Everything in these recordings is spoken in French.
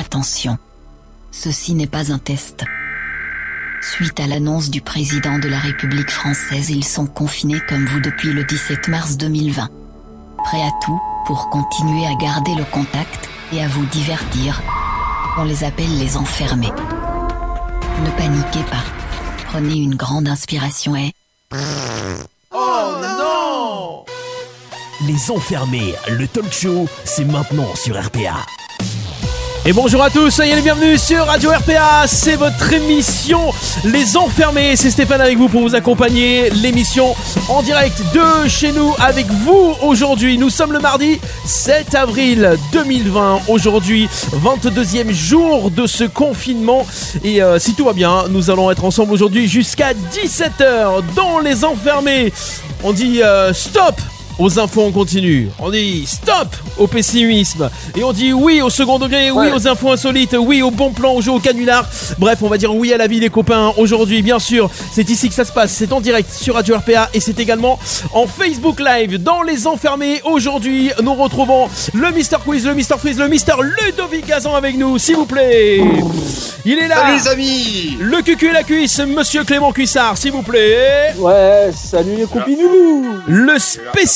Attention, ceci n'est pas un test. Suite à l'annonce du président de la République française, ils sont confinés comme vous depuis le 17 mars 2020. Prêts à tout pour continuer à garder le contact et à vous divertir. On les appelle les enfermés. Ne paniquez pas. Prenez une grande inspiration et... Oh non Les Enfermés, le talk show, c'est maintenant sur RPA. Et bonjour à tous, soyez les bienvenus sur Radio RPA, c'est votre émission Les Enfermés, c'est Stéphane avec vous pour vous accompagner, l'émission en direct de chez nous avec vous aujourd'hui. Nous sommes le mardi 7 avril 2020, aujourd'hui 22e jour de ce confinement. Et euh, si tout va bien, nous allons être ensemble aujourd'hui jusqu'à 17h dans Les Enfermés. On dit euh, stop aux infos en continu. On dit stop au pessimisme. Et on dit oui au second degré, oui aux infos insolites, oui au bon plan, au jeu au canular. Bref, on va dire oui à la vie des copains aujourd'hui, bien sûr. C'est ici que ça se passe. C'est en direct sur Radio RPA et c'est également en Facebook Live dans Les Enfermés. Aujourd'hui, nous retrouvons le Mister Quiz, le Mister Freeze, le Mister Ludovic Gazan avec nous, s'il vous plaît. Il est là. Salut les amis Le cucu et la cuisse, monsieur Clément Cuissard, s'il vous plaît. Ouais, salut les copinous Le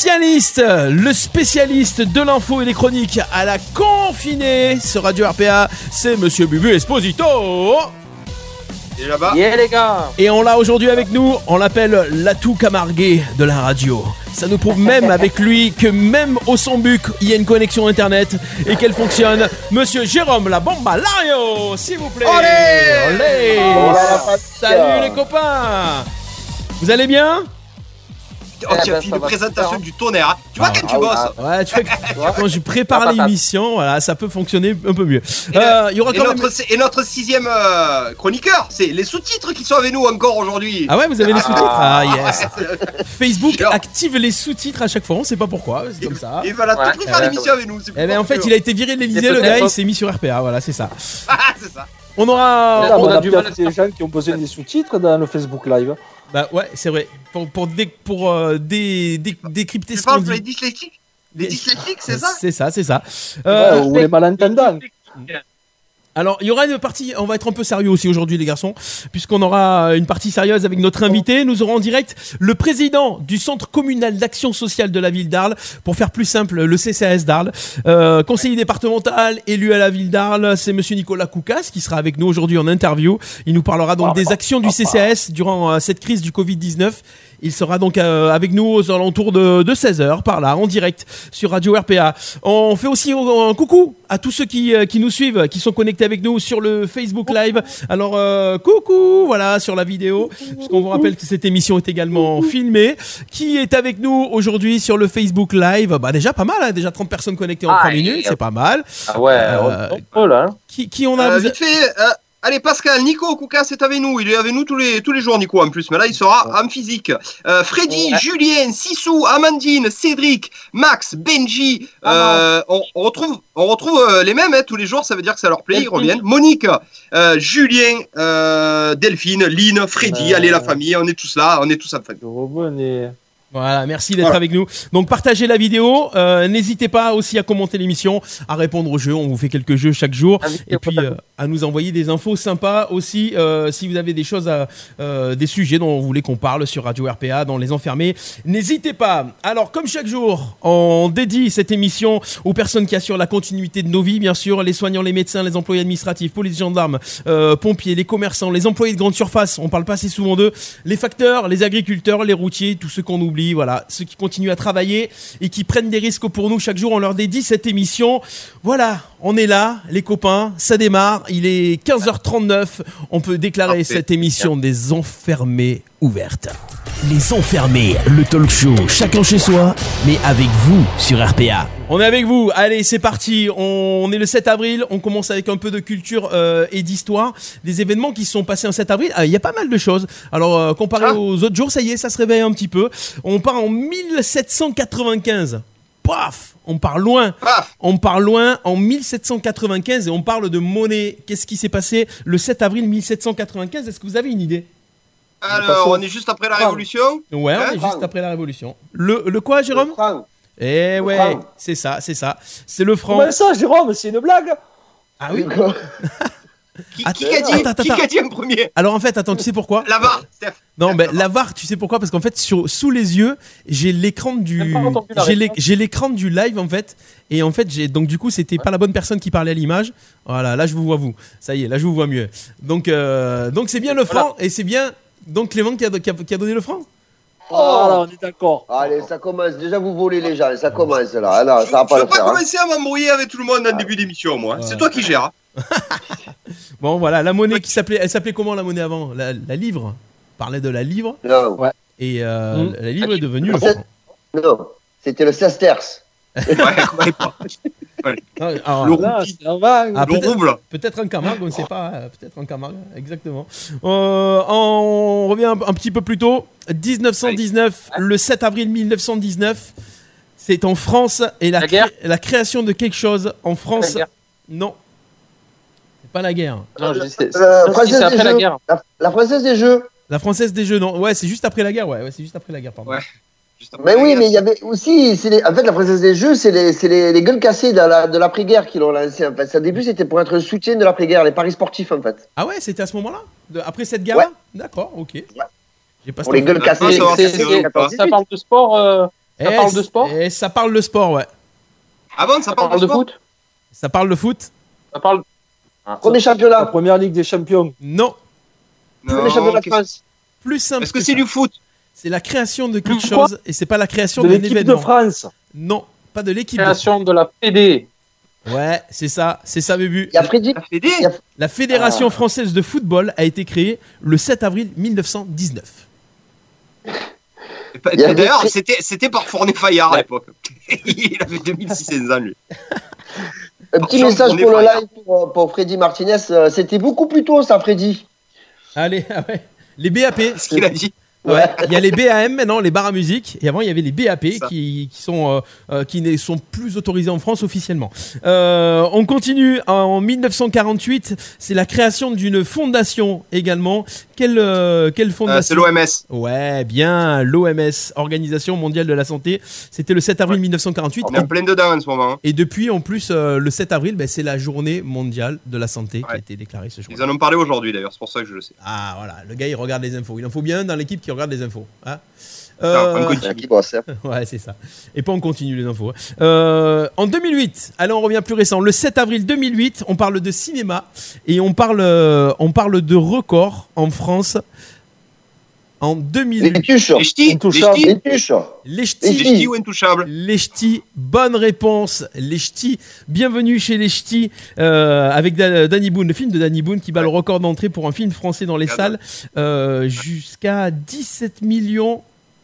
spécialiste, le spécialiste de l'info et des chroniques à la confinée sur Radio RPA, c'est Monsieur Bubu Esposito. Il est là-bas? Yeah les gars Et on l'a aujourd'hui avec nous, on l'appelle l'atout camargué de la radio. Ça nous prouve même avec lui que même au Sambuc, il y a une connexion internet et qu'elle fonctionne. Monsieur Jérôme la bomba Lario, s'il vous plaît. Olé Olé Oh là, Salut les copains Vous allez bien? Oh, Eh tu as ben, une présentation hein. du tonnerre. hein. Tu vois Ah, quand tu ah, bosses Ouais, tu vois, que- quand je prépare Ah, l'émission, voilà, ça peut fonctionner un peu mieux. Et, Euh, Il y aura et quand même... notre, et notre sixième euh, chroniqueur, c'est les sous-titres qui sont avec nous encore aujourd'hui. Ah ouais, vous avez les sous-titres Ah yes Facebook active les sous-titres à chaque fois, on sait pas pourquoi, c'est comme ça. Et voilà, Ouais. tout pris faire Ouais. l'émission avec nous. Eh ben en fait, il a été viré de l'Elysée, le gars, il s'est mis sur RPA, voilà, c'est ça. Ah, c'est ça. On aura... Ah, on- on a a du mal des gens qui ont besoin des sous-titres dans le Facebook Live. Bah ouais, c'est vrai. Pour, pour, dé- pour euh, dé- dé- décrypter Tu ce qu'on parles pour les dit. dyslexiques? Les dyslexiques, c'est ça? C'est ça, c'est ça. Euh, Ouais, ou les malentendants. Alors, il y aura une partie, on va être un peu sérieux aussi aujourd'hui les garçons, puisqu'on aura une partie sérieuse avec notre invité. Nous aurons en direct le président du Centre communal d'action sociale de la ville d'Arles, pour faire plus simple, le CCAS d'Arles. Euh, conseiller départemental, élu à la ville d'Arles, c'est monsieur Nicolas Koukas qui sera avec nous aujourd'hui en interview. Il nous parlera donc des actions du CCAS durant euh, cette crise du Covid-19. Il sera donc euh, avec nous aux alentours de, de 16h, par là, en direct, sur Radio RPA. On fait aussi un coucou à tous ceux qui, euh, qui nous suivent, qui sont connectés avec nous sur le Facebook Live. Alors, euh, coucou, voilà, sur la vidéo, puisqu'on vous rappelle que cette émission est également filmée. Qui est avec nous aujourd'hui sur le Facebook Live? Bah déjà pas mal, hein, déjà 30 personnes connectées en Ah, 3 et- minutes, c'est pas mal. Ah ouais, Euh, on peut là. hein. Qui, qui on a Euh, vous a- Vite fait, euh, allez Pascal, Nico, Kouka, c'est avec nous. Il est avec nous tous les, tous les jours, Nico, en plus. Mais là, il sera en physique. Euh, Freddy, Ouais. Julien, Sissou, Amandine, Cédric, Max, Benji. euh, on, on retrouve, on retrouve euh, les mêmes hein, tous les jours. Ça veut dire que ça leur plaît. Ils reviennent. Monique, euh, Julien, Delphine, Lynn, Freddy. Allez, la famille. On est tous là. On est tous en famille. Voilà, merci d'être Voilà. avec nous. Donc partagez la vidéo, euh, n'hésitez pas aussi à commenter l'émission, à répondre aux jeux, on vous fait quelques jeux chaque jour, et puis euh, à nous envoyer des infos sympas aussi euh, si vous avez des choses, à, euh, des sujets dont vous voulez qu'on parle sur Radio RPA, dans les enfermés, n'hésitez pas. Alors comme chaque jour, on dédie cette émission aux personnes qui assurent la continuité de nos vies, bien sûr, les soignants, les médecins, les employés administratifs, police, gendarmes, euh, pompiers, les commerçants, les employés de grande surface, on parle pas assez souvent d'eux, les facteurs, les agriculteurs, les routiers, tous ceux qu'on oublie, voilà, ceux qui continuent à travailler et qui prennent des risques pour nous chaque jour, on leur dédie cette émission. Voilà, on est là, les copains, ça démarre, il est 15h39, on peut déclarer Parfait. cette émission des enfermés ouverte. Les Enfermés, le talk show, chacun chez soi, mais avec vous sur RPA. On est avec vous. Allez, c'est parti. On est le 7 avril. On commence avec un peu de culture euh, et d'histoire. Des événements qui se sont passés en 7 avril. Ah, Il y a pas mal de choses. Alors, euh, comparé Ah. aux autres jours, ça y est, ça se réveille un petit peu. On part en 1795. Paf On part loin. On part loin en 1795 et on parle de monnaie. Qu'est-ce qui s'est passé le 7 avril 1795 Est-ce que vous avez une idée? Alors, on est juste après la. Révolution. Ouais, on Hein est juste après la Révolution. Le, le quoi, Jérôme Franck. Eh ouais, c'est ça, c'est ça. C'est le franc. Comment ça, Jérôme C'est une blague Ah oui Qui, qui a dit, attends, qui attends. a dit en premier Alors en fait, attends, tu sais pourquoi La VAR, Steph. Non, ben la VAR. tu sais pourquoi? Parce qu'en fait, sur, sous les yeux, j'ai l'écran du, j'ai l'écran du live en fait, et en fait, j'ai donc du coup, c'était pas la bonne personne qui parlait à l'image. Voilà, là je vous vois vous. Ça y est, là je vous vois mieux. Donc, euh, donc c'est bien le franc et c'est bien donc Clément qui a, qui a- qui a donné le franc. Oh, là, on est d'accord. Allez, ça commence. Déjà, vous volez les gens. Ça commence là. Ah, non, ça va Je pas veux le pas faire. hein. commencer à m'embrouiller avec tout le monde en début d'émission, moi. C'est toi qui gères. Bon, voilà, la monnaie qui s'appelait, elle s'appait comment la monnaie avant? La, la livre? On parlait de la livre Non, et euh, Mm. la livre est devenue le Ah, franc. non. C'était le sesterce. Ouais. Ah, Le Là, va. Ah, Le rouble. Peut-être en Camargue, on ne sait pas. euh, Peut-être en Camargue, exactement. Euh, on revient un, un petit peu plus tôt. 1919, le 7 avril 1919. C'est en France et la, La guerre cré- la création de quelque chose en France. Non. C'est pas la guerre. Non, je dis, c'est- Euh, Française après la guerre. La, la française des jeux. La française des jeux, non. Ouais, c'est juste après la guerre. Ouais, ouais c'est juste après la guerre, pardon. Ouais. Juste Mais oui, guerre. mais il y avait aussi. les- En fait, la française des jeux, c'est les, c'est les, les gueules cassées de la- de l'après-guerre qui l'ont lancé. En fait, au début, c'était pour être le soutien de l'après-guerre, les paris sportifs, en fait. Ah ouais, c'était à ce moment-là? Après cette guerre-là? D'accord, ok. J'ai pas Pour les gueules Ah, cassées. ça pas Ça parle de sport euh, Eh, Ça parle de sport eh, Ça parle de sport, ouais. Ah bon, ça Ça parle parle de foot? Ça parle de foot? Ça parle. Ah, Premier ça- La championnat. première Ligue des champions. Non. Non, Premier championnat de France. Plus simple. Est-ce que que c'est du foot? C'est la création de quelque chose et c'est pas la création De d'un l'équipe de événement. France. Non, pas de l'équipe. de- Création de la PD. Ouais, c'est ça, c'est ça, Bébu. Il y a Fédé Il y a- La Fédération Ah. française de football a été créée le 7 avril 1919. Il y a D'ailleurs, des- c'était c'était par Fournet Fayard à l'époque. Il avait 2600 ans, lui. Un petit Jean message pour le live pour, pour Freddy Martinez. Euh, C'était beaucoup plus tôt, ça, Freddy. Allez, ah ouais. Les BAP. Ce qu'il a dit. Ouais, il y a les BAM maintenant, les bars à musique, et avant il y avait les BAP qui, qui sont euh, euh, qui ne sont plus autorisés en France officiellement. Euh, on continue en 1948, c'est la création d'une fondation également. Quelle euh, quelle fondation c'est l'OMS. Ouais, bien, l'OMS, Organisation mondiale de la santé. C'était le 7 avril 1948. On est en plein dedans en ce moment. hein. Et depuis, en plus, le 7 avril, ben, c'est la journée mondiale de la santé qui a été déclarée ce jour. Ils en ont parlé aujourd'hui d'ailleurs, c'est pour ça que je le sais. Ah voilà, le gars il regarde les infos. Il en faut bien dans l'équipe qui regarde les infos. hein. Putain, Euh, hein. ouais, c'est ça. Et pas on continue les infos. hein. Euh, en 2008, allez, on revient plus récent. Le 7 avril 2008, on parle de cinéma et on parle, euh, on parle de record en France. En Les 2008, tuches. Les ch'tis, les ch'tis, ou intouchables. Les ch'tis, bonne réponse. Les ch'tis, bienvenue chez les ch'tis euh, avec Da- Danny Boone, le film de Danny Boone qui bat le record d'entrée pour un film français dans les salles euh, jusqu'à 17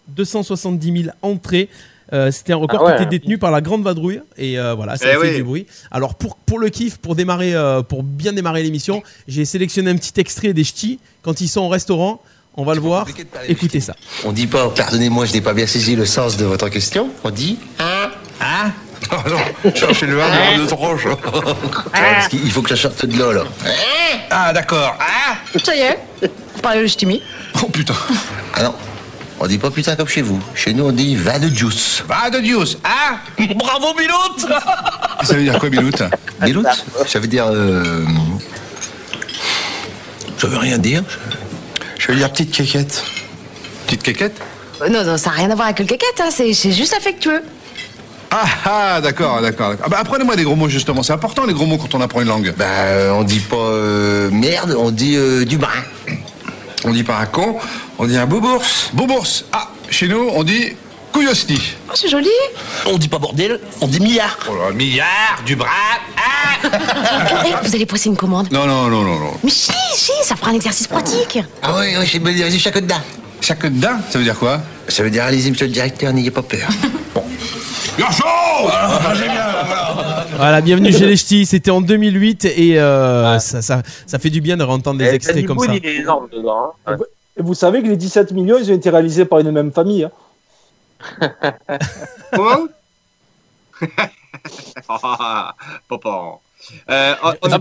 270 000 entrées. Euh, C'était un record Ah ouais. qui était détenu par la Grande Vadrouille et euh, voilà, ça Eh a fait oui. du bruit. Alors pour, pour le kiff, pour démarrer, euh, pour bien démarrer l'émission, j'ai sélectionné un petit extrait des ch'tis quand ils sont au restaurant. On va le voir. Écoutez ça. On dit pas, pardonnez-moi, je n'ai pas bien saisi le sens de votre question. On dit hein? Hein? Oh non, cherchez le hein? de tronche. Parce qu'il faut que ça sorte de là, là. Ah, d'accord. Ah Ça y est, vous parlez le ch'timi. Oh putain. Ah non, on dit pas putain comme chez vous. Chez nous, on dit va de juice. Va de juice, hein? Bravo, Bilout Ça veut dire quoi, Bilout Bilout Ça veut dire. Euh... Ça veut rien dire. Je veux dire petite quéquette. Petite quéquette Euh, Non, non, ça n'a rien à voir avec le caquette, hein, c'est c'est juste affectueux. Ah, ah d'accord, d'accord. d'accord. Ah bah, apprenez-moi des gros mots, justement. C'est important, les gros mots, quand on apprend une langue. Bah, euh, on dit pas euh, merde, on dit euh, du brin. On dit pas un con, on dit un boubours. Boubours. Ah, chez nous, on dit couillosni. Oh, c'est joli. On dit pas bordel, on dit milliard. Oh là, milliard, du brin. Ah Eh, vous allez passer une commande. non, non, non, non, non. Mais si, si, ça fera un exercice pratique. Ah oui, oui, c'est c'est chaque dedans. Chaque dedans, ça veut dire quoi? Ça veut dire, allez-y, monsieur le directeur, n'ayez pas peur. Garçon Ah, voilà. Bienvenue chez les ch'tis. C'était en 2008 et euh, ça, ça, ça fait du bien de entendre des extraits comme ça. Il est énorme dedans. hein. Et vous savez que les 17 millions, ils ont été réalisés par une même famille. hein. Comment Ah, Papa. Euh, on, on en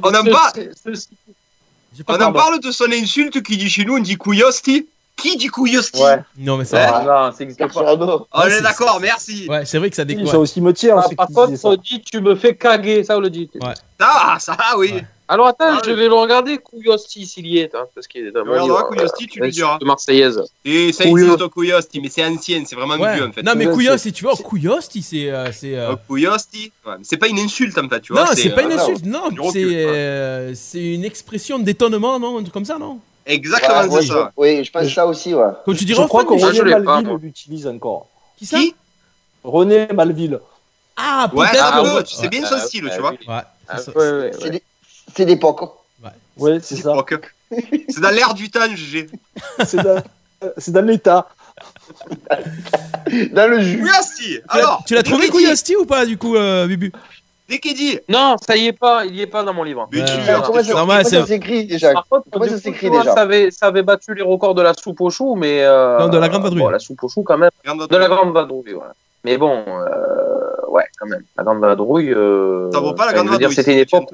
pas parle de son insulte qui dit chez nous, on dit couillosti. Qui dit Couillosti Ouais. Non, mais ça. Ouais. va. Ah, non, pas. Cristiano. On Ouais, est c'est- d'accord, merci. Ouais, c'est vrai que ça Ils découle. sont au cimetière, Ah, ceux par contre, on dit tu me fais caguer, ça on le dit. Ouais. Ah, ça, oui. Ouais. Alors attends, Ah, je oui. vais le regarder, Couillosti s'il y est, hein, parce qu'il est livre. Couillosti, tu euh, lui diras. De Marseillaise. Et ça existe, Couillosti, mais c'est ancien, c'est vraiment Ouais. vieux en fait. Non, mais Ouais, c'est- si tu vois, Couillosti, c'est. euh, c'est, euh, Euh, ouais, mais c'est pas une insulte en fait, tu vois. Non, c'est pas une euh, insulte, non, c'est euh, c'est une expression d'étonnement, non Un truc comme ça, non? Exactement, Ouais, ouais, c'est je- ça. Oui, je pense ça aussi, ouais. Quand tu dis Je crois que refrain, Moi, je René l'ai pas, Malville l'utilise encore. Qui ça? Qui? René Malville. Ah, Ouais, peut-être un que- peu, tu sais ouais. bien son style, tu vois. Ouais, Ah, c'est ça. ouais, ouais, C'est des- C'est c'est ça. Ok. C'est dans l'air du temps, GG. C'est dans, c'est dans l'état. Dans le jus. L'as- Alors, tu l'as trouvé Couillosti ou pas, du coup, euh, Bubu? Dès qu'il dit. Non, ça y est pas, il y est pas dans mon livre. Mais tu- ça, sûr normal, comment c'est- ça s'écrit déjà Par contre, Comment ça coup, s'écrit déjà ça avait, ça avait battu les records de la soupe aux choux, mais. euh, Non, de la grande vadrouille. Bon, la soupe aux choux, quand même. De la grande vadrouille, ouais. Mais bon, euh, ouais, quand même. La grande vadrouille. Euh, Ça vaut pas la grande vadrouille. C'était une c'est époque.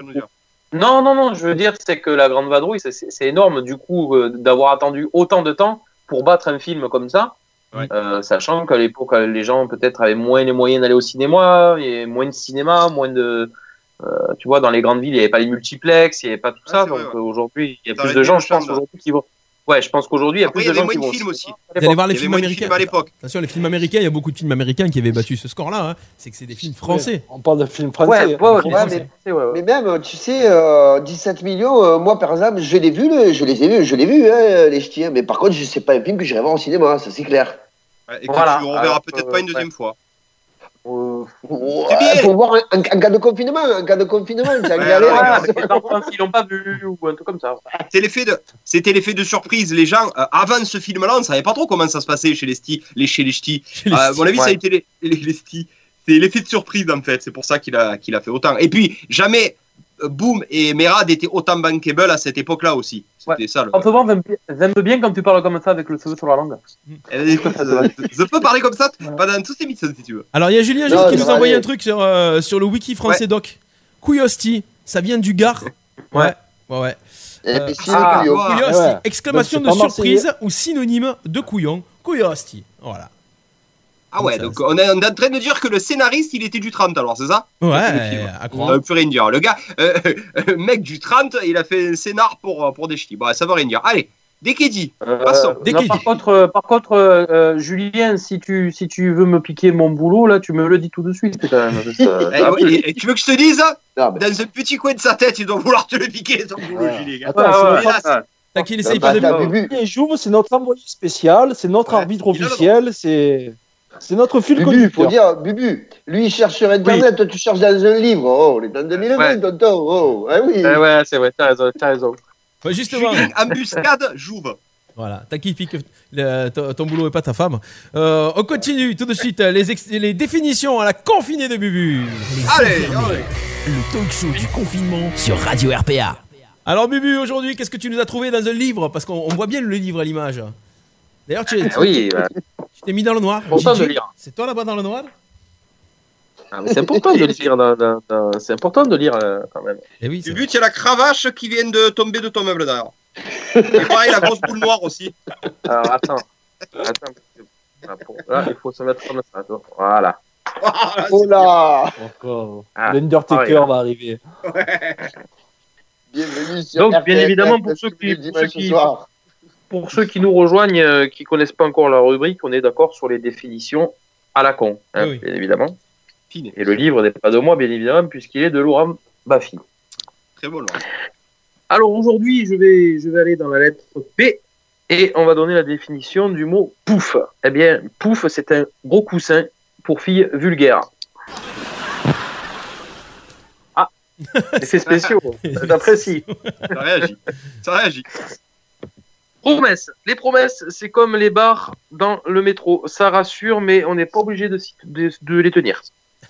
Non, non, non, je veux dire, c'est que la grande vadrouille, c'est- énorme, du coup, euh, d'avoir attendu autant de temps pour battre un film comme ça. Ouais. Euh, sachant qu'à l'époque, euh, les gens peut-être avaient moins les moyens d'aller au cinéma, et moins de cinéma, moins de. euh, tu vois, dans les grandes villes, il n'y avait pas les multiplex, il n'y avait pas tout ça. donc ouais. aujourd'hui, il y a plus de gens, je pense, aujourd'hui, qui vont. Ouais, je pense qu'aujourd'hui, il y a Après, plus il y de avait gens moins qui de vont. films au aussi. Vous allez voir les Il y avait films moins de américains. films à l'époque. Attention, les films américains, il y a beaucoup de films américains qui avaient battu ce score-là. hein. C'est que c'est des films français. On parle de films français. ouais, hein. ouais, Films ouais, français. mais- ouais, ouais. Mais même, tu sais, euh, 17 millions, euh, moi par exemple, je l'ai vu, le- je les ai vus, je l'ai vu, hein, les ch'tis. Mais par contre, je sais pas un film que j'irai voir au cinéma, ça c'est clair. Ouais, Et que Voilà. tu reverras peut-être euh, pas une deuxième fois. Euh, Ouais, bien. faut voir en, en cas de confinement, en cas de confinement, c'est en Ouais, galère. ouais, ouais, avec les enfants qui l'ont pas vu ou un truc comme ça. C'est l'effet de, c'était l'effet de surprise. Les gens, euh, avant ce film-là, on savait pas trop comment ça se passait chez les stis, les chez les ch'tis. Chez les Euh, à mon avis, ça a Ouais. été les, les, les stis. C'est l'effet de surprise en fait. C'est pour ça qu'il a, qu'il a fait autant. Et puis jamais Boom et Merad étaient autant bankable à cette époque-là aussi. C'était ça. Le... En j'aime bien- j'aime bien quand tu parles comme ça avec le cheveu sur la langue. Eh, écoute, euh, je peux parler comme ça pendant toute l'émission si tu veux. Alors, il y a Julien Non, qui ça nous a envoyé aller. un truc sur, euh, sur le wiki français doc. Couillosti, ça vient du Gard. Ouais. Ouais, ouais. Et Euh, ah, ouais. Couillosti, ouais. exclamation de surprise ou synonyme de couillon. Couillosti. Voilà. Ah ouais, donc on est, on est en train de dire que le scénariste il était du 30 alors, c'est ça? Ouais, à croire. veut plus rien dire. Le gars, euh, euh, mec du 30, il a fait un scénar pour, euh, pour des ch'tis. Bon, ça veut rien dire. Allez, dès qu'il dit. Passons. Dès non, par contre, euh, par contre euh, euh, Julien, si tu, si tu veux me piquer mon boulot, là, tu me le dis tout de suite. quand même. Ça- oui, et- et tu veux que je te dise? Non, mais- Dans un petit coin de sa tête, il doit vouloir te le piquer, ton boulot, Ouais. Julien. Attends, Ouais. T'as qu'il Bah, essaye pas de. Et Jouve, c'est notre envoyé spécial, c'est notre Ouais. arbitre officiel, c'est c'est notre fil Bubu, faut dire, Bubu, lui il cherche sur internet, toi tu cherches dans un livre. Oh, on est en 2020, Ouais. tonton. Oh, ah oui. Ouais, ouais, c'est vrai, t'as raison, t'as raison. Ouais, justement. Julien, embuscade, j'ouvre. Voilà, t'as qui pique le- ton, ton boulot et pas ta femme. Euh, on continue tout de suite les, ex- les définitions à la confinée de Bubu. Les Allez, allez. le talk show du confinement sur Radio RPA. Alors Bubu, aujourd'hui, qu'est-ce que tu nous as trouvé dans un livre? Parce qu'on on voit bien le livre à l'image. D'ailleurs, tu Ah oui, bah, t'es mis dans le noir. Important Gigi, de lire. C'est toi là-bas dans le noir? Ah, mais c'est important de lire. dans- dans- dans- C'est important de lire euh, quand même. Eh oui, Du c'est- but, il y a la cravache qui vient de tomber de ton meuble d'ailleurs. Et pareil, la grosse boule noire aussi. Alors attends, attends. Ah, pour- Là, il faut se mettre comme ça. Voilà. Voilà, Oh là Encore. Ah, L'Undertaker pareil. va arriver. Bienvenue sur Donc, bien évidemment, pour ceux le qui- dimanche pour ceux qui- soir. Pour ceux qui nous rejoignent, euh, qui connaissent pas encore la rubrique, on est d'accord sur les définitions à la con, hein, Oui, bien évidemment. Fine. Et le livre n'est pas de moi, bien évidemment, puisqu'il est de Laurent Baffy. Très bon, Laurent. Alors aujourd'hui, je vais, je vais aller dans la lettre P et on va donner la définition du mot pouf. Eh bien, pouf, c'est un gros coussin pour filles vulgaires. Ah, effets spéciaux, t'apprécies. Ça réagit. Ça réagit. Promesses. Les promesses, c'est comme les bars dans le métro. Ça rassure, mais on n'est pas obligé de, s'y- de- de les tenir.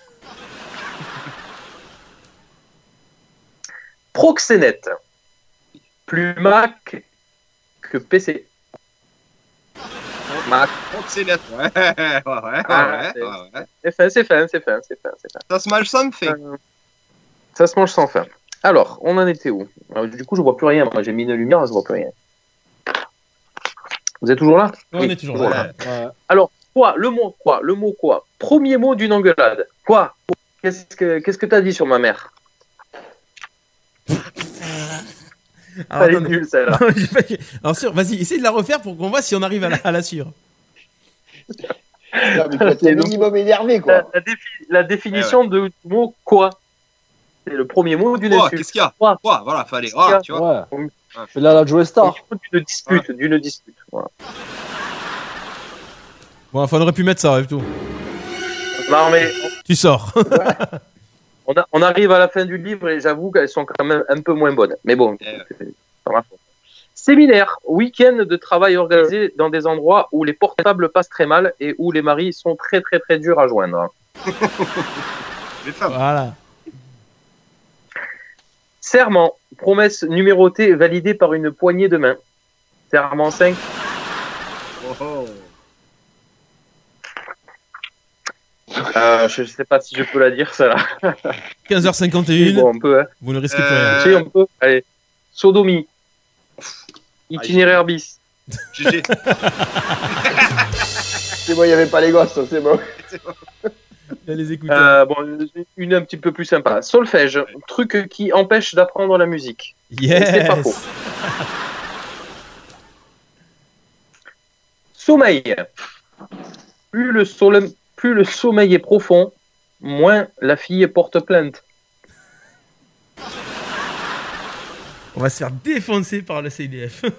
Proxénète. Plus Mac que PC. Mac. Proxénète. Ouais, ouais, ouais, ouais, Ah, ouais, ouais. C'est fin, c'est fin, c'est fin, c'est fin, fin. Ça se mange sans fait. Euh, Ça se mange sans fin. Alors, on en était où? Alors, Du coup, je vois plus rien. Moi, j'ai mis une lumière, je vois plus rien. Vous êtes toujours là On est toujours là. Ouais. Alors, quoi Le mot quoi Le mot quoi Premier mot d'une engueulade. Quoi Qu'est-ce que qu'est-ce que t'as dit sur ma mère? Alors, Elle est nulle celle-là. Alors, sûr, vas-y, essaye de la refaire pour qu'on voit si on arrive à la, à la suivre. Non, mais faut être un minimum énervé, quoi. la défi- la définition de mot quoi? C'est le premier mot d'une Quoi insulte. Qu'est-ce qu'il y a? Quoi? Quoi? Voilà, fallait. Ah, tu vois. C'est là la Joe Star. D'une dispute, d'une dispute. Voilà. Bon, enfin, on aurait pu mettre ça et tout. Non mais Tu sors. on, a- on arrive à la fin du livre et j'avoue qu'elles sont quand même un peu moins bonnes. Mais bon, Eh c'est- ça va. Séminaire, week-end de travail organisé dans des endroits où les portables passent très mal et où les maris sont très très très durs à joindre. Les femmes. voilà. Serment, promesse numérotée validée par une poignée de main. Serment 5, Oh, oh. euh, je sais pas si je peux la dire, ça là. 15h51. Bon, on peut, hein. Vous ne risquez plus Euh, rien. Si, on peut. Allez. Sodomie. Itinéraire bis. GG. C'est bon, il n'y avait pas les gosses, c'est bon. Il y a les écouteurs. Euh, bon, une un petit peu plus sympa. Solfège, truc qui empêche d'apprendre la musique. c'est pas yes. faux. Sommeil. Plus le, sole- plus le sommeil est profond, moins la fille porte plainte. On va se faire défoncer par le CDF.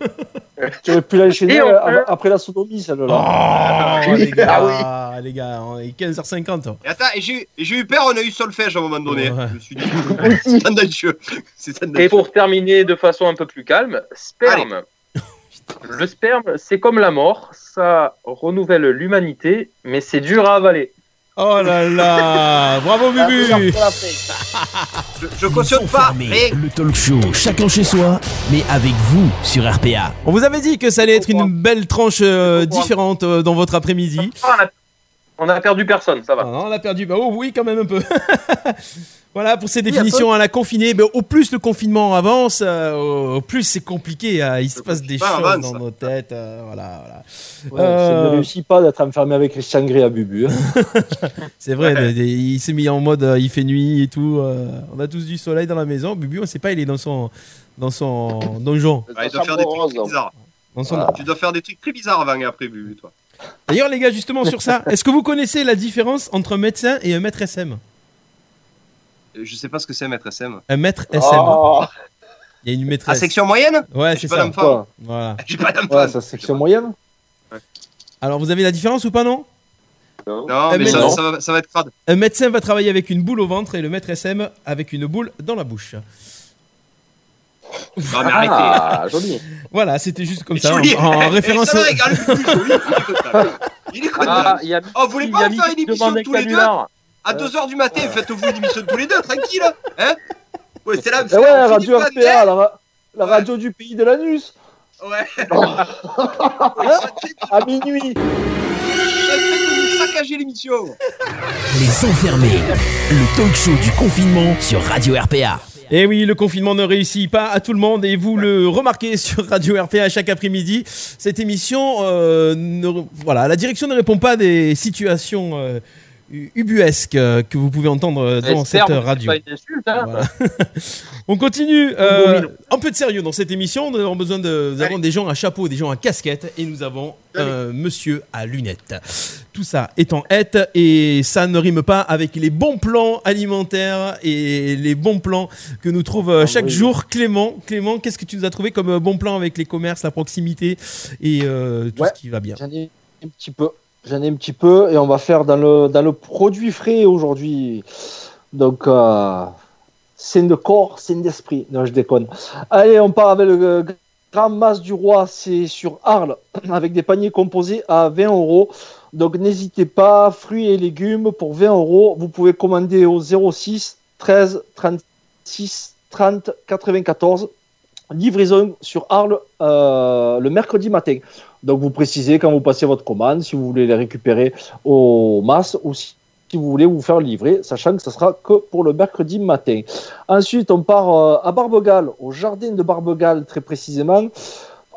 Tu aurais pu l'enchaîner Et euh, enfin- après la sodomie, celle-là. Oh, les gars, Ah les gars, on est 15h50. Et attends, et j'ai eu peur, on a eu solfège à un moment donné. Ouais. Je me suis dit, c'est tendancieux. Et pour terminer de façon un peu plus calme, sperme. Le sperme, c'est comme la mort, ça renouvelle l'humanité, mais c'est dur à avaler. Oh là là Bravo Bubu Je, cautionne sont pas. Mais Le talk show, chacun chez soi, mais avec vous sur RPA. On vous avait dit que ça allait être une belle tranche euh, différente euh, dans votre après-midi. Ah, on, a, perdu personne, ça Ah va. non, on a perdu. Bah, oh oui, quand même un peu. voilà pour ces définitions à la confinée. Mais au plus le confinement avance, euh, au plus c'est compliqué. euh, il se passe des choses avance. dans nos têtes. euh, voilà, voilà. Ouais, Euh, Ça ne réussit pas d'être enfermé avec Christian Grey à Bubu. hein. C'est vrai, le- le- il s'est mis en mode euh, il fait nuit et tout. euh, on a tous du soleil dans la maison. Bubu, on sait pas, il est dans son, dans son donjon. Il doit faire des trucs très bizarres. Dans son... Tu dois faire des trucs très bizarres avant et après, Bubu, toi. D'ailleurs, les gars, justement sur ça, est-ce que vous connaissez la différence entre un médecin et un maître SM Euh, Je sais pas ce que c'est, maître SM. Un maître SM. Oh, Il y a une À maîtresse. section moyenne Ouais, J'ai c'est pas ça. quoi. Voilà. J'ai pas d'enfant. Ouais, section moyenne. Alors, vous avez la différence ou pas, non Non, Eh, mais ça, non. ça va, ça va être crade. Un médecin va travailler avec une boule au ventre et le maître SM avec une boule dans la bouche. Non, mais arrêtez. Ah, joli. Voilà, c'était juste comme ça, en, joli. en référence. au-. Il est content. Il est content. Ah, il y a Oh, vous voulez il y pas a faire une émission un tous les deux. À 2h du matin, faites-vous une émission tous les deux, tranquille. Hein Ouais, c'est la Eh ouais, radio RPA, la, ra- la radio du pays de l'anus. Ouais. À minuit. Saccager l'émission. Les enfermés, le talk show du confinement sur Radio RPA. Et Eh oui, le confinement ne réussit pas à tout le monde et vous le remarquez sur Radio RPA chaque après-midi. Cette émission, euh, ne- voilà, la direction ne répond pas à des situations euh, u- ubuesques euh, que vous pouvez entendre euh, dans cette sperme, radio. C'est pas une insulte, hein. Voilà. On continue. euh, un peu de sérieux dans cette émission. Nous avons besoin de, nous avons Allez. des gens à chapeau, des gens à casquette, et nous avons un monsieur à lunettes. Tout ça est en hête et ça ne rime pas avec les bons plans alimentaires et les bons plans que nous trouve euh, Ah chaque oui. jour. Clément, Clément, qu'est-ce que tu nous as trouvé comme euh, bon plan avec les commerces, la proximité et euh, tout Ouais. ce qui va bien? J'en ai un petit peu. J'en ai un petit peu et on va faire dans le, dans le produit frais aujourd'hui. Donc, euh, c'est de corps, c'est d'esprit. Non, je déconne. Allez, on part avec le Grand Mas du Roi. C'est sur Arles avec des paniers composés à 20 euros. Donc, n'hésitez pas. Fruits et légumes pour 20 euros. Vous pouvez commander au 06 13 36 30 94. Livraison sur Arles euh, le mercredi matin. Donc vous précisez quand vous passez votre commande si vous voulez les récupérer au masse ou si, si vous voulez vous faire livrer, sachant que ce sera que pour le mercredi matin. Ensuite, on part euh, à Barbegal, au jardin de Barbegal très précisément.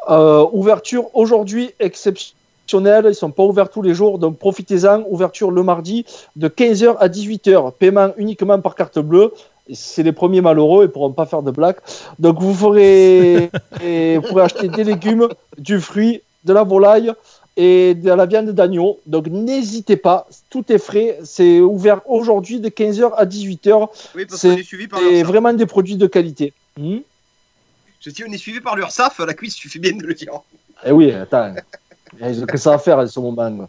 Euh, ouverture aujourd'hui exceptionnelle. Ils sont pas ouverts tous les jours, donc profitez-en. Ouverture le mardi de 15h à 18h. Paiement uniquement par carte bleue. C'est les premiers malheureux, ils pourront pas faire de blagues. Donc vous ferez, et vous pourrez acheter des légumes, du fruit, de la volaille et de la viande d'agneau. Donc n'hésitez pas, tout est frais. C'est ouvert aujourd'hui de 15h à 18h. Oui, parce C'est suivi par vraiment des produits de qualité. Hmm Je dis, on est suivi par l'URSSAF, la cuisse, tu fais bien de le dire. Eh oui, attends. Ils ont que ça à faire à ce moment.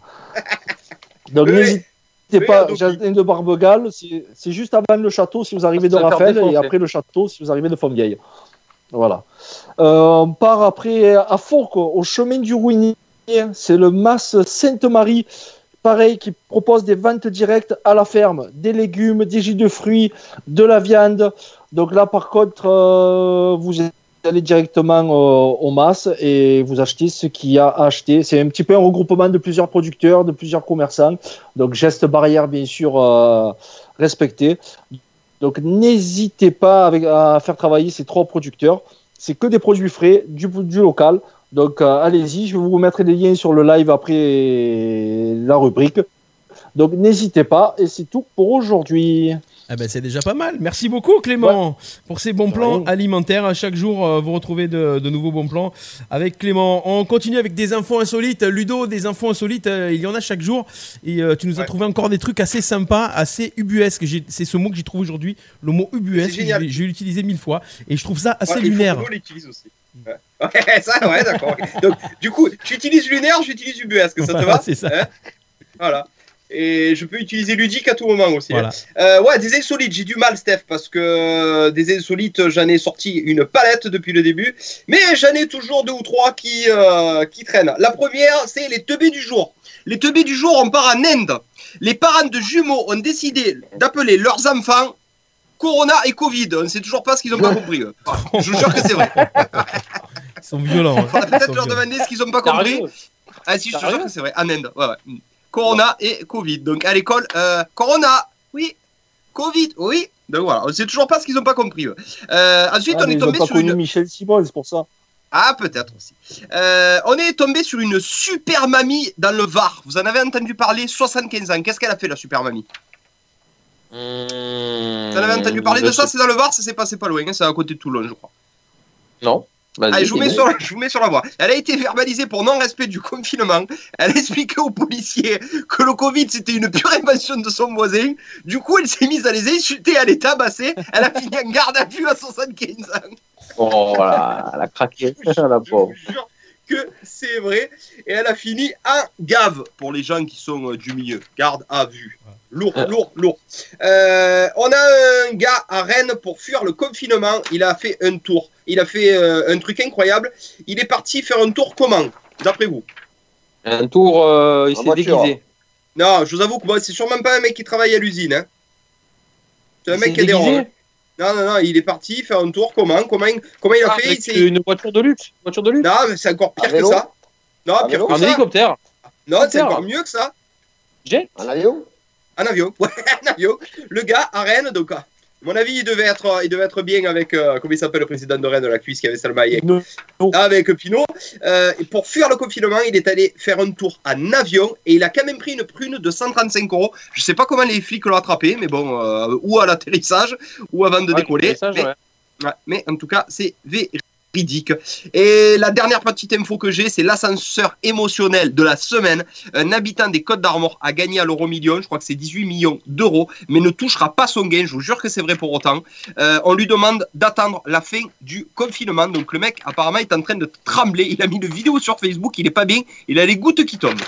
Donc Oui, n'hésitez oui, pas, donc- jardin de Barbegal, c'est c'est juste avant le château si vous arrivez de va faire Raphaël et après le château si vous arrivez de Fontvieille. Voilà. Euh, on part après à Fourques, au chemin du Ruinier. C'est le Mas Sainte-Marie, pareil, qui propose des ventes directes à la ferme, des légumes, des jus de fruits, de la viande. Donc là, par contre, euh, vous allez directement euh, au Mas et vous achetez ce qu'il y a à acheter. C'est un petit peu un regroupement de plusieurs producteurs, de plusieurs commerçants. Donc geste barrière, bien sûr, respecté. Donc n'hésitez pas à faire travailler ces trois producteurs. C'est que des produits frais, du, du local. Donc euh, allez-y, je vais vous mettre les liens sur le live après la rubrique. Donc n'hésitez pas et c'est tout pour aujourd'hui. Ah ben, c'est déjà pas mal. Merci beaucoup Clément pour ces bons plans alimentaires. À chaque jour, euh, vous retrouvez de, de nouveaux bons plans avec Clément. On continue avec des infos insolites. Ludo, des infos insolites, euh, il y en a chaque jour. Et euh, tu nous as trouvé encore des trucs assez sympas, assez ubuesques. J'ai- C'est ce mot que j'ai trouvé aujourd'hui, le mot ubuesque. L'ai utilisé mille fois et je trouve ça assez Ouais, lunaire. L'utilise aussi. Ouais, Ouais, ça, ouais, d'accord. Donc, du coup, j'utilise lunaire, j'utilise ubuesque, ça te va? c'est ça. Hein? Voilà. Et je peux utiliser ludique à tout moment aussi. Voilà. Euh, ouais, des insolites, j'ai du mal, Steph, parce que euh, des insolites, j'en ai sorti une palette depuis le début, mais j'en ai toujours deux ou trois qui, euh, qui traînent. La première, c'est les teubés du jour. Les teubés du jour, on part en Inde. Les parents de jumeaux ont décidé d'appeler leurs enfants Corona et Covid. On ne sait toujours pas ce qu'ils n'ont pas compris. eux. Je vous jure que c'est vrai. Ils sont violents. hein. On va Ils peut-être leur violents. demander ce qu'ils n'ont pas compris. Ah si, je te jure que c'est vrai. En Inde. Ouais, ouais. Corona et Covid. Donc à l'école, euh, Corona, oui. Covid, oui. Donc voilà, sait toujours pas ce qu'ils n'ont pas compris. eux. Euh, ensuite, Ah, on est tombé sur une. Michel Simon, c'est pour ça. Ah, peut-être aussi. Euh, on est tombé sur une super mamie dans le Var. Vous en avez entendu parler? 75 ans. Qu'est-ce qu'elle a fait, la super mamie? Vous en avez entendu parler de ça? C'est dans le Var, ça s'est passé pas loin. hein, C'est à côté de Toulon, je crois. Non. Allez, je vous, mets dis-le. sur, je vous mets sur la voie. Elle a été verbalisée pour non-respect du confinement. Elle a expliqué aux policiers que le Covid, c'était une pure invention de son voisin. Du coup, elle s'est mise à les insulter, à les tabasser. Elle a fini en garde à vue à 75 ans. Oh là, elle a craqué, la pauvre. Je vous jure que c'est vrai. Et elle a fini en gave pour les gens qui sont euh, du milieu. Garde à vue. Lourd, lourd, lourd. Euh, on a un gars à Rennes pour fuir le confinement. Il a fait un tour. Il a fait euh, un truc incroyable. Il est parti faire un tour comment D'après vous? Un tour, euh, il s'est voiture. déguisé. Non, je vous avoue que moi, c'est sûrement pas un mec qui travaille à l'usine. Hein. C'est un Il mec qui des déguisé rôles. Non, non, non, il est parti faire un tour comment Comment, il- comment il a Ah, fait? avec Il s'est- Une voiture de luxe. Une voiture de luxe. Non, mais c'est encore pire que ça. Non, pire que En ça. hélicoptère. Non, c'est encore mieux que ça. Jet. En avion Un avion. Ouais, un avion. Le gars à Rennes, donc, à mon avis, il devait être, il devait être bien avec, euh, comment il s'appelle le président de Rennes, la cuisse qui avait Salma Hayek. Non. Avec Pinot. Euh, et pour fuir le confinement, il est allé faire un tour en avion et il a quand même pris une prune de 135 euros. Je sais pas comment les flics l'ont attrapé, mais bon, euh, ou à l'atterrissage, ou avant de Ouais, décoller. Mais- ouais. Ouais, mais en tout cas, c'est Et la dernière petite info que j'ai, c'est l'ascenseur émotionnel de la semaine. Un habitant des Côtes d'Armor a gagné à l'euro million, je crois que c'est 18 millions d'euros, mais ne touchera pas son gain, je vous jure que c'est vrai pour autant. Euh, on lui demande d'attendre la fin du confinement. Donc le mec, apparemment, est en train de trembler. Il a mis une vidéo sur Facebook, il est pas bien, il a les gouttes qui tombent.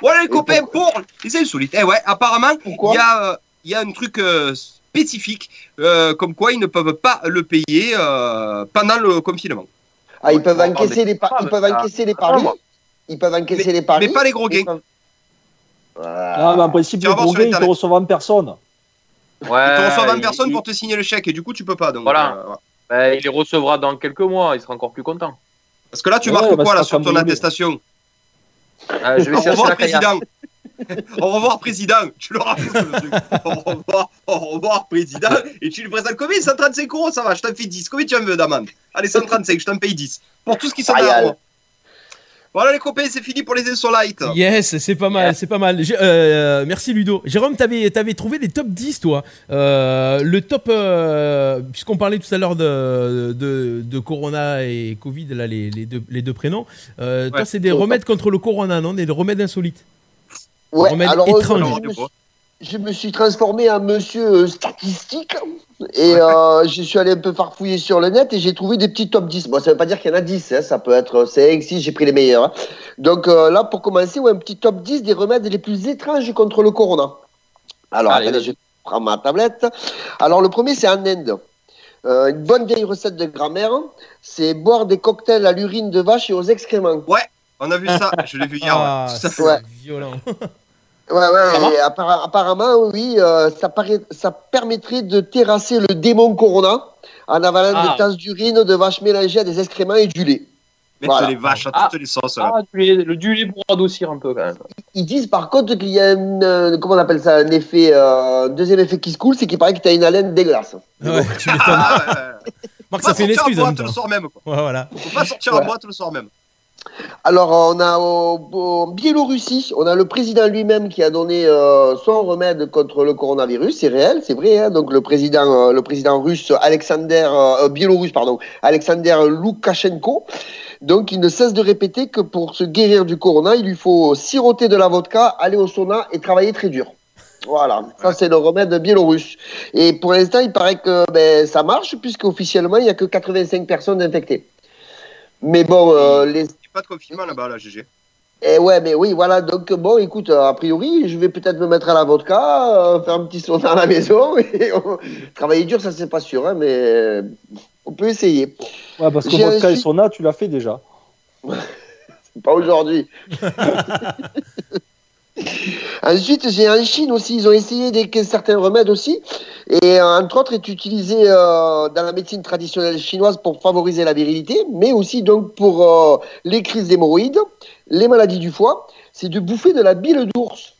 Voilà les copains pour les insolites. Eh ouais, apparemment, il y a, euh, il y a un truc euh, spécifique, euh, comme quoi ils ne peuvent pas le payer euh, pendant le confinement. Ah, ils peuvent encaisser des les, pa- femmes, ils peuvent encaisser les Ah, paris. moi. Ils peuvent encaisser les Mais paris. pas les gros gains. Ah, mais en principe, Tu vas les gros gains, ils te reçoivent en personne. Ils te reçoivent en personne il- pour te signer le chèque et du coup tu peux pas. Donc, Voilà. euh, ouais. bah, il les recevra dans quelques mois, il sera encore plus content. Parce que là tu Ouais, marques bah, quoi là sur ton attestation? Ah, je vais chercher la président. Au revoir président. Tu le rajoutes le truc. Au revoir, au revoir président. Et tu lui présentes combien? 135 euros, ça va, je t'en fais 10. Combien tu en veux d'amende? Allez 135, je t'en paye 10. Pour tout ce qui s'en va. Voilà les copains, c'est fini pour les insolites. Yes, c'est pas mal, c'est pas mal. J'ai- euh, merci Ludo. Jérôme, t'avais avais trouvé des top 10 toi. Euh, le top, euh, puisqu'on parlait tout à l'heure de, de, de Corona et Covid, là, les, les deux, les deux prénoms. Euh, Toi, c'est des remèdes contre le Corona, non? Des remèdes insolites. Ouais, remède alors étrange. aujourd'hui, je, me suis- je me suis transformé en monsieur euh, statistique et euh, je suis allé un peu farfouiller sur le net et j'ai trouvé des petits top 10. Bon, ça veut pas dire qu'il y en a 10, hein, ça peut être 5, 6, j'ai pris les meilleurs. hein. Donc euh, là, pour commencer, ouais, un petit top 10 des remèdes les plus étranges contre le corona. Alors, Allez, attendez, je prends ma tablette. Alors, le premier, c'est en Inde. Euh, une bonne vieille recette de grand-mère, c'est boire des cocktails à l'urine de vache et aux excréments. Ouais, on a vu ça, je l'ai vu hier. Ah, ouais. C'est Ouais. violent. Ouais, ouais, et appara- apparemment, oui, euh, ça, paraît, ça permettrait de terrasser le démon Corona en avalant Ah. des tasses d'urine de vaches mélangées à des excréments et du lait. Mettre Voilà. les vaches à Ah. toutes les sauces. là. Ah, du lait- le du lait pour adoucir un peu quand même. Ils disent par contre qu'il y a une, euh, comment on appelle ça, un effet, euh, un deuxième effet qui se coule, c'est qu'il paraît que tu as une haleine dégueulasse. Ouais, tu m'étonnes. Ah. Marc, Faut ça pas fait une sortir en excuse en boîte le soir même. Quoi. Ouais, voilà. Faut pas sortir Ouais. en boîte le soir même. Alors, on a au, au Biélorussie, on a le président lui-même qui a donné euh, son remède contre le coronavirus. C'est réel, c'est vrai. hein. Donc, le président, euh, le président russe Alexander, euh, biélorusse, pardon, Alexander Loukachenko. Donc, il ne cesse de répéter que pour se guérir du corona, il lui faut siroter de la vodka, aller au sauna et travailler très dur. Voilà, ça c'est le remède biélorusse. Et pour l'instant, il paraît que ben, ça marche, puisqu'officiellement, il n'y a que 85 personnes infectées. Mais bon, euh, les, pas de confinement là-bas, là, GG. eh ouais, mais oui, voilà. Donc, bon, écoute, euh, a priori, je vais peut-être me mettre à la vodka, euh, faire un petit sauna à la maison. Et on- Travailler dur, ça, c'est pas sûr, hein, mais euh, on peut essayer. Ouais, parce que vodka et sauna, tu l'as fait déjà. Pas aujourd'hui. Ensuite, j'ai en Chine aussi, ils ont essayé des, certains remèdes aussi. Et euh, entre autres, est utilisé euh, dans la médecine traditionnelle chinoise pour favoriser la virilité, mais aussi donc pour euh, les crises d'hémorroïdes, les maladies du foie. C'est de bouffer de la bile d'ours.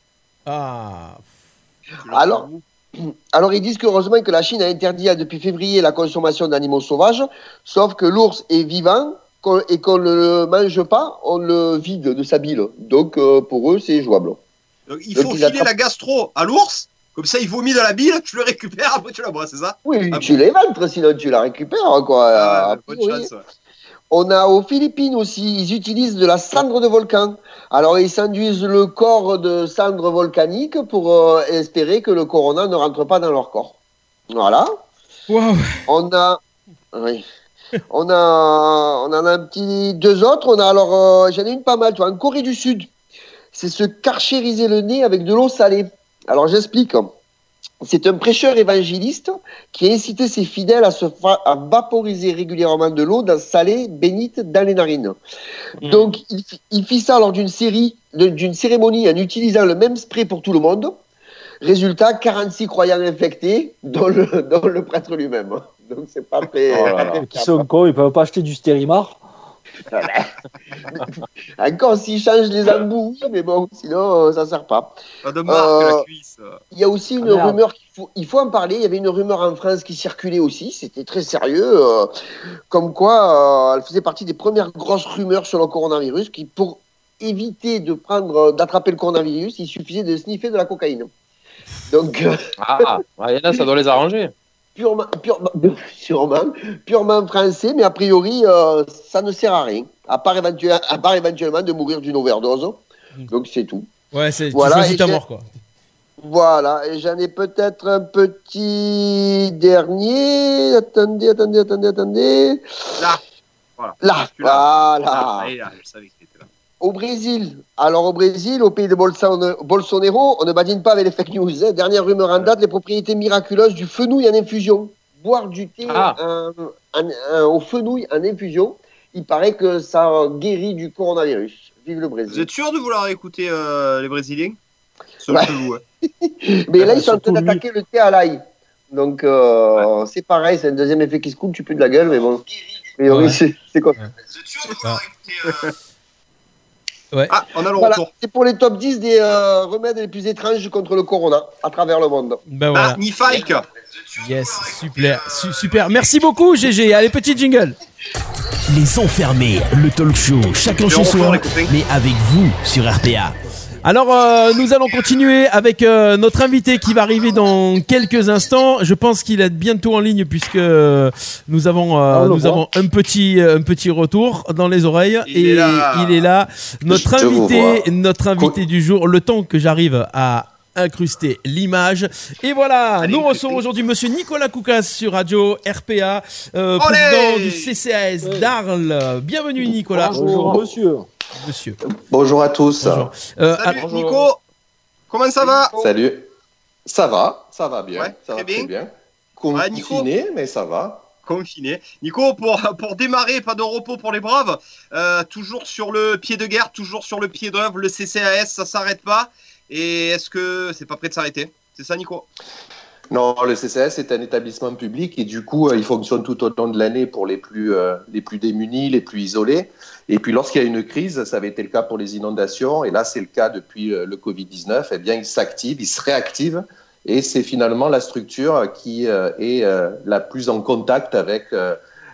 Ah. Alors, alors ils disent qu'heureusement que la Chine a interdit euh, depuis février la consommation d'animaux sauvages, sauf que l'ours est vivant et qu'on ne le mange pas, on le vide de sa bile. Donc euh, pour eux, c'est jouable. Donc, il Donc, faut il filer attrape- la gastro à l'ours, comme ça il vomit dans la bile, tu le récupères, après tu la bois, c'est ça Oui, Ah tu les ventres, sinon tu la récupères. Quoi. Ah, A Bonne priori. chance. ouais. On a aux Philippines aussi, ils utilisent de la cendre de volcan. Alors ils s'induisent le corps de cendre volcanique pour euh, espérer que le corona ne rentre pas dans leur corps. Voilà. Waouh. On a, oui. on a, on en a un petit deux autres. On a alors, euh, j'en ai une pas mal. Tu vois, en Corée du Sud, c'est se carchériser le nez avec de l'eau salée. Alors j'explique. C'est un prêcheur évangéliste qui a incité ses fidèles à se fa- à vaporiser régulièrement de l'eau dans salée bénite dans les narines. Mhm. Donc il, fi- il fit ça lors d'une série, de- d'une cérémonie en utilisant le même spray pour tout le monde. Résultat, 46 croyants infectés, dont le, dont le prêtre lui-même. Donc c'est pas très. Oh là pas là. très Qui sont cons, ils peuvent pas acheter du stérimar. Encore s'ils changent les embouts, oui, mais bon, sinon euh, ça sert pas. Pas de marque, Euh, la cuisse. Il y a aussi une Ah, merde. rumeur qu'il faut, il faut en parler. Il y avait une rumeur en France qui circulait aussi. C'était très sérieux, euh, comme quoi euh, elle faisait partie des premières grosses rumeurs sur le coronavirus. Qui pour éviter de prendre, d'attraper le coronavirus, il suffisait de sniffer de la cocaïne. Donc euh, Ah, ouais, là, ça doit les arranger. Purement, purement, sûrement, purement français, mais a priori euh, ça ne sert à rien, à part, éventuellement, à part éventuellement de mourir d'une overdose. Donc c'est tout. Ouais, c'est Voilà, tu choisis et ta j'ai- mort quoi. Voilà, et j'en ai peut-être un petit dernier. Attendez, attendez, attendez, attendez. Là. Voilà. Là, voilà. Ah, je savais là. Au Brésil, alors au Brésil, au pays de Bolsonaro, on ne badine pas avec les fake news. hein. Dernière rumeur en date, les propriétés miraculeuses du fenouil en infusion. Boire du thé Ah. en- en- au fenouil en infusion, il paraît que ça guérit du coronavirus. Vive le Vous Brésil. êtes sûr de vouloir écouter euh, les Brésiliens? Hein. Mais là, ils sont en train d'attaquer le thé à l'ail. Donc, euh, c'est pareil, c'est un deuxième effet qui se coule, tu pues de la gueule, mais bon. Mais oui, Ouais. c'est c'est quoi? Vous êtes sûr de vouloir écouter euh, Ouais. Ah, on a le Voilà, retour. c'est pour les top 10 des euh, remèdes les plus étranges contre le corona à travers le monde. Ben voilà. Ah, Nifike Yes, super, su- super. Merci beaucoup GG. Allez, petit jingle. Les enfermés, le talk show, chacun chez soi, mais avec vous sur RPA. Alors, euh, nous allons continuer avec euh, notre invité qui va arriver dans quelques instants. Je pense qu'il est bientôt en ligne puisque euh, nous avons nous avons un petit un petit retour dans les oreilles Il et est il est là. Notre Je invité, notre invité du jour. Le temps que j'arrive à incruster l'image. Et voilà, Allez, nous recevons aujourd'hui Monsieur Nicolas Koukas sur Radio RPA, euh, président du CCAS d'Arles. Bienvenue Nicolas. Bonjour, monsieur. Monsieur. Bonjour à tous. Bonjour. Euh, Salut bonjour. Nico, comment ça va Salut. Ça va, ça va bien. Ouais, ça très va très bien. bien. Confiné, Ouais, Nico. mais ça va. Confiné. Nico, pour, pour démarrer, pas de repos pour les braves, euh, toujours sur le pied de guerre, toujours sur le pied d'œuvre, le CCAS, ça s'arrête pas. Et est-ce que c'est pas prêt de s'arrêter? C'est ça Nico? Non, le CCS est un établissement public et du coup, euh, il fonctionne tout au long de l'année pour les plus, euh, les plus démunis, les plus isolés. Et puis, lorsqu'il y a une crise, ça avait été le cas pour les inondations, et là, c'est le cas depuis euh, le Covid-19, eh bien, il s'active, il se réactive. Et c'est finalement la structure qui euh, est euh, la plus en contact avec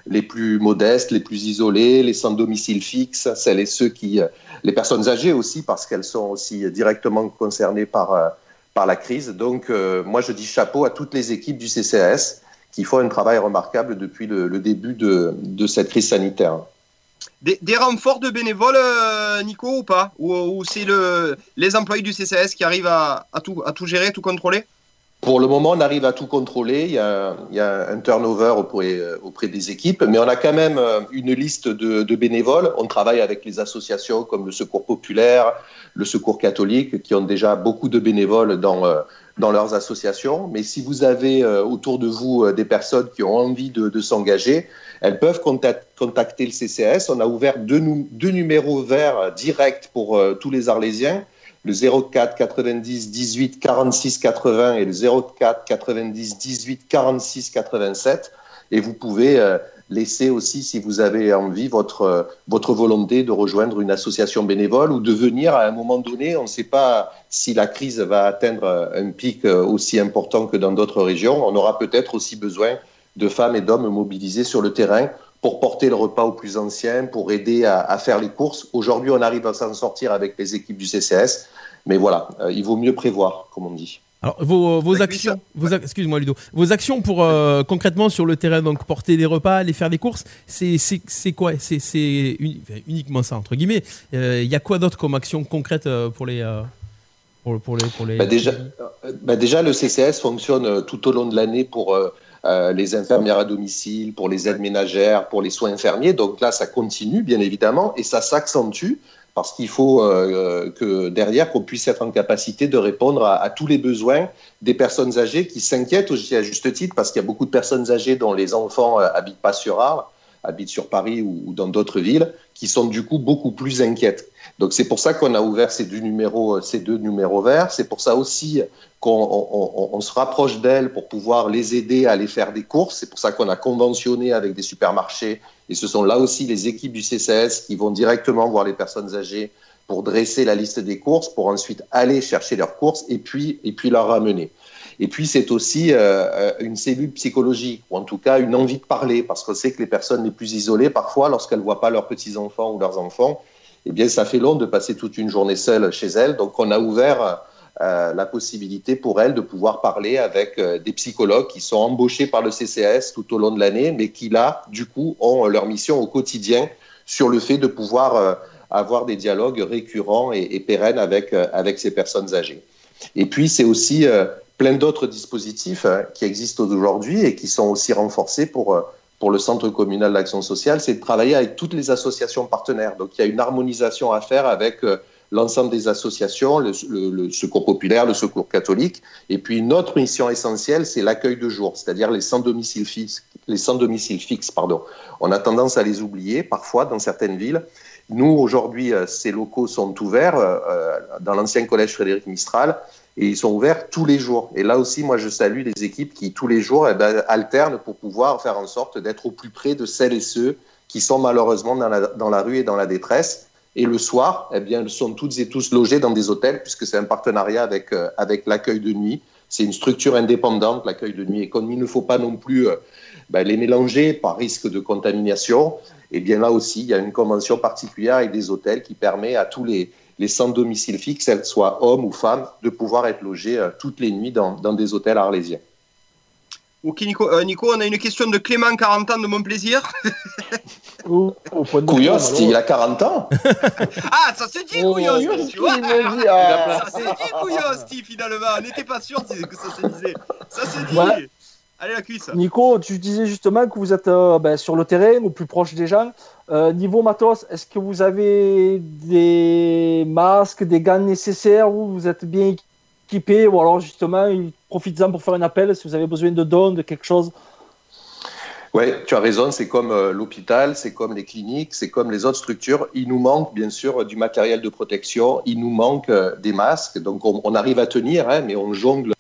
les plus modestes, les plus isolés, les sans domicile fixe, celles et ceux qui, les personnes âgées aussi, parce qu'elles sont aussi directement concernées par, par la crise. Donc, moi, je dis chapeau à toutes les équipes du CCAS qui font un travail remarquable depuis le, le début de, de cette crise sanitaire. Des, des renforts de bénévoles, euh, Nico, ou pas Ou, c'est le, les employés du CCAS qui arrivent à, à, tout, à tout gérer, tout contrôler Pour le moment, on arrive à tout contrôler. Il y a, il y a un turnover auprès, euh, auprès des équipes, mais on a quand même euh, une liste de, de bénévoles. On travaille avec les associations comme le Secours populaire, le Secours catholique, qui ont déjà beaucoup de bénévoles dans, dans leurs associations. Mais si vous avez euh, autour de vous euh, des personnes qui ont envie de, s'engager, elles peuvent contact- contacter le CCS. On a ouvert deux, nu- deux numéros verts directs pour euh, tous les Arlésiens le 04 90 18 46 80 et le 04 90 18 46 87. Et vous pouvez laisser aussi, si vous avez envie, votre, euh, votre volonté de rejoindre une association bénévole ou de venir à un moment donné. On ne sait pas si la crise va atteindre un pic euh, aussi important que dans d'autres régions. On aura peut-être aussi besoin de femmes et d'hommes mobilisés sur le terrain pour porter le repas aux plus anciens, pour aider à, à faire les courses. Aujourd'hui, on arrive à s'en sortir avec les équipes du CCS, mais voilà, euh, il vaut mieux prévoir, comme on dit. Alors vos, vos Avec actions, vos excuse-moi Ludo, vos actions pour euh, concrètement sur le terrain, donc porter des repas, aller faire des courses, c'est c'est quoi? C'est c'est uniquement ça entre guillemets. Euh, Il y a quoi d'autre comme action concrète euh, pour les euh, pour, pour les pour les Bah, déjà, euh, bah, déjà, le CCS fonctionne euh, tout au long de l'année pour euh, euh, les infirmières à domicile, pour les aides ménagères, pour les soins infirmiers. Donc là, ça continue, bien évidemment, et ça s'accentue parce qu'il faut euh, que derrière, qu'on puisse être en capacité de répondre à, tous les besoins des personnes âgées qui s'inquiètent aussi à juste titre, parce qu'il y a beaucoup de personnes âgées dont les enfants euh, habitent pas sur Arles, habitent sur Paris ou dans d'autres villes, qui sont du coup beaucoup plus inquiètes. Donc c'est pour ça qu'on a ouvert ces deux numéros, ces deux numéros verts. C'est pour ça aussi qu'on on, on- on se rapproche d'elles pour pouvoir les aider à aller faire des courses. C'est pour ça qu'on a conventionné avec des supermarchés. Et ce sont là aussi les équipes du CCS qui vont directement voir les personnes âgées pour dresser la liste des courses, pour ensuite aller chercher leurs courses et puis, et puis leur ramener. Et puis, c'est aussi euh, une cellule psychologique, ou en tout cas une envie de parler, parce qu'on sait que les personnes les plus isolées, parfois, lorsqu'elles ne voient pas leurs petits-enfants ou leurs enfants, eh bien, ça fait long de passer toute une journée seule chez elles. Donc, on a ouvert euh, la possibilité pour elles de pouvoir parler avec euh, des psychologues qui sont embauchés par le CCS tout au long de l'année, mais qui, là, du coup, ont leur mission au quotidien sur le fait de pouvoir euh, avoir des dialogues récurrents et, pérennes avec, avec ces personnes âgées. Et puis, c'est aussi plein d'autres dispositifs hein, qui existent aujourd'hui et qui sont aussi renforcés pour, pour le Centre communal d'action sociale, c'est de travailler avec toutes les associations partenaires. Donc, il y a une harmonisation à faire avec euh, l'ensemble des associations, le, Secours populaire, le Secours catholique. Et puis, une autre mission essentielle, c'est l'accueil de jour, c'est-à-dire les sans domicile fixe. Les sans domicile fixe, pardon. On a tendance à les oublier parfois dans certaines villes. Nous, aujourd'hui, euh, ces locaux sont ouverts euh, dans l'ancien collège Frédéric Mistral et ils sont ouverts tous les jours. Et là aussi, moi, je salue les équipes qui, tous les jours, eh ben, alternent pour pouvoir faire en sorte d'être au plus près de celles et ceux qui sont malheureusement dans la, rue et dans la détresse. Et le soir, eh bien, elles sont toutes et tous logés dans des hôtels, puisque c'est un partenariat avec, euh, avec l'accueil de nuit. C'est une structure indépendante, l'accueil de nuit. Et comme il ne faut pas non plus euh, ben, les mélanger par risque de contamination, Et bien là aussi, il y a une convention particulière avec des hôtels qui permet à tous les, les sans domicile fixe, qu'elles soient hommes ou femmes, de pouvoir être logés euh, toutes les nuits dans, dans des hôtels arlésiens. Ok Nico, Euh, Nico, on a une question de Clément, 40 ans, de mon plaisir. Couillos, il a 40 ans. Ah, ça se dit Oh, tu vois dit, ah. Ça se dit Couillos, Steve, finalement. On n'était pas sûr que ça se disait. Ça se dit. Ouais. Allez, la cuisse. Nico, tu disais justement que vous êtes euh, ben, sur le terrain, au plus proche des gens. Euh, niveau matos, est-ce que vous avez des masques, des gants nécessaires ou vous êtes bien équipés ou alors justement, profitez-en pour faire un appel si vous avez besoin de dons, de quelque chose. Oui, tu as raison, c'est comme euh, l'hôpital, c'est comme les cliniques, c'est comme les autres structures. Il nous manque bien sûr du matériel de protection, il nous manque euh, des masques. Donc on, arrive à tenir, hein, mais on jongle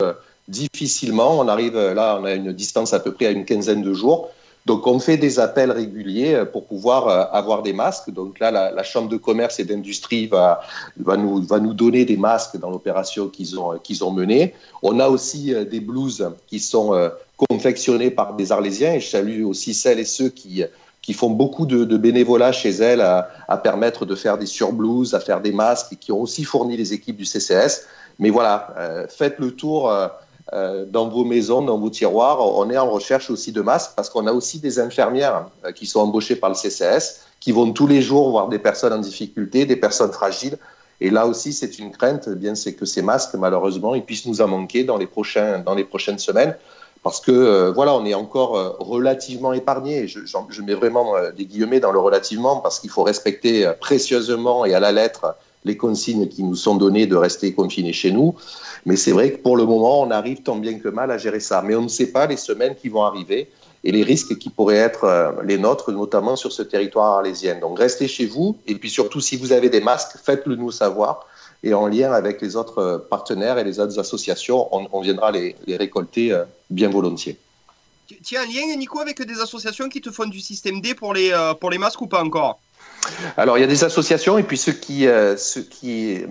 difficilement. On arrive là, on a une distance à peu près à une quinzaine de jours. Donc on fait des appels réguliers euh, pour pouvoir euh, avoir des masques. Donc là, la, Chambre de commerce et d'industrie va, va, nous, va nous donner des masques dans l'opération qu'ils ont, qu'ils ont menée. On a aussi euh, des blouses qui sont euh, confectionnées par des Arlésiens et je salue aussi celles et ceux qui, qui font beaucoup de, bénévolat chez elles à, permettre de faire des surblouses, à faire des masques et qui ont aussi fourni les équipes du CCS. Mais voilà, euh, faites le tour euh, euh, dans vos maisons, dans vos tiroirs. On est en recherche aussi de masques parce qu'on a aussi des infirmières euh, qui sont embauchées par le CCS, qui vont tous les jours voir des personnes en difficulté, des personnes fragiles. Et là aussi, c'est une crainte, eh bien, c'est que ces masques, malheureusement, ils puissent nous en manquer dans les, prochaines semaines. Parce que, euh, voilà, on est encore euh, relativement épargné. Je, je mets vraiment euh, des guillemets dans le relativement parce qu'il faut respecter euh, précieusement et à la lettre les consignes qui nous sont données de rester confinés chez nous. Mais c'est vrai que pour le moment, on arrive tant bien que mal à gérer ça. Mais on ne sait pas les semaines qui vont arriver et les risques qui pourraient être euh, les nôtres, notamment sur ce territoire arlésien. Donc restez chez vous et puis surtout, si vous avez des masques, faites-le nous savoir. Et en lien avec les autres euh, partenaires et les autres associations, on, viendra les, récolter euh, bien volontiers. Tu as un lien, Nico, avec des associations qui te font du système D pour les, pour les masques ou pas encore? Alors, il y a des associations et puis ceux qui, euh, qui euh,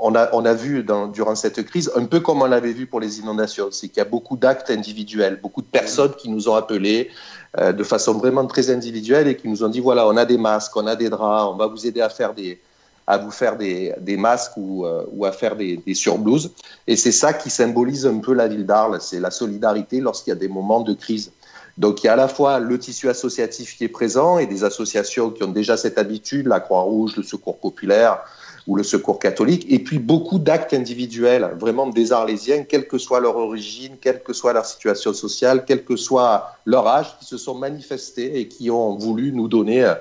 on, a, on a vu durant cette crise, un peu comme on l'avait vu pour les inondations, c'est qu'il y a beaucoup d'actes individuels, beaucoup de personnes qui nous ont appelés euh, de façon vraiment très individuelle et qui nous ont dit voilà, on a des masques, on a des draps, on va vous aider à faire des à vous faire des, des masques ou, ou à faire des, des surblouses. Et c'est ça qui symbolise un peu la ville d'Arles, c'est la solidarité lorsqu'il y a des moments de crise. Donc il y a à la fois le tissu associatif qui est présent et des associations qui ont déjà cette habitude, la Croix-Rouge, le Secours populaire ou le Secours catholique, et puis beaucoup d'actes individuels, vraiment des Arlésiens, quelle que soit leur origine, quelle que soit leur situation sociale, quel que soit leur âge, qui se sont manifestés et qui ont voulu nous donner euh,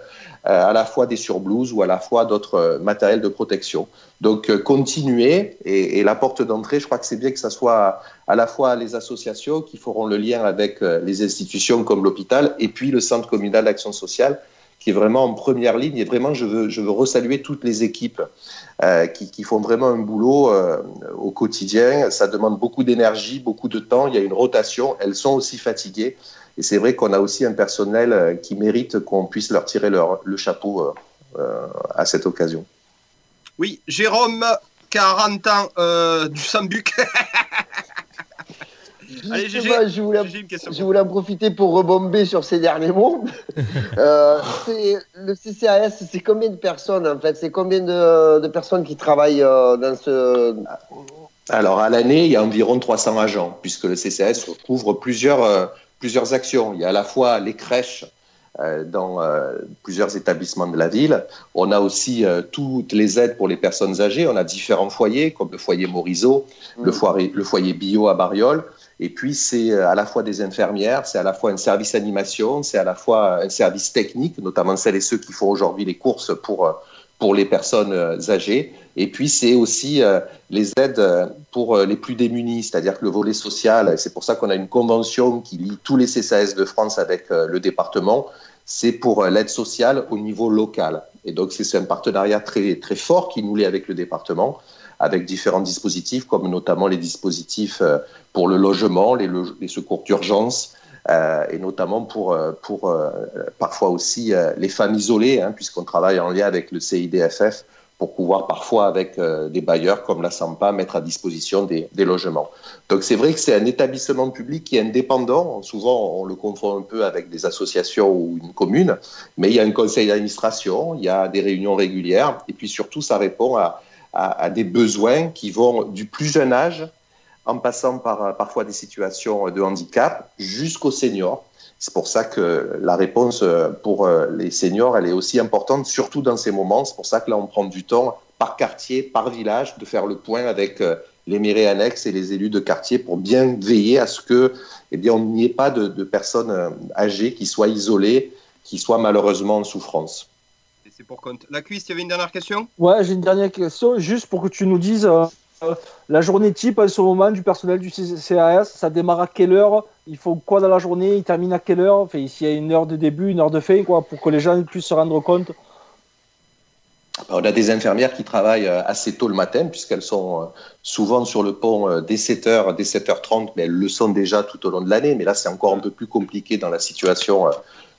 à la fois des surblouses ou à la fois d'autres euh, matériels de protection. Donc euh, continuez, et, la porte d'entrée, je crois que c'est bien que ça soit à la fois les associations qui feront le lien avec euh, les institutions comme l'hôpital et puis le Centre communal d'action sociale qui est vraiment en première ligne. Et vraiment, je veux, je veux resaluer toutes les équipes euh, qui, font vraiment un boulot euh, au quotidien. Ça demande beaucoup d'énergie, beaucoup de temps. Il y a une rotation. Elles sont aussi fatiguées. Et c'est vrai qu'on a aussi un personnel euh, qui mérite qu'on puisse leur tirer leur, le chapeau euh, euh, à cette occasion. Oui, Jérôme, 40 ans, euh, du Sambuc. Allez, GG, Justement, je voulais, j'ai une question. je voulais en profiter pour rebomber sur ces derniers mots. Euh, le CCAS, c'est combien de personnes en fait? C'est combien de, de personnes qui travaillent euh, dans ce. Alors, à l'année, il y a environ 300 agents, puisque le CCS couvre plusieurs, euh, plusieurs actions. Il y a à la fois les crèches euh, dans euh, plusieurs établissements de la ville. On a aussi euh, toutes les aides pour les personnes âgées. On a différents foyers, comme le foyer Morisot, le, foyer, le foyer Bio à Bariol. Et puis, c'est à la fois des infirmières, c'est à la fois un service animation, c'est à la fois un service technique, notamment celles et ceux qui font aujourd'hui les courses pour, pour les personnes euh, âgées. Et puis, c'est aussi euh, les aides euh, pour les plus démunis, c'est-à-dire que le volet social, c'est pour ça qu'on a une convention qui lie tous les CCAS de France avec le département, c'est pour l'aide sociale au niveau local. Et donc, c'est un partenariat très, très fort qui nous lie avec le département, avec différents dispositifs, comme notamment les dispositifs pour le logement, les, lo- les secours d'urgence, euh, et notamment pour, euh, pour euh, parfois aussi les femmes isolées, hein, puisqu'on travaille en lien avec le CIDFF pour pouvoir parfois avec des bailleurs comme la Sampa mettre à disposition des, logements. Donc c'est vrai que c'est un établissement public qui est indépendant. Souvent on le confond un peu avec des associations ou une commune, mais il y a un conseil d'administration, il y a des réunions régulières et puis surtout ça répond à des besoins qui vont du plus jeune âge en passant par euh, parfois des situations de handicap jusqu'aux seniors. C'est pour ça que la réponse euh, pour euh, les seniors, elle est aussi importante, surtout dans ces moments. C'est pour ça que là, on prend du temps par quartier, par village, de faire le point avec les mairies annexes et les élus de quartier pour bien veiller à ce que, eh bien, on n'y ait pas de, de, personnes âgées qui soient isolées, qui soient malheureusement en souffrance. C'est pour compte. La cuisse, il y avait une dernière question? Ouais, j'ai une dernière question, juste pour que tu nous dises. La journée type en ce moment du personnel du CAS, ça démarre à quelle heure Il faut quoi dans la journée Il termine à quelle heure enfin, S'il y a une heure de début, une heure de fin, quoi, pour que les gens puissent se rendre compte on a des infirmières qui travaillent euh, assez tôt le matin, puisqu'elles sont euh, souvent sur le pont euh, dès 7h, dès 7h30, mais elles le sont déjà tout au long de l'année. Mais là, c'est encore un peu plus compliqué dans la situation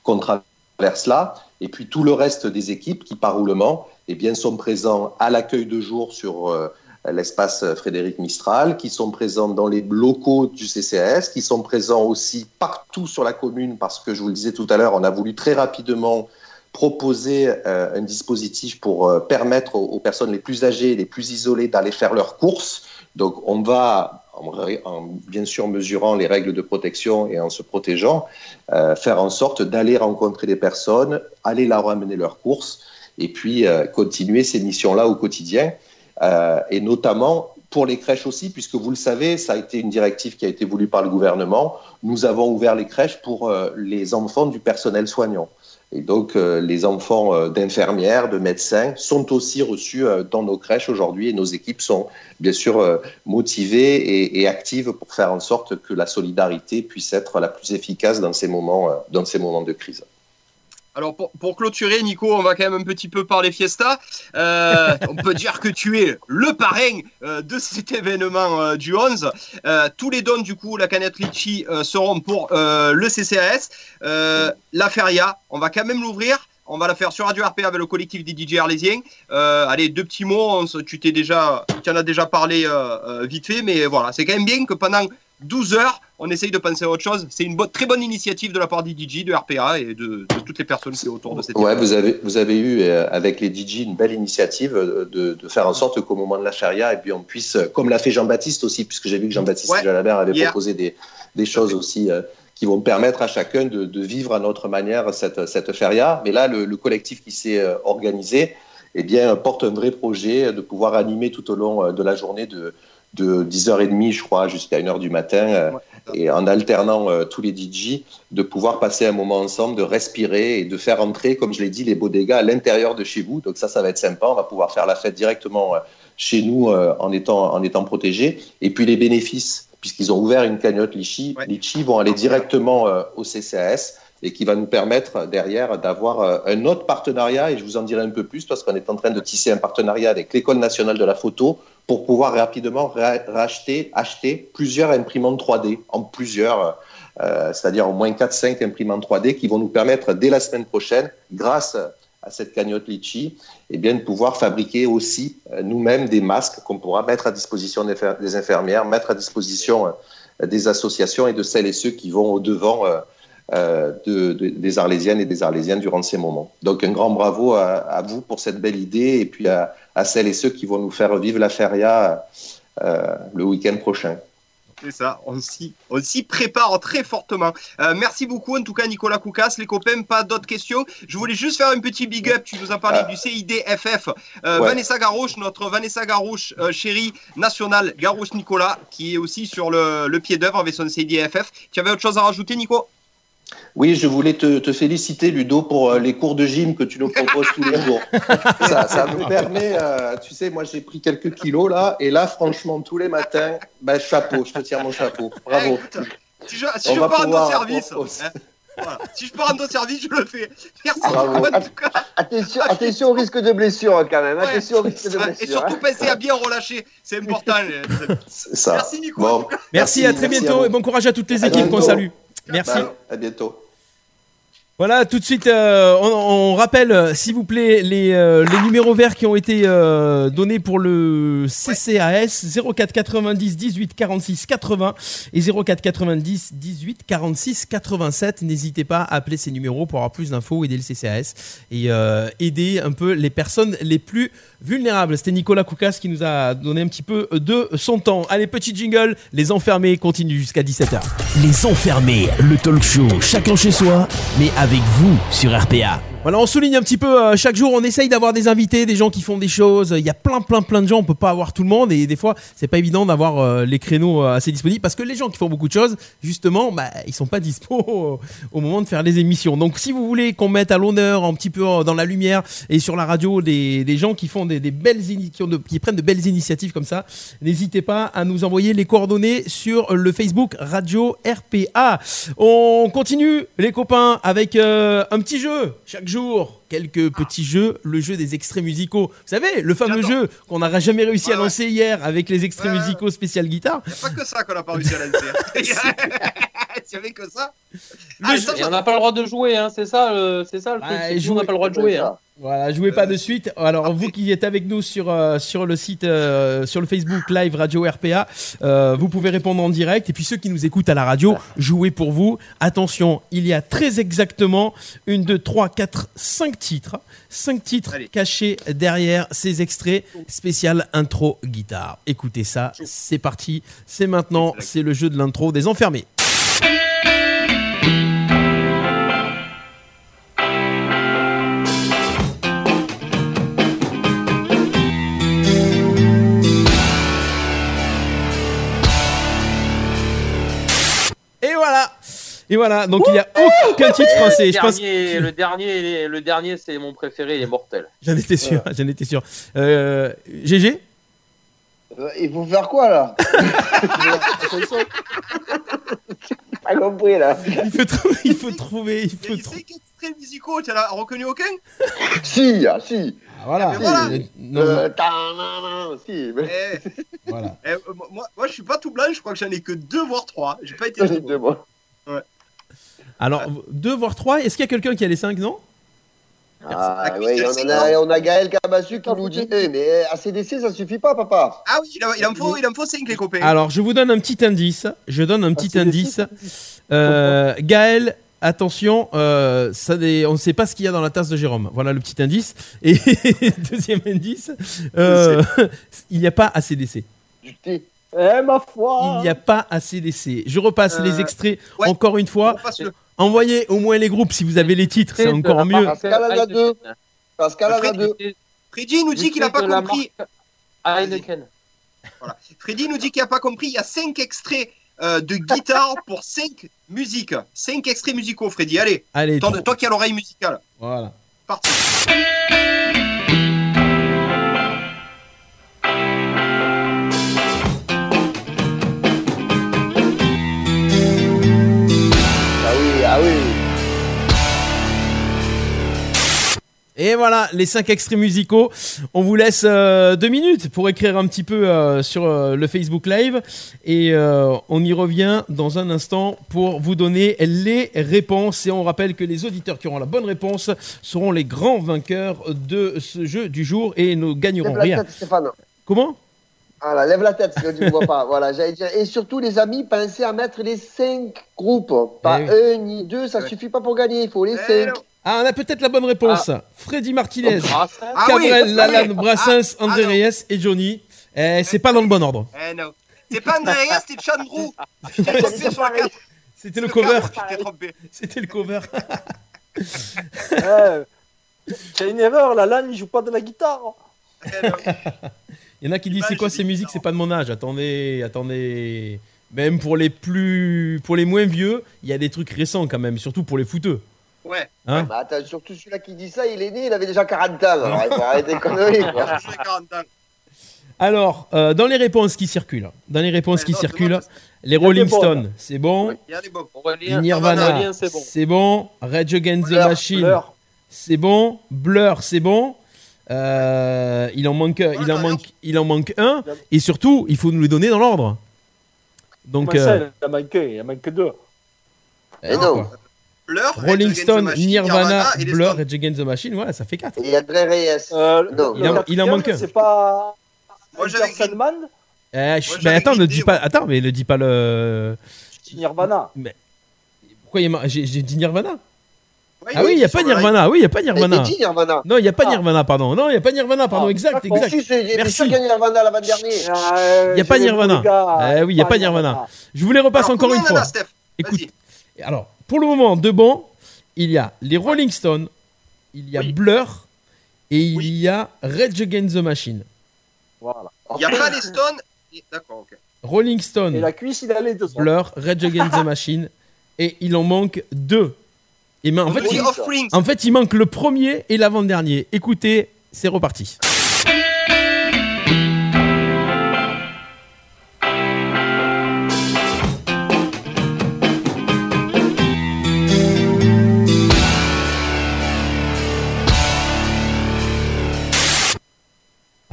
qu'on traverse là. Et puis tout le reste des équipes qui, par roulement, eh bien, sont présents à l'accueil de jour sur l'espace Frédéric Mistral, qui sont présents dans les locaux du CCAS, qui sont présents aussi partout sur la commune, parce que je vous le disais tout à l'heure, on a voulu très rapidement proposer euh, un dispositif pour euh, permettre aux, personnes les plus âgées, les plus isolées d'aller faire leurs courses. Donc on va, en, en, bien sûr mesurant les règles de protection et en se protégeant, euh, faire en sorte d'aller rencontrer des personnes, aller leur ramener leurs courses et puis continuer ces missions-là au quotidien. Euh, et notamment pour les crèches aussi, puisque vous le savez, ça a été une directive qui a été voulue par le gouvernement. Nous avons ouvert les crèches pour euh, les enfants du personnel soignant. Et donc, euh, les enfants d'infirmières, de médecins sont aussi reçus dans nos crèches aujourd'hui et nos équipes sont bien sûr motivées et, et, actives pour faire en sorte que la solidarité puisse être la plus efficace dans ces moments, dans ces moments de crise. Alors pour, clôturer, Nico, on va quand même un petit peu parler fiesta. Euh, on peut dire que tu es le parrain euh, de cet événement euh, du 11. tous les dons, du coup, la canette Litchi seront pour le CCAS. la Feria, on va quand même l'ouvrir. On va la faire sur Radio RP avec le collectif des DJ arlésiens. allez, deux petits mots. Tu t'es déjà, tu en as déjà parlé vite fait, mais voilà, c'est quand même bien que pendant 12 heures, on essaye de penser à autre chose. C'est une bo très bonne initiative de la part des DJ, de RPA et de, de toutes les personnes qui sont autour de cette Ouais, vous avez, vous avez eu euh, avec les DJ une belle initiative euh, de, de faire en sorte qu'au moment de la charia, et puis on puisse, comme l'a fait Jean-Baptiste aussi, puisque j'ai vu que Jean-Baptiste ouais, Jalabert avait yeah. proposé des, des choses aussi euh, qui vont permettre à chacun de, de, vivre à notre manière cette, cette feria. Mais là, le, le collectif qui s'est euh, organisé, eh bien, porte un vrai projet de pouvoir animer tout au long de la journée de, de 10h30, je crois, jusqu'à 1h du matin, euh, ouais. et en alternant euh, tous les DJ, de pouvoir passer un moment ensemble, de respirer et de faire entrer, comme je l'ai dit, les beaux dégâts à l'intérieur de chez vous. Donc ça, ça va être sympa. On va pouvoir faire la fête directement euh, chez nous en étant, en étant protégés. Et puis les bénéfices, puisqu'ils ont ouvert une cagnotte Litchi, ouais. Litchi vont aller directement au CCAS et qui va nous permettre derrière d'avoir un autre partenariat, et je vous en dirai un peu plus, parce qu'on est en train de tisser un partenariat avec l'École nationale de la photo pour pouvoir rapidement racheter, acheter plusieurs imprimantes 3D, en plusieurs, euh, c'est-à-dire au moins 4-5 imprimantes 3D qui vont nous permettre dès la semaine prochaine, grâce à cette cagnotte Litchi, eh bien, de pouvoir fabriquer aussi euh, nous-mêmes des masques qu'on pourra mettre à disposition des infirmières, mettre à disposition euh, des associations et de celles et ceux qui vont au-devant euh, de, de, des Arlésiennes et des Arlésiens durant ces moments. Donc un grand bravo à, à vous pour cette belle idée et puis à, à, celles et ceux qui vont nous faire vivre la feria euh, le week-end prochain. C'est ça, on s'y prépare très fortement. Euh, merci beaucoup en tout cas Nicolas Koukas, les copains, pas d'autres questions. Je voulais juste faire un petit big up, tu nous as parlé ah. du CIDFF. Euh, ouais. Vanessa Garouche, notre Vanessa Garouche, chérie nationale Garouche Nicolas, qui est aussi sur le, le pied d'œuvre avec son CIDFF. Tu avais autre chose à rajouter Nico? Oui, je voulais te, te, féliciter, Ludo, pour euh, les cours de gym que tu nous proposes tous les jours. Ça, ça nous permet, euh, tu sais, moi j'ai pris quelques kilos là, et là, franchement, tous les matins, ben, chapeau, je te tire mon chapeau. Bravo. Si je, si je peux rendre service, hein, voilà. si je peux rendre service, je le fais. Merci. Bravo. En tout cas. Attention, attention au risque de blessure quand même. Ouais, attention au risque de blessure. Et surtout, hein. pensez à bien relâcher. C'est important. Ça. Merci Nico. Bon. Merci, à très bientôt à et bon courage à toutes les équipes qu'on salue. Merci. À bientôt. Voilà, tout de suite, euh, on, rappelle, euh, s'il vous plaît, les, euh, les numéros verts qui ont été donnés pour le CCAS 04 90 18 46 80 et 04 90 18 46 87. N'hésitez pas à appeler ces numéros pour avoir plus d'infos, aider le CCAS et aider un peu les personnes les plus vulnérables. C'était Nicolas Koukas qui nous a donné un petit peu de son temps. Allez, petit jingle, les enfermés continuent jusqu'à 17h. Les enfermés, le talk show, chacun chez soi, mais avec vous sur RPA. Voilà, on souligne un petit peu euh, chaque jour, on essaye d'avoir des invités, des gens qui font des choses. Il y a plein, plein, plein de gens, on peut pas avoir tout le monde et des fois, c'est pas évident d'avoir euh, les créneaux euh, assez disponibles parce que les gens qui font beaucoup de choses, justement, bah, ils sont pas dispo au, moment de faire les émissions. Donc, si vous voulez qu'on mette à l'honneur, un petit peu euh, dans la lumière et sur la radio des, des gens qui font des, des belles qui, de- qui prennent de belles initiatives comme ça, n'hésitez pas à nous envoyer les coordonnées sur le Facebook Radio RPA. On continue, les copains, avec euh, un petit jeu chaque jour. Quelques petits jeux, le jeu des extraits musicaux. Vous savez, le fameux jeu qu'on n'aura jamais réussi à lancer hier avec les extraits musicaux spécial guitare. Pas que ça qu'on a pas réussi à lancer. hein. S'il y avait que ça. Ah, on n'a pas le droit de jouer, hein, c'est ça, c'est ça le truc. que nous, on n'a pas le droit de jouer. Hein. Voilà, jouez pas de suite. Alors vous qui êtes avec nous sur euh, sur le site, euh, sur le Facebook Live Radio RPA, euh, vous pouvez répondre en direct. Et puis ceux qui nous écoutent à la radio, jouez pour vous. Attention, il y a très exactement une, deux, trois, quatre, cinq titres, cinq titres cachés derrière ces extraits spécial intro guitare. Écoutez ça, c'est parti, c'est maintenant, c'est le jeu de l'intro des enfermés. Et voilà, donc il n'y a aucun titre français. Le Je pense dernier, le dernier, le dernier, c'est mon préféré, il est mortel. J'en étais sûr, j'en étais sûr. Euh, GG Euh, Il faut faire quoi là? Pas compris là? il faut, trou- il faut trouver, il faut musicaux, tu as reconnu aucun? Si, ah, si. Voilà. Mais voilà. Euh, non, Euh, ta-na-na, si. mais- Eh, voilà. eh, euh, moi, moi, je suis pas tout blanc, je crois que j'en ai que deux voire trois. J'ai pas été. De moi. Alors, deux voire trois, est-ce qu'il y a quelqu'un qui a les cinq, non? Ah, oui, on, a, on a Gaël Cabassu qui nous dit mais ACDC ça suffit pas, papa. Ah oui, il, en- il en faut, il en faut cinq les copains. Alors, je vous donne un petit indice. Je donne un petit indice. Euh, Gaël, attention, euh, ça on ne sait pas ce qu'il y a dans la tasse de Jérôme. Voilà le petit indice. Et deuxième indice, euh, il n'y a pas ACDC. Du thé. Eh, ma foi Il n'y a pas ACDC. Je repasse Euh, les extraits ouais. encore une fois. Envoyez au moins les groupes si vous avez les titres, c'est encore mieux. Pascal a deux. Pascal en a Fred, deux. Freddy nous dit qu'il a pas compris. Heineken. Voilà. Freddy nous dit qu'il a pas compris. Il y a cinq extraits euh, de guitare pour cinq musiques. Cinq extraits musicaux, Freddy. Allez, Allez, toi, toi qui as l'oreille musicale. voilà. Parti. Et voilà, les cinq extraits musicaux. On vous laisse euh, deux minutes pour écrire un petit peu euh, sur euh, le Facebook Live. Et euh, on y revient dans un instant pour vous donner les réponses. Et on rappelle que les auditeurs qui auront la bonne réponse seront les grands vainqueurs de ce jeu du jour et ne gagneront Lève la rien. tête, Stéphane. Comment? Voilà, lève la tête si tu ne vois pas. Voilà, j'allais dire. Et surtout, les amis, pensez à mettre les cinq groupes. Pas Eh oui. un ni deux, ça Ouais. suffit pas pour gagner. Il faut les Eh cinq. non. Ah, on a peut-être la bonne réponse. Freddy Martinez, Ah, Ah oui, Cabrel, ah Lalanne. Brassens, Ah, André ah. Reyes et Johnny. Eh, c'est pas dans le bon ordre. Eh non. C'est pas c'est t'es trompé sur la carte. C'était le cover. C'était le cover. C'est une erreur, la LAN, il joue pas de la guitare. Eh. Il y en a qui disent c'est quoi ces musiques. C'est pas de mon âge. Attendez, attendez. Même pour les plus, pour les moins vieux, il y a des trucs récents quand même, surtout pour les footeux. Ouais. Hein Bah, attends, surtout celui-là qui dit ça, il est né, il avait déjà 40 ans. Alors, il faut arrêter les conneries. quoi. J'ai 40 ans. Alors, euh, dans les réponses qui circulent, dans les réponses Ouais, qui non, circulent, les Rolling. Stones, c'est bon. Il y a des bons. Aurélien, Nirvana, c'est bon. c'est bon. Rage Against the Machine, c'est bon. Blur, c'est bon. Euh, il en manque, il en alors. manque, il en manque un. Et surtout, il faut nous les donner dans l'ordre. Donc, ça, euh, il en manque un, il en manque deux. eh non. quoi. Blur, Rolling Stone, Machine, Nirvana, et les Blur. Rage Against the Machine, voilà, ça fait 4. Et André Reyes. Euh, Non. Il en- il en manque un. C'est pas. Moi, j'avais Sandman Eh, je- Moi, mais attends, ne dis pas, attends, mais ne dis pas le. Nirvana. Pourquoi il y a j'ai dit Nirvana? Ouais, Ah oui, il n'y a pas Nirvana, oui, il n'y a pas Mais Nirvana. il dit Nirvana. Non, il n'y a pas Ah. Nirvana, pardon. Non, il n'y a pas Nirvana, pardon, Ah, exact, exact. Si, Merci. qu'il y a Nirvana l'avant-dernier. Il Y a pas Nirvana. Eh oui, y a pas Nirvana. Je vous les repasse Alors, encore une a, fois. Steph? Écoute, alors, pour le moment, de bon, il y a les Rolling Stones, il y a Oui. Blur et il Oui. y a Rage Against the Machine. Voilà. Il n'y a pas les Stones. et- D'accord, ok. Rolling Et Stone, la cuisse, il a les deux. Blur, Rage Against the Machine et il en manque deux. Et ben, en, fait, Oui, il, Offsprings. en fait, il manque le premier et l'avant-dernier. Écoutez, c'est reparti.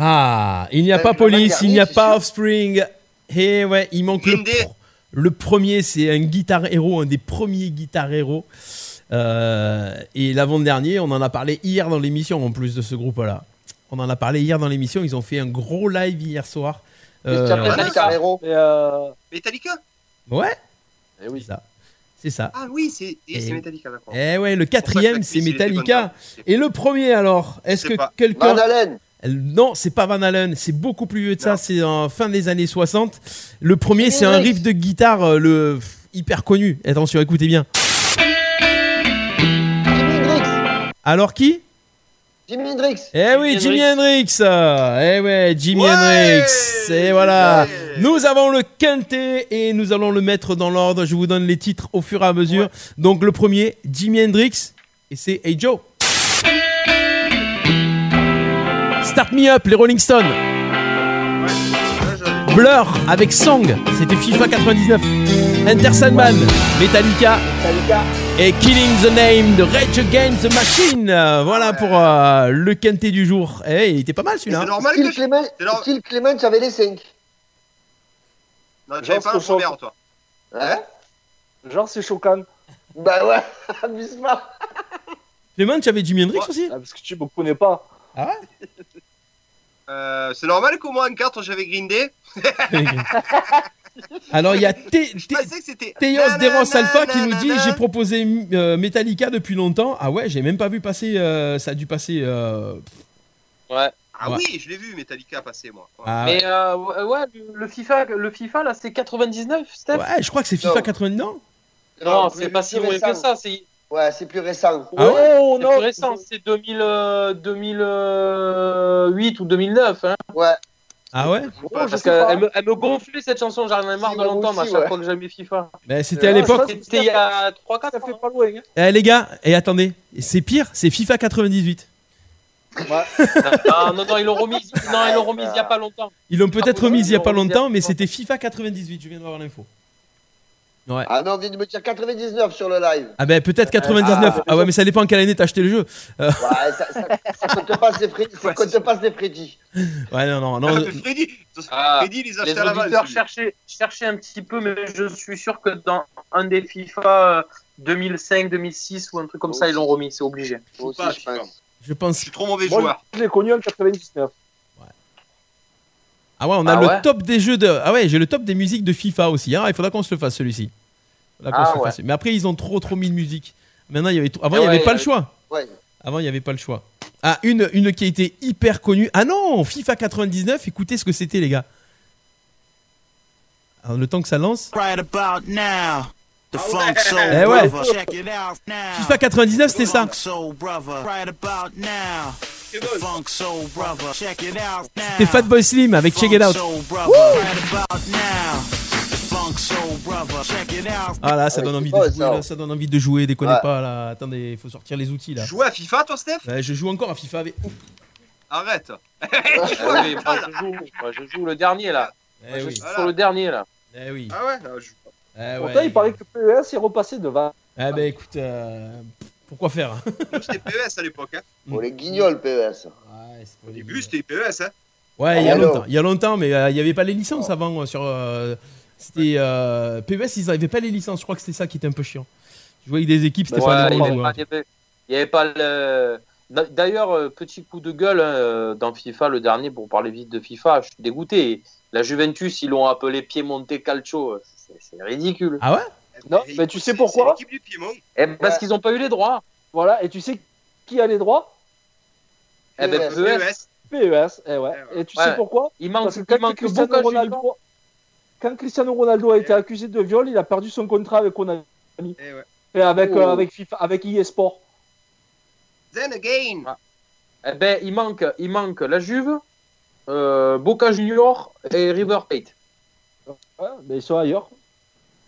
Ah, il n'y a pas Police, il n'y a pas Offspring. Et ouais, il manque le, pr- le premier, c'est un guitar héros, un des premiers guitar héros. Euh, et l'avant-dernier, on en a parlé hier dans l'émission en plus de ce groupe-là. On en a parlé hier dans l'émission, ils ont fait un gros live hier soir. Euh, Metallica. Et euh... Metallica ouais, Eh oui. c'est ça. C'est ça. Ah oui, c'est et Et- c'est Metallica, d'accord. Eh ouais, le quatrième, c'est Metallica. Et le premier alors, est-ce que quelqu'un... Van Halen. Non, c'est pas Van Halen, c'est beaucoup plus vieux de ça, c'est en fin des années 60. Le premier, c'est un riff de guitare euh, le hyper connu. Attention, écoutez bien. Alors qui? Jimi Hendrix. Eh oui, Jimi Hendrix. Eh ouais, Jimi Ouais Hendrix. Et voilà. Ouais. Nous avons le quintet et nous allons le mettre dans l'ordre. Je vous donne les titres au fur et à mesure. Donc le premier, Jimi Hendrix et c'est Hey Joe. Start Me Up, les Rolling Stones. J'avais- Blur avec Song, c'était FIFA 99. Enter Sandman, Metallica Metallica. et Killing the Name de Rage Against the Machine. Euh, Voilà pour euh, le quintet du jour. Eh, il était pas mal C'est celui-là. hein. normal Phil que c'est normal. Phil Clement avait les 5. Non, j'avais pas Genre, première, toi. Hein Genre, c'est choquant. Bah ouais, Bismarck. Clément, tu avais Jimi Hendrix Ouais. aussi Ah, parce que tu me connais pas. Euh, c'est normal que moi en 4 j'avais Green Day. Alors il y a. Théos Deros Alpha qui nous dit j'ai proposé euh, Metallica depuis longtemps. Ah ouais, j'ai même pas vu passer. euh, ça a dû passer. euh, Ouais. Ah Ouais. oui, je l'ai vu Metallica passer moi. Ah, Mais euh, ouais, le- FIFA, le FIFA là, c'est 99, Steph? ouais, je crois que c'est FIFA Non. 80. Non c'est pas si loin que ça. C'est Ouais, c'est plus récent. Ah ouais oh c'est non. plus récent. C'est 2000, euh, 2008 ou 2009. Hein. Ouais. Ah ouais Oh, Parce qu'elle me, elle me gonflait cette chanson. J'en ai marre de l'entendre à chaque ouais. fois que j'ai mis FIFA. Ben, C'était à Ouais, l'époque. C'était il y a 3-4 Ça fait pas loin. Hein. Eh les gars, et attendez, c'est pire, c'est FIFA 98. Ah, non, non, ils l'ont remise. Non, ils l'ont remise il y a pas longtemps. Ils l'ont peut-être Ah, remis il y a pas longtemps, mais c'était FIFA 98, je viens d'avoir l'info. Ouais. Ah non, on vient de me dire 99 sur le live. Ah ben peut-être 99. Ah. Ah ouais, mais ça dépend en quelle année t'as acheté le jeu. Ouais, ça, ça, ça compte pas, c'est Freddy. Ça compte pas, c'est Freddy. Ouais, non, non, non. Ah, Freddy, Ah, Freddy les a Les achetés à la base. cherchaient, cherchaient un petit peu, mais je suis sûr que dans un des FIFA euh, 2005, 2006 ou un truc comme ça, ils l'ont remis, c'est obligé. Moi aussi, pas, je pense. Je Je pense. suis trop mauvais Moi, joueur. je l'ai connu en 99. Ah ouais, on a Ah le ouais top des jeux de. Ah ouais, j'ai le top des musiques de FIFA aussi. hein. Il faudra qu'on se le fasse celui-ci. Ah se le ouais. fasse. Mais après, ils ont trop trop mis de musique. Maintenant, il y avait. Avant, il Ah n'y avait pas il le choix. Ouais. Avant, il n'y avait pas le choix. Ah, une, une qui a été hyper connue. Ah non, FIFA 99, écoutez ce que c'était, les gars. Alors, le temps que ça lance. Right about now. The funk ouais. soul Eh ouais. brother. Check it out now. FIFA 99, c'était ça. Right about now. The funk soul brother. Check it out now. C'était Fatboy Slim avec Check It Out. Funk soul brother. Right about now. The funk soul brother. Check it out. Ah là, ça donne envie de jouer, ça. là, ça donne envie de jouer, déconnez Ouais. pas là. Attendez, il faut sortir les outils là. Jouais à FIFA toi Steph? Ouais, je joue encore à FIFA avec. Arrête. Je, joue, moi, je joue le dernier là. Moi, Eh je oui, suis Voilà. sur le dernier là. eh oui. Ah ouais, je- Eh Pourtant, ouais. il paraît que PES est repassé devant. Ah bah écoute, euh, pourquoi faire hein c'était PES à l'époque. Hein. Pour les guignols, PES. Ouais, c'est pas Au début c'était PES. Hein. Ouais, il y a longtemps, il y a longtemps, mais euh, il n'y avait pas les licences avant euh, sur. euh, c'était euh, PES, ils n'avaient pas les licences. Je crois que c'était ça qui était un peu chiant. Jouer avec des équipes, c'était Ouais, pas il n'y bons avait, pas- avait- le. D'ailleurs, petit coup de gueule hein, dans FIFA, le dernier, pour parler vite de FIFA, je suis dégoûté. La Juventus, ils l'ont appelé Piemonte Calcio. C'est c'est ridicule. Ah ouais? Non, mais tu sais pourquoi l'équipe du Piémont. Eh, Parce qu'ils n'ont pas eu les droits. Voilà, et tu sais qui a les droits? Eh ben, PES. PES, eh ouais. Et tu Ouais. sais pourquoi? Il manque, Parce que il quand manque Cristiano Ronaldo, quand Cristiano Ronaldo a été accusé de viol, il a perdu son contrat avec Konami. Eh ouais. Et avec, Oh. euh, avec FIFA, avec EA Sport. Then again. Eh ben, il manque, il manque la Juve, euh, Boca Junior et River Plate. Ouais, mais ils sont ailleurs.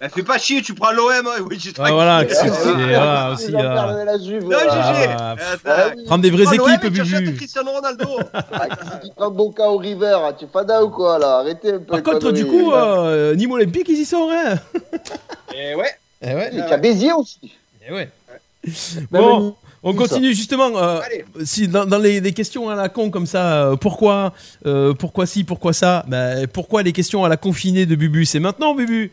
Eh, fais pas chier, tu prends l'OM. Hein. Oui, j'ai Ah, voilà, c'est- Ah, voilà, aussi, euh, la Juve. Non. GG. Ah. Prendre des vraies équipes, et Bubu. Cristiano Ronaldo. Ah, qui prend Boca au River hein Tu es fada ou quoi là Arrêtez un peu. Par contre, du coup, euh, Nîmes Olympique, ils y sont, hein Eh ouais. Eh ouais. Il y a Béziers aussi. Eh ouais. Bon, on continue justement. euh, si dans, dans les, les questions à la con comme ça, euh, pourquoi, euh, pourquoi si, pourquoi ça Ben, Pourquoi les questions à la confinée de Bubu? C'est maintenant, Bubu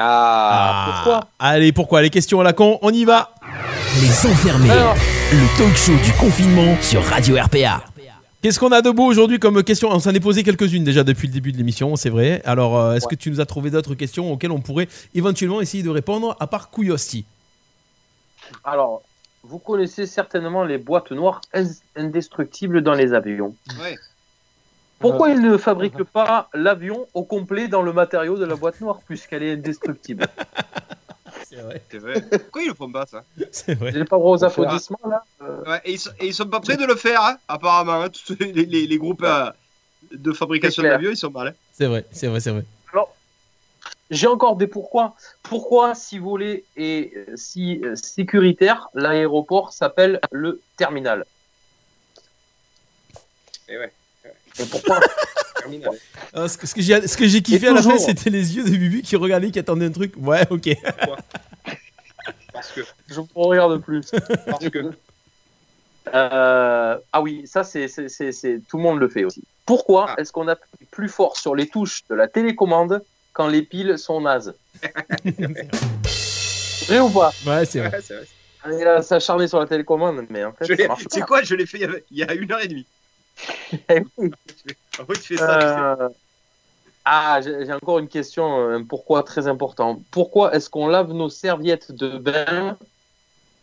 Ah, pourquoi? Allez, pourquoi? Les questions à la con, on y va Les enfermés. Alors. Le talk show du confinement sur Radio RPA. Qu'est-ce qu'on a de beau aujourd'hui comme question? On s'en est posé quelques-unes déjà depuis le début de l'émission, c'est vrai. Alors, euh, est-ce que tu nous as trouvé d'autres questions auxquelles on pourrait éventuellement essayer de répondre, à part Couillosti Alors, vous connaissez certainement les boîtes noires indestructibles dans les avions. Ouais. Pourquoi ils ne fabriquent pas l'avion au complet dans le matériau de la boîte noire puisqu'elle est indestructible? C'est vrai. C'est vrai. Pourquoi ils le font pas ça? C'est vrai. J'ai pas droit aux applaudissements là Euh, Ouais, et, ils sont, et ils sont pas prêts de le faire, hein, apparemment. hein. Tous les, les- les groupes euh, de fabrication d'avions, ils sont mal. hein. C'est vrai, c'est vrai, c'est vrai. J'ai encore des pourquoi. Pourquoi, si volé et euh, si euh, sécuritaire, l'aéroport s'appelle le terminal? Et ouais. Et pourquoi. Euh, ce que, ce que j'ai, ce que j'ai kiffé Et à la fin, c'était les yeux de Bubu qui regardaient, qui attendaient un truc. Ouais, ok. Parce que. Je ne regarde plus. Parce que. Euh, ah oui, ça c'est, c'est, c'est, c'est- tout le monde le fait aussi. Pourquoi Ah. est-ce qu'on appuie plus fort sur les touches de la télécommande quand les piles sont nazes Vrai ou pas? Ouais, c'est vrai. Ouais, c'est vrai. On est là à s'acharner sur la télécommande, mais en fait, pas. quoi? Je l'ai fait il y a une heure et demie. Eh oui. Après, tu fais ça. tu sais. Euh, Ah, j'ai j'ai encore une question, euh, un pourquoi très important. Pourquoi est-ce qu'on lave nos serviettes de bain?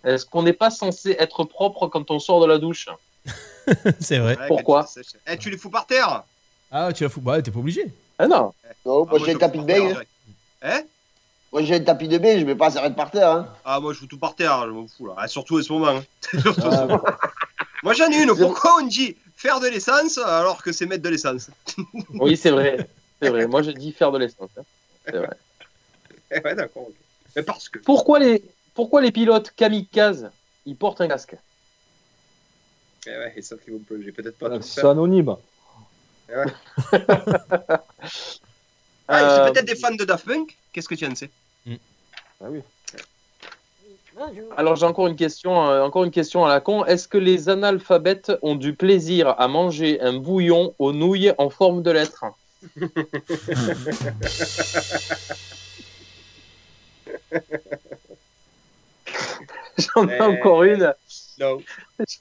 Est-ce qu'on n'est pas censé être propre quand on sort de la douche? C'est vrai. Pourquoi? tu. Eh, tu les fous par terre? Ah, tu la fous. Bah, t'es pas obligé. Ah non Non, moi Ah, j'ai je un tapis de bain. Hein Moi j'ai un tapis de bain, je mets pas s'arrête par terre. Hein. Ah, moi je fous tout par terre, je m'en fous là. Ah, surtout à ce moment. hein. Ah, moment. Moi j'en ai une. Pourquoi on dit faire de l'essence alors que c'est mettre de l'essence Oui, c'est vrai. C'est vrai. Moi, je dis faire de l'essence. hein. C'est vrai. Eh Ouais, d'accord. Mais parce que. Pourquoi les, pourquoi les pilotes kamikazes, ils portent un casque? Eh ouais, et ça qu'ils vont plonger. Peut-être pas tout C'est faire. anonyme. Eh ouais. Euh, Ah, c'est peut-être des fans de Daft Punk? Qu'est-ce que tu en sais? Ah oui. Alors j'ai encore une question, euh, encore une question à la con. Est-ce que les analphabètes ont du plaisir à manger un bouillon aux nouilles en forme de lettre J'en ai Euh, encore une. Non.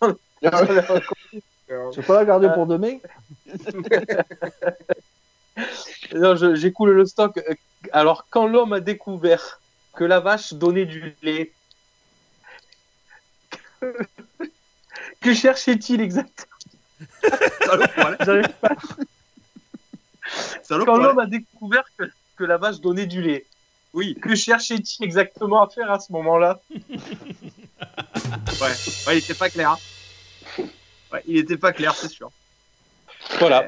J'en j'en ai encore une. Tu peux pas la garder pour demain? Non, j'écoule le stock. Euh, Alors, quand l'homme a découvert que la vache donnait du lait, que cherchait-il exactement? J'arrive pas. Quand l'homme a découvert que, que la vache donnait du lait, Oui, que cherchait-il exactement à faire à ce moment-là? Ouais. ouais. Il était pas clair. hein. Ouais, il était pas clair, c'est sûr. Voilà.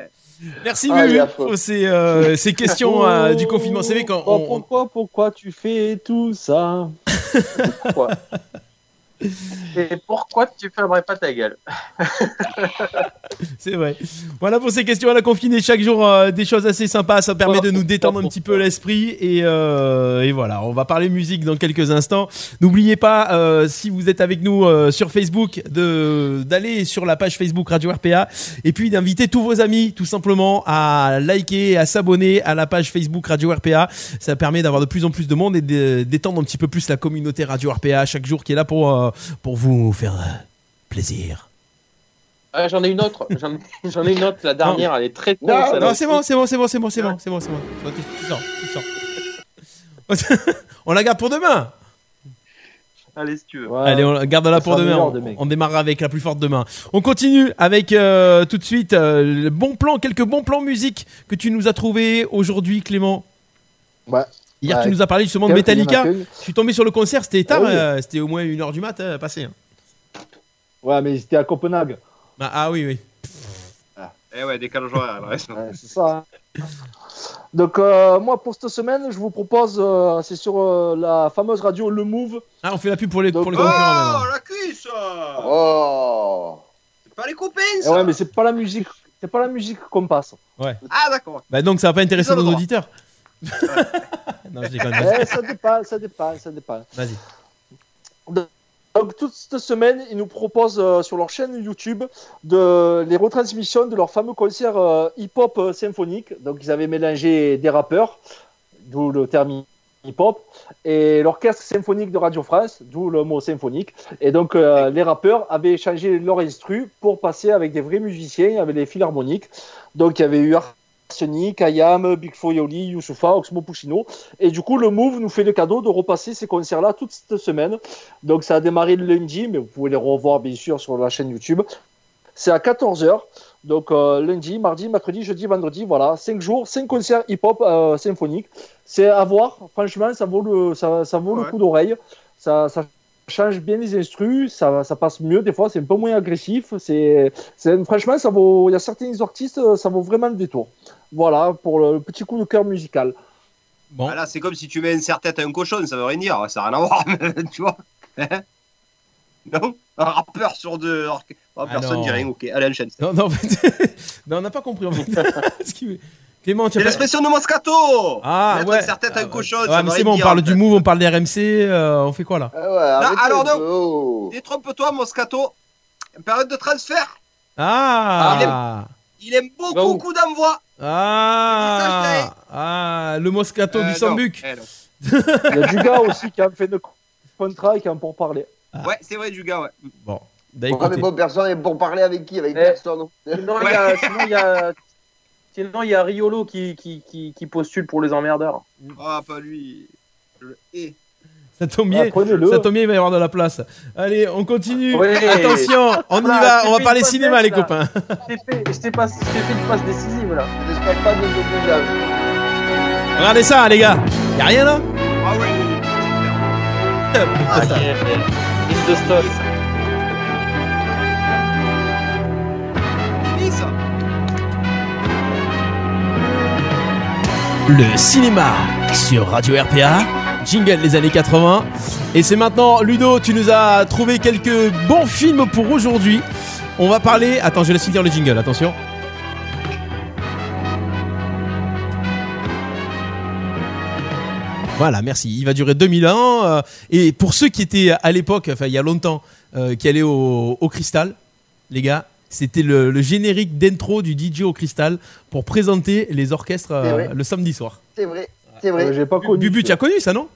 Merci, Ah, Bubu, pour ces, euh, ces questions euh, du confinement. C'est vrai quand Oh, on, on- pourquoi, pourquoi tu fais tout ça? Pourquoi? Et pourquoi tu fermerais pas ta gueule C'est vrai. Voilà pour ces questions à la confinée. Chaque jour, euh, des choses assez sympas. Ça permet de nous détendre un petit peu l'esprit. Et, euh, et voilà, on va parler musique dans quelques instants. N'oubliez pas, euh, si vous êtes avec nous sur Facebook, d'aller sur la page Facebook Radio RPA. Et puis d'inviter tous vos amis, tout simplement, à liker, à s'abonner à la page Facebook Radio RPA. Ça permet d'avoir de plus en plus de monde et de- d'étendre un petit peu plus la communauté Radio RPA chaque jour qui est là pour, pour vous faire euh, plaisir. Ah, J'en ai une autre. J'en j'en ai une autre. La dernière, elle est très con. Non, celle-là non, c'est bon, c'est bon, c'est bon, c'est bon, c'est bon, c'est bon, c'est bon. Tu, tu sors, tu sors. on la garde pour demain. Allez, si tu veux. Allez, on la garde là ça pour demain. On, on démarrera avec la plus forte demain. On continue avec euh, tout de suite euh, le bon plan, quelques bons plans musique que tu nous as trouvé aujourd'hui, Clément. Ouais. Hier, Ouais. tu nous as parlé justement de Metallica. Je suis tombé sur le concert, c'était tard, Ah oui. euh, c'était au moins une heure du mat euh, passé. hein. Ouais, mais c'était à Copenhague. Ah, ah oui, oui. Eh ouais, décalage horaire, le reste. Ouais, c'est ça. hein. Donc, euh, moi, pour cette semaine, je vous propose, euh, c'est sur euh, la fameuse radio Le Move. Ah, on fait la pub pour les, pour les Donc, concurrents Oh, la cuisse Oh C'est pas les copains, Eh ça ouais, mais c'est pas la musique, c'est pas la musique qu'on passe. Ouais. Ah, d'accord. Bah, donc, ça va pas intéresser nos droit. auditeurs. non, je déconne. Eh, ça dépend, ça dépend, ça dépend. Vas-y. Donc toute cette semaine, ils nous proposent euh, sur leur chaîne YouTube de les retransmissions de leur fameux concert euh, hip-hop euh, symphonique. Donc ils avaient mélangé des rappeurs, d'où le terme hip-hop, et l'orchestre symphonique de Radio France, d'où le mot symphonique. Et donc euh, les rappeurs avaient échangé leur instru pour passer avec des vrais musiciens, avec les philharmoniques. Donc il y avait eu Arsenic, Ayam, Big Flo Youssoufa, Oxmo Puccino. Et du coup, le Move nous fait le cadeau de repasser ces concerts-là toute cette semaine. Donc ça a démarré le lundi, mais vous pouvez les revoir bien sûr sur la chaîne YouTube. C'est à 14h. Donc euh, lundi, mardi, mercredi, jeudi, vendredi, voilà, 5 jours, 5 concerts hip-hop euh, symphoniques. C'est à voir, franchement, ça vaut le, ça, ça vaut le coup d'oreille. Ça, ça change bien les instrus, ça, ça passe mieux des fois, c'est un peu moins agressif. C'est, c'est- franchement, ça vaut, il y a certains artistes, euh, ça vaut vraiment le détour. Voilà pour le petit coup de cœur musical. Bon. Ah, là, c'est comme si tu mets une serre-tête à un cochon, ça veut rien dire, ça n'a rien à voir, tu vois. Hein non Un rappeur sur deux. Oh, Ah personne non. dit rien, ok, allez, enchaîne. Non, non, en fait, non, on n'a pas compris en fait. Clément, tu as l'expression de Moscato Ah Mettre ouais. une à un cochon, Ouais, ça mais veut c'est bon, on parle du fait. move, on parle des RMC, euh, on fait quoi là Ah ouais, arrêtez alors non. oh. Détrompe-toi, Moscato. Période de transfert. Ah Il aime Bah beaucoup où coup d'envoi. Ah Ah Le Moscato Euh, du non. Sambuc Eh, non. Il y a du gars aussi qui a fait de contrat et qui a pour parler. Ouais, c'est vrai, du gars, ouais. Bon, bah Pourquoi mais écoutez. bon, personne, et pour parler avec qui? Avec Eh. personne. Sinon, il y a, sinon, il y a, sinon, il y a Riolo qui, qui, qui, qui postule pour les emmerdeurs. Ah, pas lui. Le hais. Ça tombe Ah, bien, ça tombe bien, il va y avoir de la place. Allez, on continue. Ouais. Attention, on y va, on va parler cinéma, les copains. Je t'ai fait, pas- une passe décisive là. J'espère pas de. Regardez ça, les gars. Y a rien là Ah oui. Ah, yeah. Fini, Le cinéma sur Radio RPA. Jingle des années 80. Et c'est maintenant, Ludo, tu nous as trouvé quelques bons films pour aujourd'hui. On va parler. Attends, je laisse finir le jingle, attention. Voilà, merci. Il va durer 2000 ans. euh, et pour ceux qui étaient à l'époque, enfin il y a longtemps, euh, qui allaient au, au Cristal, les gars, c'était le, le générique d'intro du DJ au Cristal pour présenter les orchestres euh, le samedi soir. C'est vrai, c'est Euh, vrai. J'ai pas connu. Bubu, tu as connu ça, non?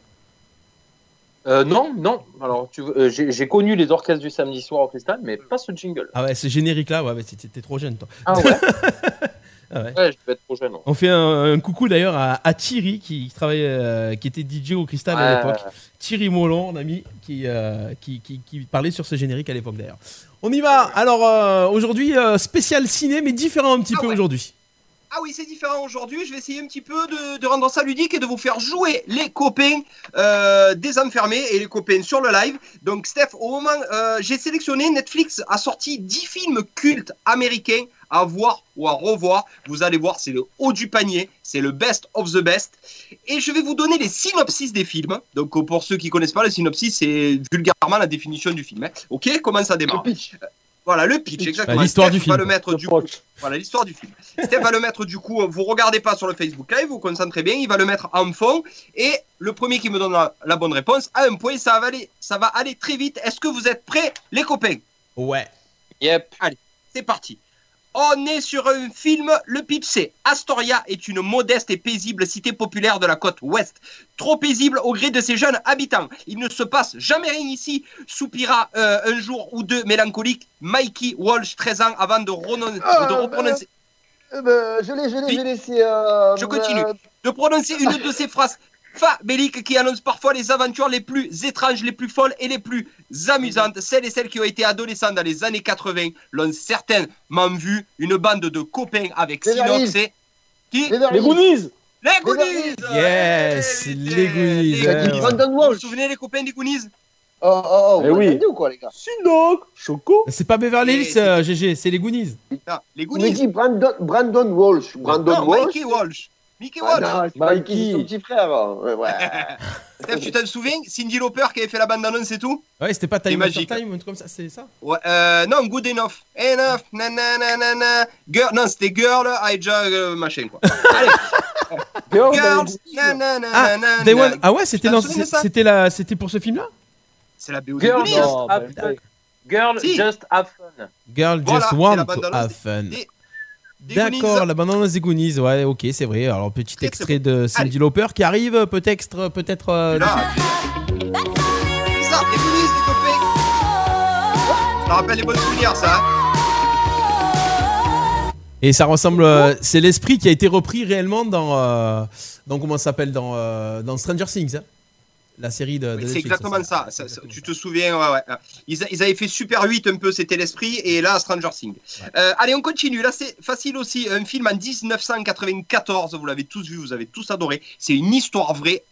Euh, non, non. Alors, euh, j'ai connu les orchestres du samedi soir au cristal, mais pas ce jingle. Ah ouais, ce générique-là, ouais, ouais, t'es- t'es trop jeune, toi. Ah ouais? Ah ouais. Ouais, je vais être trop jeune. On fait un, un coucou d'ailleurs à, à Thierry qui travaillait, euh, qui était DJ au Cristal à l'époque. Thierry Mollon, un ami, qui, euh, qui, qui, qui parlait sur ce générique à l'époque d'ailleurs. On y va. Alors euh, aujourd'hui euh, spécial ciné, mais différent un petit Ah peu ouais. aujourd'hui. Ah oui, c'est différent aujourd'hui. Je vais essayer un petit peu de, de rendre ça ludique et de vous faire jouer les copains euh, des enfermés et les copains sur le live. Donc, Steph, au moment, euh, j'ai sélectionné Netflix a sorti 10 films cultes américains à voir ou à revoir. Vous allez voir, c'est le haut du panier, c'est le best of the best. Et je vais vous donner les synopsis des films. Donc pour ceux qui connaissent pas, les synopsis, c'est vulgairement la définition du film. hein. Ok, comment ça démarre Euh, Voilà, le pitch, exactement. Bah, l'histoire Steph du film, va le mettre du coup. Voilà, l'histoire du film. Steph va le mettre du coup, vous regardez pas sur le Facebook Live, vous vous concentrez bien, il va le mettre en fond. Et le premier qui me donne la, la bonne réponse a un point, ça va aller, ça va aller très vite. Est-ce que vous êtes prêts, les copains? Ouais. Yep. Allez, c'est parti. On est sur un film, le pitch c'est Astoria est une modeste et paisible cité populaire de la côte ouest. Trop paisible au gré de ses jeunes habitants. Il ne se passe jamais rien ici, soupira euh, un jour ou deux mélancolique Mikey Walsh, 13 ans avant de, Ah, de reprononcer... Euh, je l'ai, je l'ai, je l'ai, c'est. euh, Je continue. De prononcer une de ces phrases fabéliques qui annoncent parfois les aventures les plus étranges, les plus folles et les plus amusantes. Celles et celles qui ont été adolescents dans les années 80 l'ont certainement vu. Une bande de copains avec Sinox et... Qui Beverly Les Goonies Les Goonies Yes, les Goonies. Les Vous vous Walsh. souvenez les copains des Goonies? Oh, oh, oh, Eh oui. ou quoi, les gars? Sinoc Choco C'est pas Beverly Hills, Et- euh, GG, c'est les Goonies. Ah, Les Il me Goonies dit Brandon, Brandon Walsh. Brandon Non, Walsh. Mikey Walsh. Mickey Ah, Walsh. non, c'est Mikey. Son petit frère. Ouais, ouais. Steph, tu t'en souviens Cindy Lauper qui avait fait la bande-annonce et tout? Ouais, c'était pas Time After. Time, un truc comme ça, c'est ça? Ouais, euh, non, good enough. Enough, nanana. Girl, non, c'était girl, I just, euh, machin, quoi. Allez, Girl, girls, les Ah, nanana. Ah ouais, c'était dans- c'était la, c'était pour ce film-là? C'est la BO Girl, fun. Girl, Si. just have fun. Girl Voilà, Just Want to Have Fun. Des- des D'accord, la bande-annonce des Goonies, ouais, ok, c'est vrai. Alors, petit extrait de Cindy Lauper qui arrive, peut-être, peut-être. euh, Là, c'est ça, les Goonies, les copains. Ça rappelle les bons souvenirs, ça. hein. Et ça ressemble, euh, c'est l'esprit qui a été repris réellement dans, euh, dans comment ça s'appelle, dans, euh, dans Stranger Things, hein. La série de. c'est exactement ça. c'est Ça- ça- exactement tu te souviens, ouais, ouais. Ils, a- ils avaient fait Super 8 un peu, c'était l'esprit, et là, Stranger Things. Euh, allez, on continue. Là, c'est facile aussi. Un film en 1994, vous l'avez tous vu, vous avez tous adoré. C'est une histoire vraie.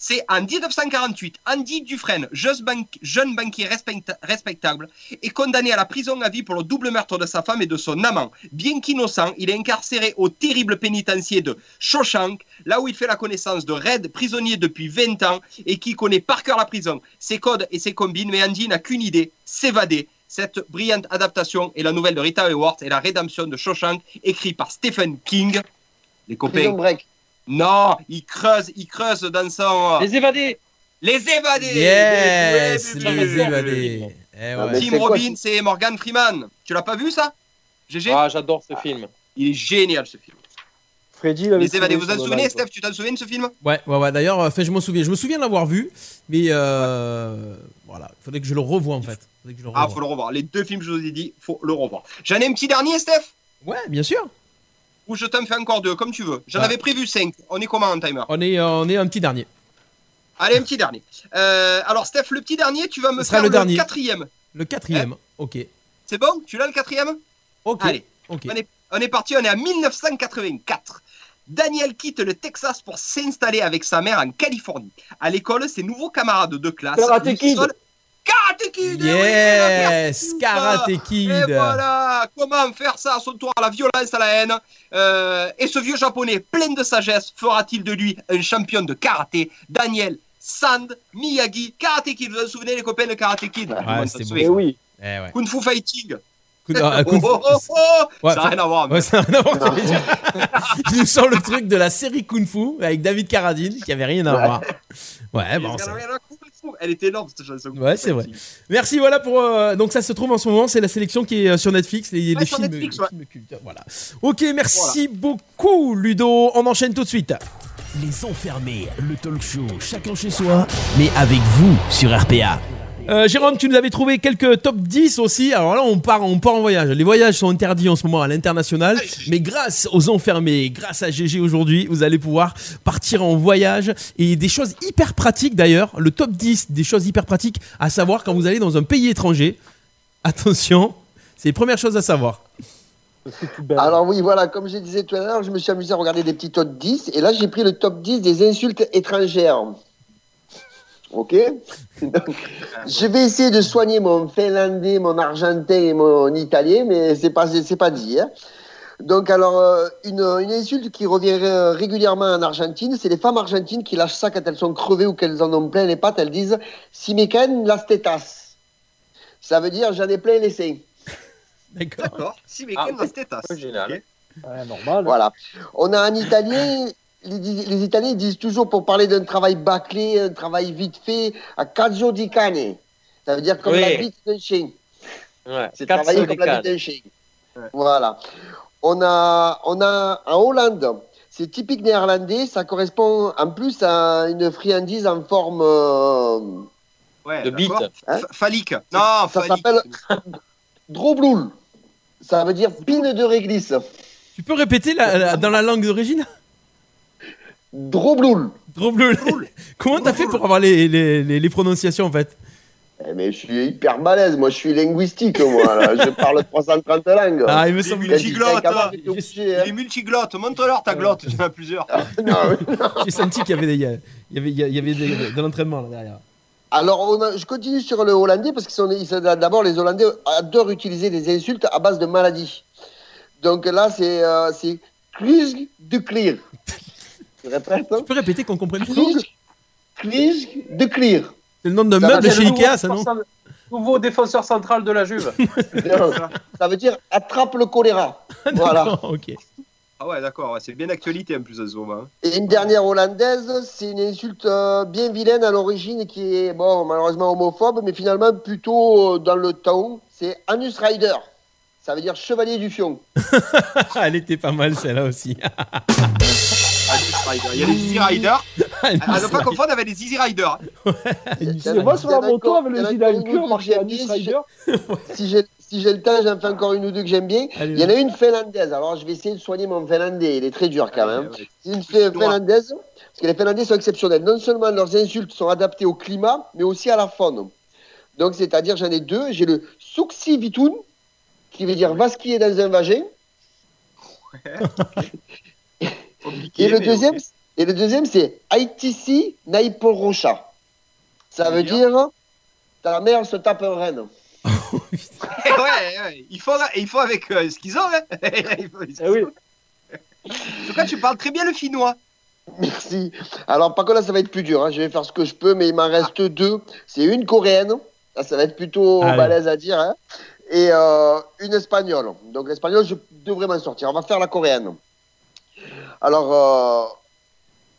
C'est en 1948, Andy Dufresne, jeune, banquier respecta- respectable, est condamné à la prison à vie pour le double meurtre de sa femme et de son amant. Bien qu'innocent, il est incarcéré au terrible pénitencier de Shawshank, là où il fait la connaissance de Red, prisonnier depuis 20 ans et qui connaît par cœur la prison, ses codes et ses combines, mais Andy n'a qu'une idée, s'évader. Cette brillante adaptation est la nouvelle de Rita Hayworth et la rédemption de Shawshank, écrit par Stephen King. Les copains. Non, il creuse, il creuse dans son. Les évadés. Les évadés Yes, les vu. évadés. Eh Ah, ouais. Tim Robbins et Morgan Freeman. Tu l'as pas vu ça GG Ah, j'adore ce film. Il est génial ce film. Freddy, il Les évadés, vous en souvenez, live. Steph? Tu t'en souviens de ce film? Ouais, ouais, ouais. D'ailleurs, euh, fait, je m'en souviens. Je me souviens de l'avoir vu, mais euh, voilà, il faudrait que je le revoie en fait. Faudrait que je le Ah, faut le revoir. Les deux films, je vous ai dit, faut le revoir. J'en ai un petit dernier, Steph? Ouais, bien sûr. Ou je t'en fais encore deux, comme tu veux. J'en Ah. avais prévu cinq. On est comment en timer? On est, euh, on est un petit dernier. Allez, un petit dernier. Euh, alors, Steph, le petit dernier, tu vas me faire le quatrième. Le quatrième. Ok. C'est bon? Tu l'as le quatrième? Ok. Allez, Ok. on, est, on est parti, on est à 1984. Daniel quitte le Texas pour s'installer avec sa mère en Californie. À l'école, ses nouveaux camarades de classe. Karate Kid. solent- Karate Kid eh oui, Yes, la Karate Kid. Et voilà, comment faire ça à son tour, à la violence, à la haine. Euh, et ce vieux japonais, plein de sagesse, fera-t-il de lui un champion de karaté? Daniel Sand Miyagi, Karate Kid. Vous vous souvenez les copains de Karate Kid? Bon. Eh oui. Eh ouais. Kung Fu Fighting. Kung- ah, Kung Fu- Oh, oh, oh, oh Ouais, ça n'a rien à voir. mais- Ouais, ça n'a rien à voir. Il nous sort le truc de la série Kung Fu avec David Carradine qui avait rien à voir. Ouais, bon, Elle était énorme cette chanson. Ouais, c'est vrai. Merci, voilà pour. euh, donc, ça se trouve en ce moment, c'est la sélection qui est euh, sur Netflix, les, les Ouais, sur films, Netflix, les ouais. films cultes. Voilà. Ok, merci beaucoup, Ludo. On enchaîne tout de suite. Les enfermés, le talk show, chacun chez soi, mais avec vous sur RPA. Euh, Jérôme, tu nous avais trouvé quelques top 10 aussi. Alors là, on part, on part en voyage. Les voyages sont interdits en ce moment à l'international. Mais grâce aux enfermés, grâce à GG aujourd'hui, vous allez pouvoir partir en voyage. Et des choses hyper pratiques d'ailleurs. Le top 10 des choses hyper pratiques à savoir quand vous allez dans un pays étranger. Attention, c'est les premières choses à savoir. Alors oui, voilà, comme je disais tout à l'heure, je me suis amusé à regarder des petits top 10, et là j'ai pris le top 10 des insultes étrangères. Ok Donc, Je vais essayer de soigner mon finlandais, mon argentin et mon italien, mais c'est pas, c'est pas dit. hein. Donc, alors, euh, une, une insulte qui revient régulièrement en Argentine, c'est les femmes argentines qui lâchent ça quand elles sont crevées ou qu'elles en ont plein les pattes. Elles disent Si me caen las tetas. Ça veut dire J'en ai plein les seins. D'accord. Si, mais Ah, quelle oui. tetas. Génial. Ouais, normal. Voilà. On a en italien, les, les Italiens disent toujours pour parler d'un travail bâclé, un travail vite fait, à cazzo di cane. Ça veut dire comme Oui. la bite d'un chien. Ouais. C'est travailler comme la bite d'un chien. Voilà. On a, on a en Hollande, c'est typique néerlandais, ça correspond en plus à une friandise en forme. euh, Ouais, De bite. Hein Phallique. Non, ça s'appelle drobloul. Ça veut dire pine de réglisse. Tu peux répéter la- la- dans la langue d'origine? Drobloul. Drôle. Comment t'as fait pour avoir les, les, les, les prononciations en fait? Eh, mais je suis hyper balèze, moi je suis linguistique, moi. là. Je parle 330 langues. Ah, il me Il est semble. multiglotte. Hein. hein. Il est multiglotte. Montre-leur ta glotte. Tu en as plusieurs. Mais- J'ai senti qu'il y avait, des, il y avait, il y avait des- de l'entraînement là derrière. Alors, on a- je continue sur le hollandais parce qu'ils sont, ils sont- d'abord, les Hollandais adorent utiliser des insultes à base de maladies. Donc là, c'est euh, de Clear. Hein. Tu peux répéter qu'on comprenne tout Krieg, Krieg de Clear. C'est le nom d'un Ça meuble va, chez C'est le Ikea, ça non nouveau, défenseur central de la Juve. Ça veut dire attrape le choléra. Voilà. Ok. Ah ouais, d'accord. ouais, C'est bien d'actualité en plus à ce moment. hein. Et une dernière hollandaise, c'est une insulte euh, bien vilaine à l'origine qui est, bon, malheureusement homophobe, mais finalement plutôt euh, dans le temps. C'est Anus Rider. Ça veut dire chevalier du fion. Elle était pas mal celle-là aussi. Rider. Il y a les Easy Riders. À ne pas confondre avec les Easy Riders. C'est moi sur la moto avec il y en le a gilet à Rider. Si j'ai si j'ai le temps, j'en fais encore une ou deux que j'aime bien. Allez, Il y en a une finlandaise. Alors, je vais essayer de soigner mon finlandais. Il est très dur quand même. Ouais. C'est une fi- finlandaise, parce que les finlandais sont exceptionnels. Non seulement leurs insultes sont adaptées au climat, mais aussi à la faune. Donc, c'est-à-dire, j'en ai deux. J'ai le suksi vitun, qui veut dire va skier dans un vagin. Compliqué, Et le deuxième, et le deuxième, c'est Aitisi Naiporocha. Ça Ça veut dire ta mère se tape un renne. ouais, ouais. Il faut, il faut avec euh, ce qu'ils ont. Hein. Eh oui. En tout cas, tu parles très bien le finnois. Merci. Alors, par contre, là, ça va être plus dur. hein. Je vais faire ce que je peux, mais il m'en reste deux. C'est une coréenne. Là, ça va être plutôt Allez. balèze à dire. hein. Et euh, une espagnole. Donc, l'espagnol, je devrais m'en sortir. On va faire la coréenne. Alors,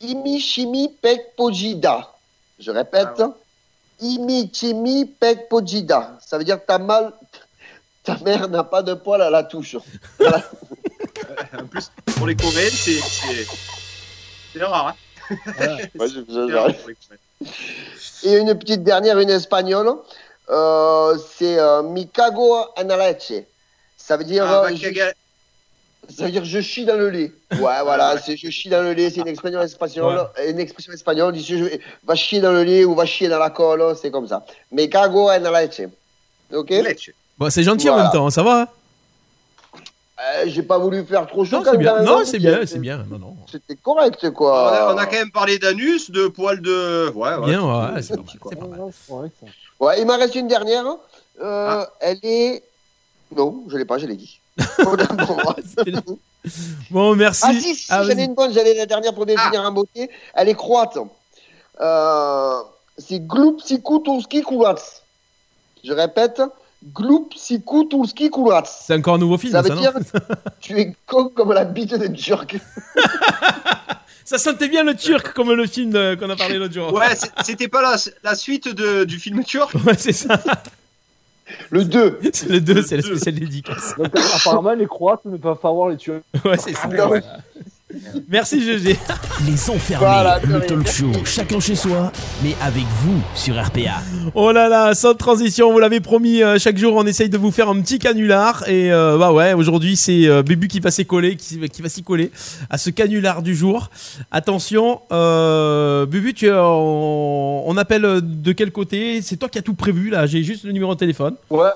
euh, Imichimi Pekpojida. Je répète. Imichimi Pekpojida. Ça veut dire que ta, mal... ta mère n'a pas de poil à la touche. Voilà. En plus, pour les Coréennes, c'est. C'est rare. Hein. Ouais, je- je- rare. Et une petite dernière, une espagnole, euh, c'est euh, mi cago en la leche. Ça veut dire, Ah, euh, bah, ça veut dire je chie dans le lait. Ouais, voilà, c'est je chie dans le lait, c'est une expression espagnole, une expression espagnole, on dit je- va chier dans le lait ou va chier dans la colle, c'est comme ça. Mi cago en la leche. Ok? Leche. Bon, c'est gentil en même temps, ça va hein? Euh, J'ai pas voulu faire trop chaud Non, c'est bien. Non, hein, c'est bien, c'est bien. Non, non. C'était correct, On quoi. a, on a quand même parlé d'anus, de poils de. Ouais, ouais. Bien, ouais, c'est pas pas mal. Ouais. Ouais, il m'en reste une dernière. Euh, Ah. Elle est. Non, je l'ai pas, je l'ai dit. Bon, merci. Ah si, si Ah, j'en ai une bonne, j'allais la dernière pour bien Ah. en beauté. Elle est croate. Euh, c'est Glupsiku Kulac. Je répète, Glupsiku Kulac. C'est encore un nouveau film, Ça ça, veut dire tu es con comme la bite d'un turc. Ça sentait bien le turc, comme le film de- qu'on a parlé l'autre jour. Ouais, c'était pas la, la suite de, du film turc. Ouais, c'est ça. Le 2. C'est le 2, c'est le deux. spécial dédicace. Donc, apparemment, les Croates ne peuvent pas avoir les Turcs. Ouais, c'est ça. non. Merci, GG. Les enfermés, Voilà, le talk show, chacun chez soi, mais avec vous sur RPA. Oh là là, sans transition, vous l'avez promis, euh, chaque jour on essaye de vous faire un petit canular. Et euh, bah ouais, aujourd'hui c'est euh, Bébu qui va s'y coller, qui, qui va s'y coller à ce canular du jour. Attention, euh, Bébu, tu, en- on appelle de quel côté? C'est toi qui as tout prévu là, j'ai juste le numéro de téléphone. Ouais.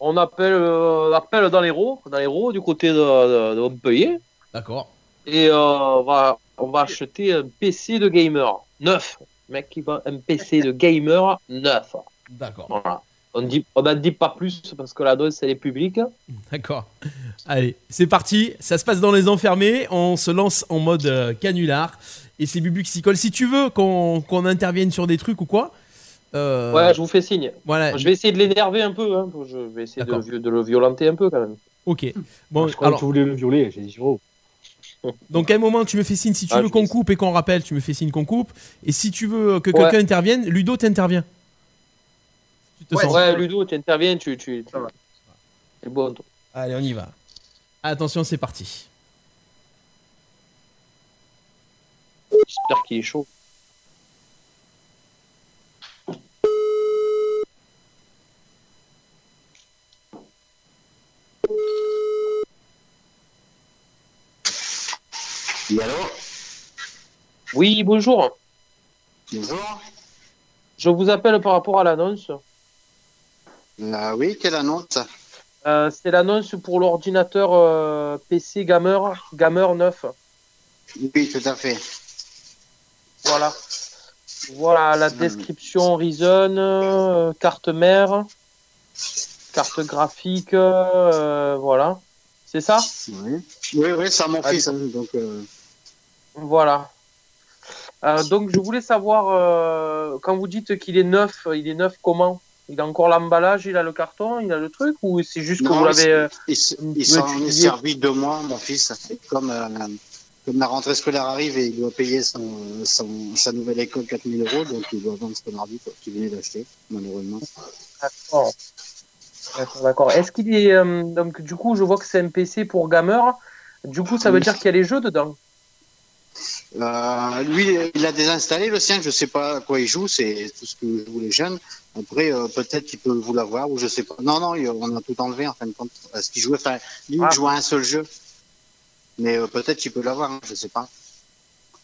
On appelle, euh, on appelle dans l'Hérault, dans l'Hérault, du côté de, de, de Montpellier. D'accord. Et euh, on, va, on va acheter un PC de gamer neuf. Mec qui va un PC de gamer neuf. D'accord. Voilà. On dit, on n'en dit pas plus parce que la dose, elle est publique. D'accord. Allez, c'est parti. Ça se passe dans les enfermés. On se lance en mode euh, canular. Et c'est Bubu qui s'y colle. Si tu veux qu'on qu'on intervienne sur des trucs ou quoi. euh, Ouais, je vous fais signe. Voilà. Je vais essayer de l'énerver un peu. Hein. Je vais essayer de, le violenter un peu quand même. Ok. Bon, Je crois que alors, tu voulais le violer, j'ai dit oh. donc à un moment, tu me fais signe. Si tu Ah, veux qu'on sais. coupe et qu'on rappelle, tu me fais signe qu'on coupe. Et si tu veux que Ouais. quelqu'un intervienne, Ludo t'intervient. Tu te Ouais, sens- ouais, Ludo, tu interviens, tu. tu, tu... C'est bon, toi. Allez, on y va. Attention, c'est parti. J'espère qu'il est chaud. Oui, allô Oui, bonjour. Bonjour. Je vous appelle par rapport à l'annonce. Euh, oui, quelle annonce? Euh, c'est l'annonce pour l'ordinateur euh, PC Gamer, Gamer 9. Oui, tout à fait. Voilà. Voilà la description Reason, euh, carte mère, carte graphique, voilà. C'est ça? Oui, oui, oui c'est à mon Allez. fils. hein, donc, euh, Voilà. Euh, donc je voulais savoir, euh, quand vous dites qu'il est neuf, il est neuf comment? Il a encore l'emballage, il a le carton, il a le truc Ou c'est juste que vous l'avez... euh, il, s'en est servi de moi, mon fils. Comme, euh, comme la rentrée scolaire arrive et il doit payer son, son, sa nouvelle école 4000 euros, donc il doit vendre ordi quoi, qu'il venait d'acheter, malheureusement. D'accord. D'accord, d'accord. Est-ce qu'il est... euh, donc du coup, je vois que c'est un PC pour gamer. Du coup, ça veut dire qu'il y a les jeux dedans? Euh, lui, il a désinstallé le sien, je sais pas à quoi il joue, c'est tout ce que jouent les jeunes. Après, euh, peut-être qu'il peut vous l'avoir, ou je sais pas. Non, non, on a tout enlevé en fin de compte. Parce qu'il jouait, enfin, lui, Ah. il jouait à un seul jeu. Mais euh, peut-être qu'il peut l'avoir, hein, je sais pas.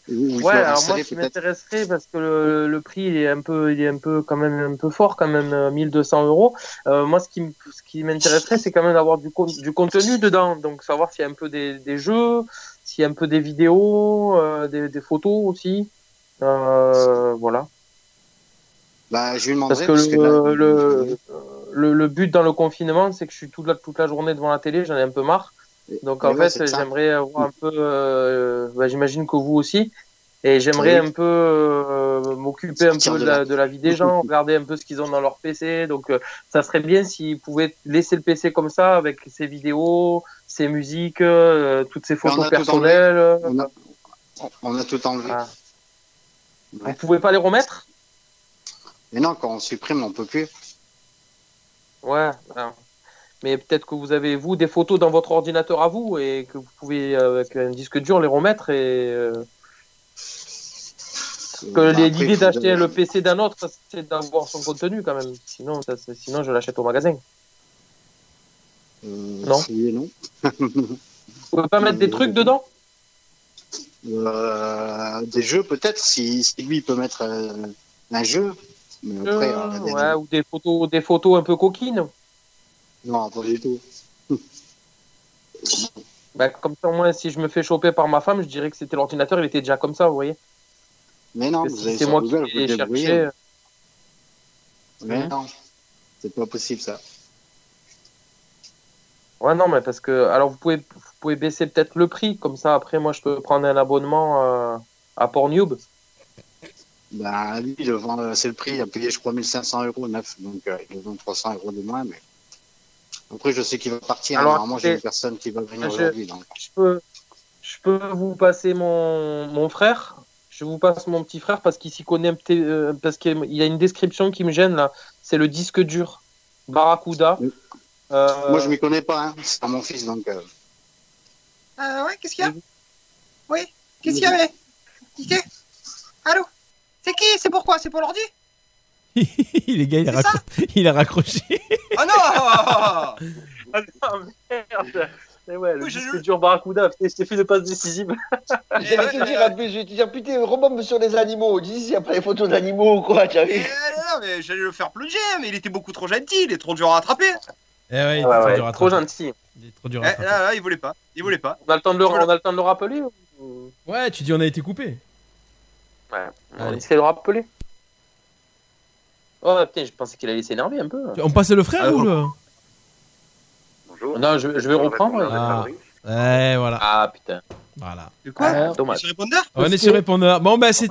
Ou- Ouais, alors moi, ce m'intéresserait, parce que le, le prix, il est un peu, il est un peu, quand même, un peu fort, quand même, euh, 1200 euros. Euh, moi, ce qui, m- ce qui m'intéresserait, c'est quand même d'avoir du, con- du contenu dedans. Donc, savoir s'il y a un peu des, des jeux, un peu des vidéos, euh, des, des photos aussi. Euh, voilà. Bah, je lui Parce que parce le, que le, le, le but dans le confinement, c'est que je suis toute la, toute la journée devant la télé, j'en ai un peu marre. Donc en ouais, fait, j'aimerais avoir un peu, euh, bah, j'imagine que vous aussi, et j'aimerais Oui. un peu euh, m'occuper un peu de la, là. de la vie des gens, regarder un peu ce qu'ils ont dans leur PC. Donc euh, ça serait bien s'ils pouvaient laisser le PC comme ça, avec ses vidéos, ses musiques, euh, toutes ses on photos personnelles. On a, on a tout enlevé. Ah. Vous pouvez pas les remettre? Mais non, quand on supprime, on peut plus. Ouais. ouais. Mais peut-être que vous avez, vous, des photos dans votre ordinateur à vous et que vous pouvez, euh, avec un disque dur, les remettre. Et euh, que Bah, l'idée d'acheter de- le PC d'un autre, c'est d'avoir son contenu quand même. Sinon, ça, sinon je l'achète au magasin. Euh, Non. et non. Vous pouvez pas mettre des trucs dedans? Euh, des jeux peut-être si, si lui il peut mettre euh, un jeu mais après Euh, euh, des- ouais, ou des photos, des photos un peu coquines. non pas du tout Bah, comme ça, moi, si je me fais choper par ma femme, je dirais que c'était l'ordinateur, il était déjà comme ça, vous voyez. mais non si c'est moi Google, qui l'ai cherché. mais Mhm. non c'est pas possible ça Ouais, non, mais parce que. Alors, vous pouvez, vous pouvez baisser peut-être le prix, comme ça, après, moi, je peux prendre un abonnement euh, à Pornhub. bah lui il le vend c'est le prix il a payé je crois 1500 euros neuf donc euh, il vend 300 euros de moins mais après je sais qu'il va partir Alors, normalement j'ai une personne qui va venir aujourd'hui donc Je peux, je peux vous passer mon, mon frère. Je vous passe mon petit frère parce qu'il s'y connaît un petit- euh, parce qu'il y a une description qui me gêne là. C'est le disque dur Barracuda. Euh, moi je m'y connais pas hein. c'est à mon fils donc euh, Euh, ouais, qu'est-ce qu'il y a? Oui, qu'est-ce qu'il y avait? Qui c'est? Allô? C'est qui? C'est pourquoi? C'est pour l'ordi? Les gars, il a, C'est raccro- il a raccroché. Ah non! Ah non, merde. Mais ouais, le disque dur Barracuda, t'ai fait une passe décisive. J'allais te dire, je vais te dire, putain, rebombe sur les animaux. Dis s'il y a pas les photos d'animaux ou quoi, tu as vu Eh, non, mais j'allais le faire plonger, mais il était beaucoup trop gentil, il est trop dur à attraper. Eh ouais, il est Ouais, trop ouais, dur à trop gentil. Il est trop dur Eh, à là, attraper. là, il voulait pas, il voulait pas. On a le temps de le, on a le temps de le rappeler ou- Ouais, tu dis on a été coupé. Ouais, on Allez. essaie de le rappeler. Oh putain, je pensais qu'il allait s'énerver un peu. On passe le frère ou le Bonjour. Non, je, je vais reprendre. Ah. Ouais, voilà. Ah putain. Voilà. De quoi Ah, dommage. Sur répondeur On est sur répondeur. Bon, ben, c'est-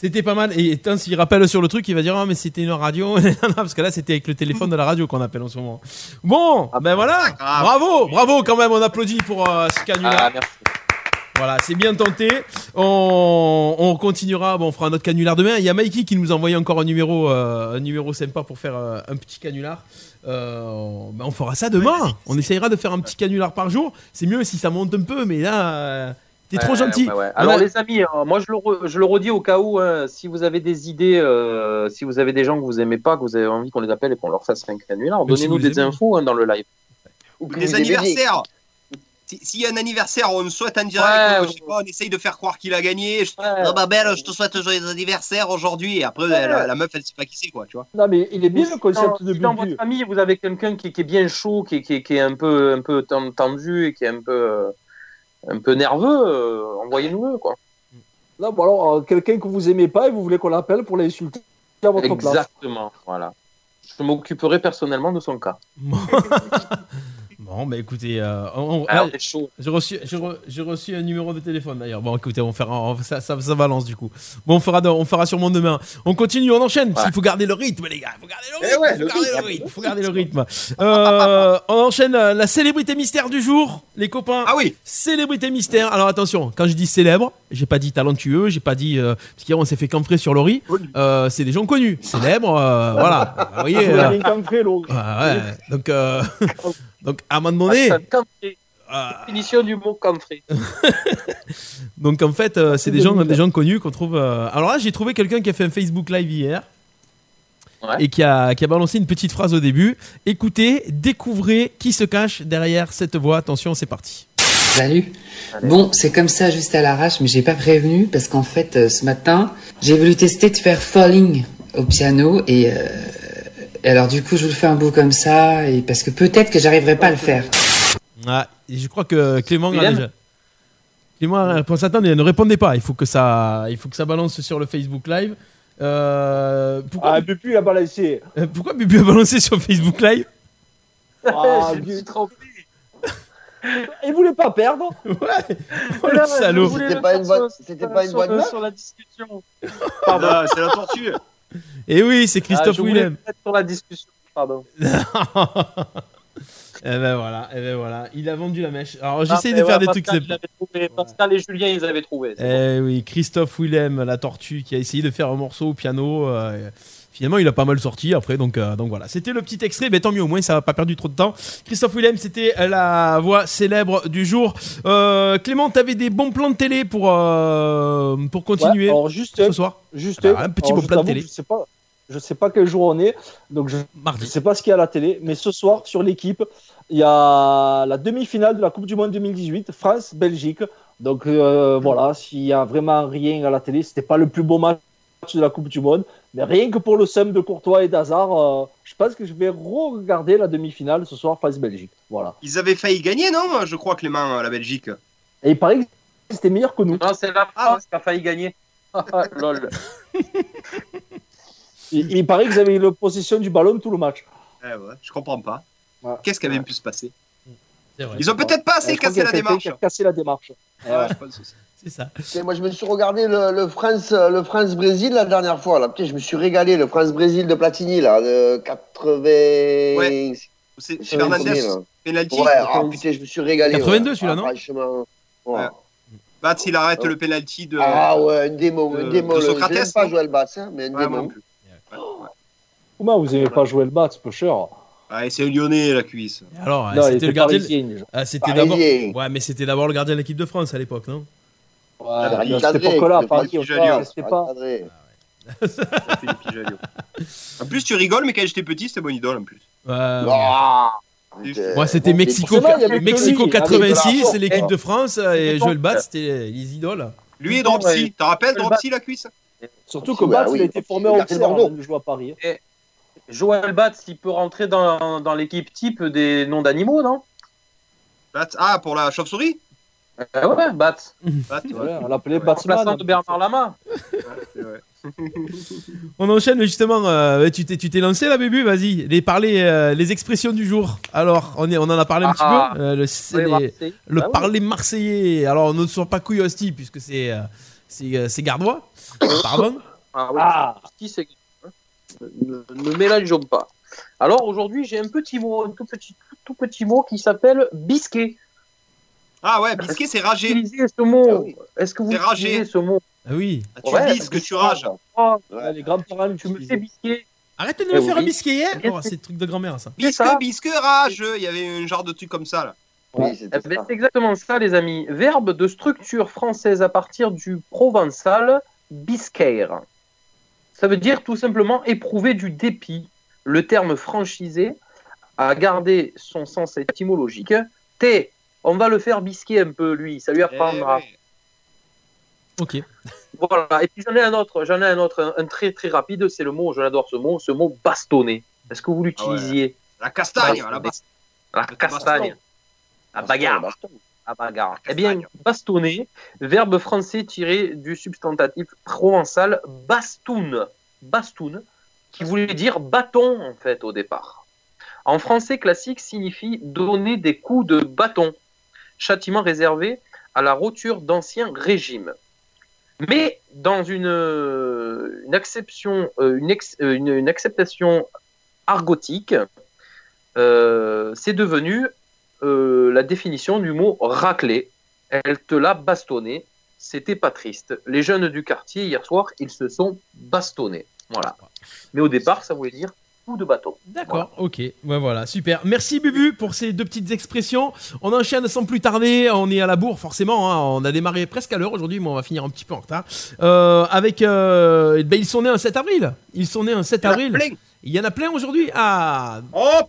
c'était pas mal. Et tant s'il rappelle sur le truc, il va dire Ah, mais c'était une radio. Parce que là, c'était avec le téléphone de la radio qu'on appelle en ce moment. Bon, ben voilà. Bravo, bravo quand même. On applaudit pour euh, ce canular. Ah, merci. Voilà, c'est bien tenté. On, on continuera. Bon, on fera un autre canular demain. Il y a Mikey qui nous a envoyé encore un numéro, euh, un numéro sympa pour faire euh, un petit canular. Euh, ben, on fera ça demain. On essayera de faire un petit canular par jour. C'est mieux si ça monte un peu, mais là, t'es trop gentil. ouais, ouais. On Alors a- les amis, euh, moi je le, re- je le redis au cas où, hein, si vous avez des idées, euh, si vous avez des gens que vous aimez pas, que vous avez envie qu'on les appelle et qu'on leur fasse un canular, Même si donnez-nous des aimez. infos hein, dans le live. Ou des anniversaires. Si- S'il y a un anniversaire, on souhaite en direct. Ouais, je sais pas, on essaye de faire croire qu'il a gagné. Je... Oh, bah belle, je te souhaite un joyeux anniversaire aujourd'hui. Et après, la, la meuf, elle sait pas qui c'est, quoi, tu vois. Non, mais il est bien le concept Si de dans Bubu. votre famille vous avez quelqu'un qui, qui est bien chaud, qui, qui, qui est un peu, un peu ten- tendu et qui est un peu, euh, un peu nerveux, euh, envoyez-nous-le quoi. Non, bon alors, euh, quelqu'un que vous aimez pas et vous voulez qu'on l'appelle pour l'insulter à votre place. Exactement, voilà. Je m'occuperai personnellement de son cas. Bon, bah écoutez, euh, on- on- Alors, ah, chaud. j'ai reçu, j'ai re- j'ai reçu un numéro de téléphone d'ailleurs. Bon, écoutez, on fera, on- ça, ça, ça balance du coup. Bon, on fera, on fera sûrement demain. On continue, on enchaîne. parce qu'il faut garder le rythme, les gars. Il faut garder le rythme. Eh ouais, faut le garder rythme. le rythme. faut garder le rythme. Euh, on enchaîne euh, la célébrité mystère du jour, les copains. Ah oui. Célébrité mystère. Alors attention, quand je dis célèbre, j'ai pas dit talentueux, j'ai pas dit euh, parce qu'hier on s'est fait camfrer sur Laurie. Euh, c'est des gens connus, célèbres. euh, voilà. Vous voyez. Euh, ouais, ouais. Donc, euh, donc à un moment donné. Ah. Définition du mot camfré. Donc en fait, euh, c'est des gens, des gens connus qu'on trouve. euh, Alors là, j'ai trouvé quelqu'un qui a fait un Facebook Live hier et qui a, qui a balancé une petite phrase au début. Écoutez, découvrez qui se cache derrière cette voix. Attention, c'est parti. Salut. Bon, c'est comme ça juste à l'arrache, mais j'ai pas prévenu parce qu'en fait, euh, ce matin, j'ai voulu tester de faire Falling au piano et, euh, et alors du coup, je vous le fais un bout comme ça et parce que peut-être que j'arriverai pas à le faire. Ah, et je crois que Clément a déjà. Clément a répondu. Attendez, ne répondez pas. Il faut que ça, il faut que ça balance sur le Facebook Live. Euh, pourquoi, Ah, Bubu a balancé. euh, pourquoi Bubu a balancé sur Facebook Live Ah, trompé. Il voulait pas perdre. Ouais. Oh le salaud. C'était pas une bonne, c'était pas une sur, bonne meuf sur la discussion. Pardon, c'est la tortue. Et oui, c'est Ah, Christophe voulais Willem. sur la discussion. Pardon. Et ben voilà, et ben voilà, il a vendu la mèche. Alors Ah, j'essaye mais de faire des trucs. Pascal, trouvé. Pascal et Julien, ils avaient trouvé. Eh oui, Christophe Willem, la tortue, qui a essayé de faire un morceau au piano. euh, finalement, il a pas mal sorti après, donc, euh, donc voilà. C'était le petit extrait, mais tant mieux, au moins ça n'a pas perdu trop de temps. Christophe Willem, c'était la voix célèbre du jour. Euh, Clément, t'avais des bons plans de télé pour, euh, pour continuer Ouais, alors juste ce soir Juste Alors, un petit bon je plat de télé. Je sais pas, je sais pas quel jour on est, donc je je sais pas ce qu'il y a à la télé, mais ce soir sur l'équipe, il y a la demi-finale de la Coupe du Monde 2018, France-Belgique. Donc euh, voilà, s'il y a vraiment rien à la télé, c'était pas le plus beau match de la Coupe du Monde, mais rien que pour le somme de Courtois et d'Hazard, euh, je pense que je vais re-regarder la demi-finale ce soir France-Belgique. Voilà. Ils avaient failli gagner, non Je crois, Clément, la Belgique. Et il paraît que c'était meilleur que nous. Non, c'est la France qui a failli gagner. Lol. Il, il paraît qu'ils avaient eu la possession du ballon tout le match. Eh ouais, je comprends pas. Ouais. Qu'est-ce qui avait pu se passer? Ils ont peut-être pas assez Je cassé la démarche. qui a cassé la démarche. Ouais, ouais. je pense aussi. C'est ça. Et moi, je me suis regardé le, le France, le France Brésil la dernière fois. Là, Putain, je me suis régalé le France Brésil de Platini là, de 80. Ouais. C'est Fernandez, penalty. Ouais, ah, putain, je me suis régalé. 82 ouais. celui-là, Ah, non Franchement. ouais. Bats, il arrête le penalty de. Ah ouais, un démon, de- un démon. de Socrates, J'aime pas Joël Batz, hein, mais un démon. Comment vous n'avez pas joué le bat, c'est peu cher Ah, c'est un Lyonnais, la cuisse. Alors, Non, il c'était était le gardien. déjà. Ah, c'était d'abord. Ouais, mais c'était d'abord le gardien de l'équipe de France à l'époque, non? Ouais, Ah, il il restait pas. cadré. Philippe Pijalio. En plus, tu rigoles, mais quand j'étais petit, c'était mon idole en plus. Ouais. Ah. Moi, c'était Bon, Mexico, il Mexico lui, avec 86, la c'est l'équipe de France et Et Joël donc, Bat, c'était les idoles. Lui et Dropsy. T'en rappelles Le Dropsy, la cuisse? Surtout que Batz, oui, il a été formé à il a fait Auxerre Bordeaux. avant de jouer à Paris. Joël Batz, il peut rentrer dans, dans l'équipe type des noms d'animaux, non? Bats- Ah, pour la chauve-souris? Euh, Ouais, Batz. Bats, ouais. Ouais, on l'appelait Batsman. Remplaçant de Bernard Lama. Ouais. On enchaîne justement. euh, tu t'es tu t'es lancé là, Bébu Vas-y, les parler, euh, les expressions du jour. Alors, on, est, on en a parlé un Ah, petit peu. euh, le c'est oui, les- Marseille. le Ah parler marseillais. Alors, ne sois pas couille hostie puisque c'est euh, c'est euh, gardois. Pardon. Ah, oui. Qui c'est ne, ne mélangeons pas. Alors aujourd'hui, j'ai un petit mot, un tout petit, tout petit mot qui s'appelle bisquet. Ah ouais, bisquet, c'est rager. Utilisez ce mot. Est-ce que vous utilisez ce mot? Ah oui. tu bisques, tu rages. les grands-parents tu me fais bisquet. Arrête de Eh me faire oui. un bisquet hier. Bien Oh, c'est le truc de grand-mère ça. Bisque, bisque, rage. Il y avait un genre de truc comme ça là. Eh ben, c'est exactement ça, les amis. Verbe de structure française à partir du provençal bisquer. Ça veut dire tout simplement éprouver du dépit. Le terme franchisé a gardé son sens étymologique. T, on va le faire bisquer un peu, lui, ça lui apprendra. Ok. Voilà, et puis j'en ai un autre, j'en ai un autre, un, un très très rapide, c'est le mot, je l'adore ce mot, ce mot bastonner. Est-ce que vous l'utilisiez? La castagne, la bas- La castagne. La bagarre. La bagarre. Eh bien, bastonner, verbe français tiré du substantatif provençal bastoun. Bastoun, qui voulait dire bâton en fait au départ. En français classique signifie donner des coups de bâton, châtiment réservé à la roture d'ancien régime. Mais dans une, euh, une, acception, euh, une, ex- euh, une- une acceptation argotique, euh, c'est devenu euh, la définition du mot racler. Elle te l'a bastonné. C'était pas triste. Les jeunes du quartier, hier soir, ils se sont bastonnés. Voilà. Mais au départ, ça voulait dire coup de bâton. D'accord, ok. Ouais, voilà, super. Merci Bubu pour ces deux petites expressions. On enchaîne sans plus tarder. On est à la bourre, forcément. hein. On a démarré presque à l'heure aujourd'hui, mais on va finir un petit peu en retard. Euh, avec. euh, ben, ils sont nés un 7 avril. Ils sont nés un 7 Il y en a avril. plein. Il y en a plein aujourd'hui. Ah Hop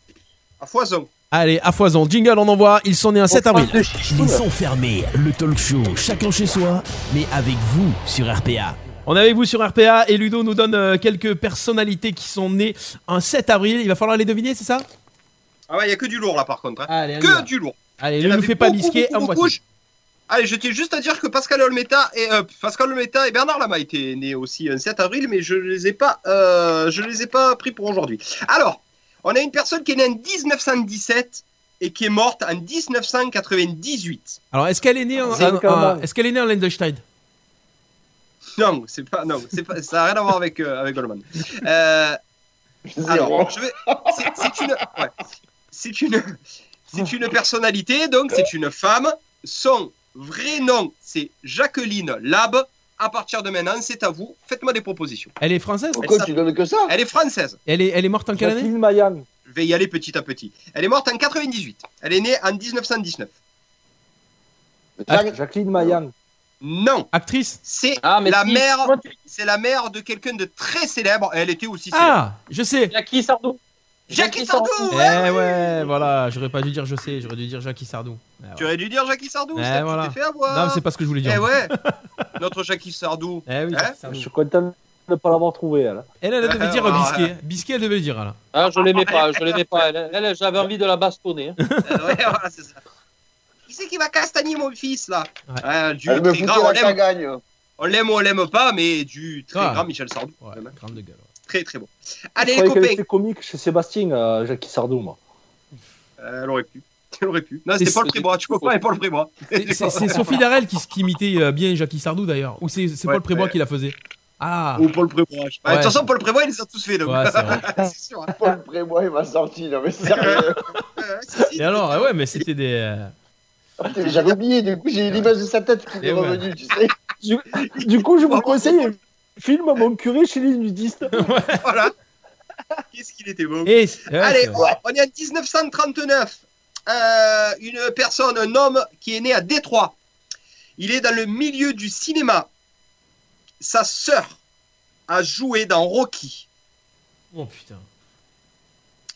À foison. Allez, à foison. Jingle, on envoie. Ils sont nés un 7 avril. Les sons fermés, le talk show, chacun chez soi, mais avec vous sur RPA. On est avec vous sur RPA et Ludo nous donne euh, quelques personnalités qui sont nées un 7 avril. Il va falloir les deviner, c'est ça? Ah ouais, il y a que du lourd là par contre. hein. Allez, que du lourd. Allez, ne nous fais pas bisquer. Allez, je tiens juste à dire que Pascal Olmeta et euh, Pascal Olmeta et Bernard Lama étaient nés aussi un 7 avril, mais je les ai pas, euh, je les ai pas pris pour aujourd'hui. Alors, on a une personne qui est née en 1917 et qui est morte en 1998. Alors, est-ce qu'elle est née en, est-ce qu'elle est née en Lendenstein Non, c'est pas, non, c'est pas, ça n'a rien à voir avec euh, avec Goldman. Euh, alors, je vais, c'est, c'est une, ouais, c'est une, c'est une personnalité, donc c'est une femme. Son vrai nom, c'est Jacqueline Lab. À partir de maintenant, c'est à vous. Faites-moi des propositions. Elle est française Pourquoi tu donnes que ça Elle est française. Elle est, elle est morte en quelle année Jacqueline Mayan. Je vais y aller petit à petit. Elle est morte en 98. Elle est née en 1919. Jacqueline Mayan. Non. Actrice C'est Ah, mais la si, mère. C'est la mère de quelqu'un de très célèbre. Elle était aussi célèbre. Ah, je sais. Jackie Sardou? Jackie Sardou. Eh ouais. ouais, voilà, j'aurais pas dû dire je sais, j'aurais dû dire Jackie Sardou. Eh ouais. Tu aurais dû dire Jackie Sardou. Eh, ça, voilà. fait avoir. Non, c'est pas ce que je voulais dire. Eh ouais. Notre Jackie Sardou. Eh oui, Hein Sardou. Je suis content de ne pas l'avoir trouvé. Elle. Elle, elle devait dire Ah, bisquet. ouais. Bisquet, elle devait le dire là. Ah, je l'aimais pas, je l'aimais pas. Elle, elle, j'avais envie de la bastonner. hein. Ouais, voilà, c'est ça. Qui c'est qui va castagner mon fils là Ouais. Du Elle me grand, on la l'aime. On l'aime ou on l'aime pas, mais du très Ah. grand Michel Sardou. Ouais, grande de gueule. Très très bon. Je Allez les croyais qu'elle copains. était comique chez Sébastien, euh, Jackie Sardou, moi. Euh, elle aurait pu. Elle aurait pu. Non, C'est- c'était Paul Prébois. Tu peux pas et Paul Prébois. C'est- Sophie Darel qui, qui imitait euh, bien Jackie Sardou d'ailleurs. Ou c'est c'est Ouais, Paul Prébois ouais. qui la faisait Ah Ou Paul Prébois. je sais pas. De Ouais. toute façon, Paul Prébois, il les a tous fait. Donc. Ouais, c'est sûr. hein. Paul Prébois, il m'a sorti, non mais sérieux. Et alors, ah ouais, mais c'était des. euh, J'avais oublié, du coup, j'ai l'image de sa tête qui est ouais. revenue, tu sais. Du, du coup, je vous conseille film Mon curé chez les nudistes. Voilà. Qu'est-ce qu'il était beau. Et, ouais, Allez, on est en 1939. Euh, une personne, un homme qui est né à Détroit. Il est dans le milieu du cinéma. Sa sœur a joué dans Rocky. Oh putain.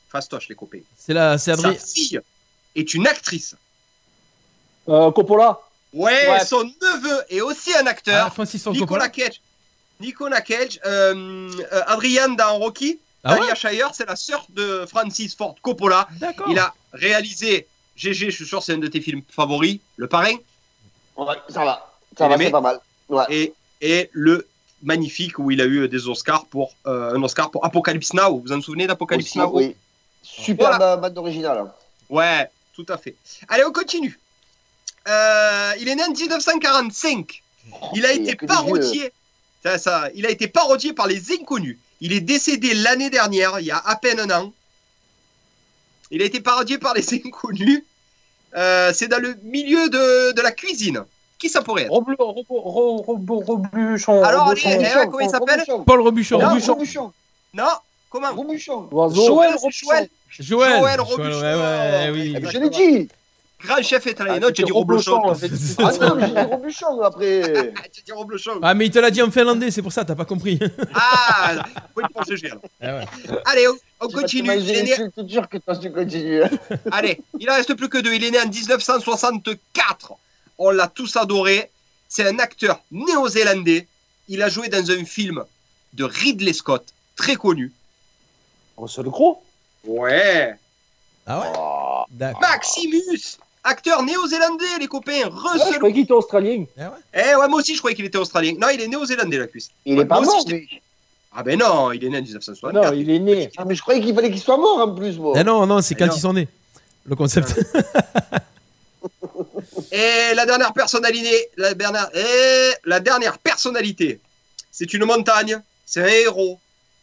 Fastoche, les copains. C'est la, c'est Sa fille est une actrice. Euh, Coppola. Ouais, Ouais. son neveu est aussi un acteur. Ah, Francis Nicolas Coppola. Cage. Nicolas Cage. Euh, euh, Adrian dans Rocky. Ah Talia ouais Shire, c'est la sœur de Francis Ford Coppola. D'accord. Il a réalisé GG, je suis sûr, c'est un de tes films favoris, Le Parrain, Ouais, ça va, ça va, c'est pas mal. Ouais. et, et le magnifique où il a eu des Oscars pour un Oscar pour Apocalypse Now. Vous vous en souvenez d'Apocalypse Aussi, Now? oui. Super Voilà. ba- bande originale. Ouais, tout à fait. Allez, on continue. Euh, il est né en 1945. Il a il y a été parodié. Ça, ça, il a été parodié par les inconnus. Il est décédé l'année dernière, il y a à peine un an. Il a été parodié par les inconnus. Euh, c'est dans le milieu de, de la cuisine. Qui ça pourrait être Roblu- Robo- Ro- Robo- Robuchon. Alors, Robuchon. allez, eh comment il s'appelle Paul Robuchon. Non, Robuchon. Non, comment Robuchon. Joël Robuchon. Joël. Joël Joël, Robuchon. ouais, ouais, oui. Eh ben, je l'ai dit. Grand chef italien. Ah, non, tu as dit Roblochon. c'est- Ah non, mais j'ai dit Robuchon après. As dit Roblochon. Ah, mais il te l'a dit en finlandais, c'est pour ça, t'as pas compris. Ah, oui, pour GG alors. Ah ouais. Allez, on, on continue. manger Il est les né- insultes dures que toi tu continues. Allez, il en reste plus que deux. Il est né en 1964. On l'a tous adoré. C'est un acteur néo-zélandais. Il a joué dans un film de Ridley Scott, très connu. Russell Crowe? Ouais. Ah ouais? D'accord. Maximus, acteur néo-zélandais, les copains. Ouais, Je Russell. croyais qu'il était australien. Ah ouais Eh ouais, moi aussi, je croyais qu'il était australien. Non, il est néo-zélandais, la cuisse. Il est pas aussi, mort, lui. Ah ben non, il est né en 1964. Non, il est né. Ah, mais je croyais qu'il fallait qu'il soit mort en plus, moi. Ah non, non, c'est Ah quand non. ils sont nés. Le concept. Et la dernière personnalité, la dernière, et la dernière personnalité, c'est une montagne, c'est un héros.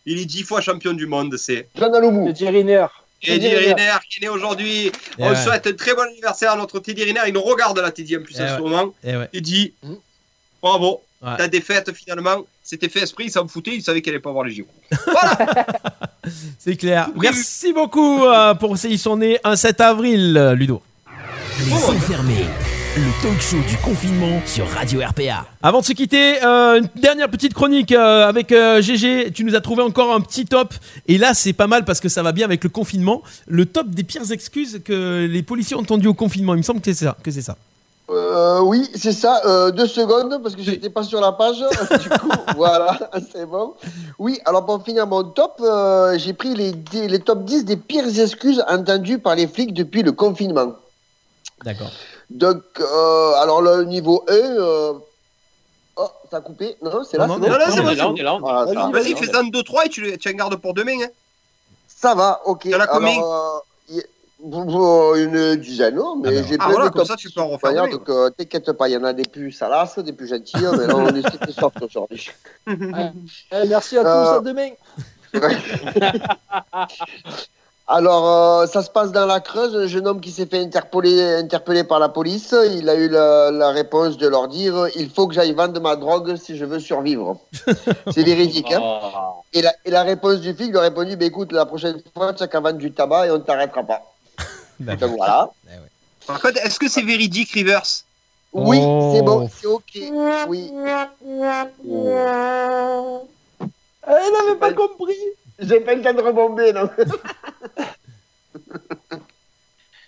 Il est dix fois champion du monde, c'est John Alomou. Teddy Riner. Teddy Riner qui est né aujourd'hui. Eh On ouais. souhaite un très bon anniversaire à notre Teddy Riner. Il nous regarde là, Teddy, en plus Eh en ce ouais. moment. Eh ouais. Teddy, bravo. Ouais. Ta défaite finalement, c'était fait esprit, il s'en foutait, il savait qu'elle allait pas avoir les JO. C'est clair. Merci beaucoup euh, pour ces ils sont nés un 7 avril, Ludo. Les enfermés, le talk show du confinement sur Radio RPA. Avant de se quitter, euh, une dernière petite chronique euh, avec euh, GG. Tu nous as trouvé encore un petit top. Et là, c'est pas mal parce que ça va bien avec le confinement. Le top des pires excuses que les policiers ont entendues au confinement. Il me semble que c'est ça. Que c'est ça. Euh, oui, c'est ça. Euh, deux secondes, parce que je n'étais pas sur la page. du coup, voilà, c'est bon. Oui, alors pour finir mon top, euh, j'ai pris les, les top 10 des pires excuses entendues par les flics depuis le confinement. D'accord. Donc, euh, alors le niveau 1, euh... oh, ça a coupé Non, c'est là, Non, c'est non, bon non, c'est On bon, est là, on est là. on est là. Voilà, ça va. Vas-y, fais-en 2-3 et tu, les- tu en gardes pour demain. Hein. Ça va, ok. y en a combien Alors, euh, Une dizaine, non, mais Ah j'ai ah, plein voilà, de comme ça, tu peux en 10 refaire manière, Donc, euh, t'inquiète pas, il y en a des plus salaces, des plus gentils, mais là, on est très soft aujourd'hui. Eh, merci à tous, Euh, à demain. Alors, euh, ça se passe dans la Creuse. Un jeune homme qui s'est fait interpeller, interpeller par la police. Il a eu la, la réponse de leur dire Il faut que j'aille vendre ma drogue si je veux survivre. C'est véridique. Hein Ah. et, la, et la réponse du flic lui a répondu bah, Écoute, la prochaine fois, tu qu'à vendre du tabac et on ne t'arrêtera pas. D'accord. Donc voilà. Par contre, est-ce que c'est véridique, Rivers? Oui, Oh. c'est bon, c'est OK. Oui. Elle n'avait pas compris. J'ai pas le temps de rebomber, non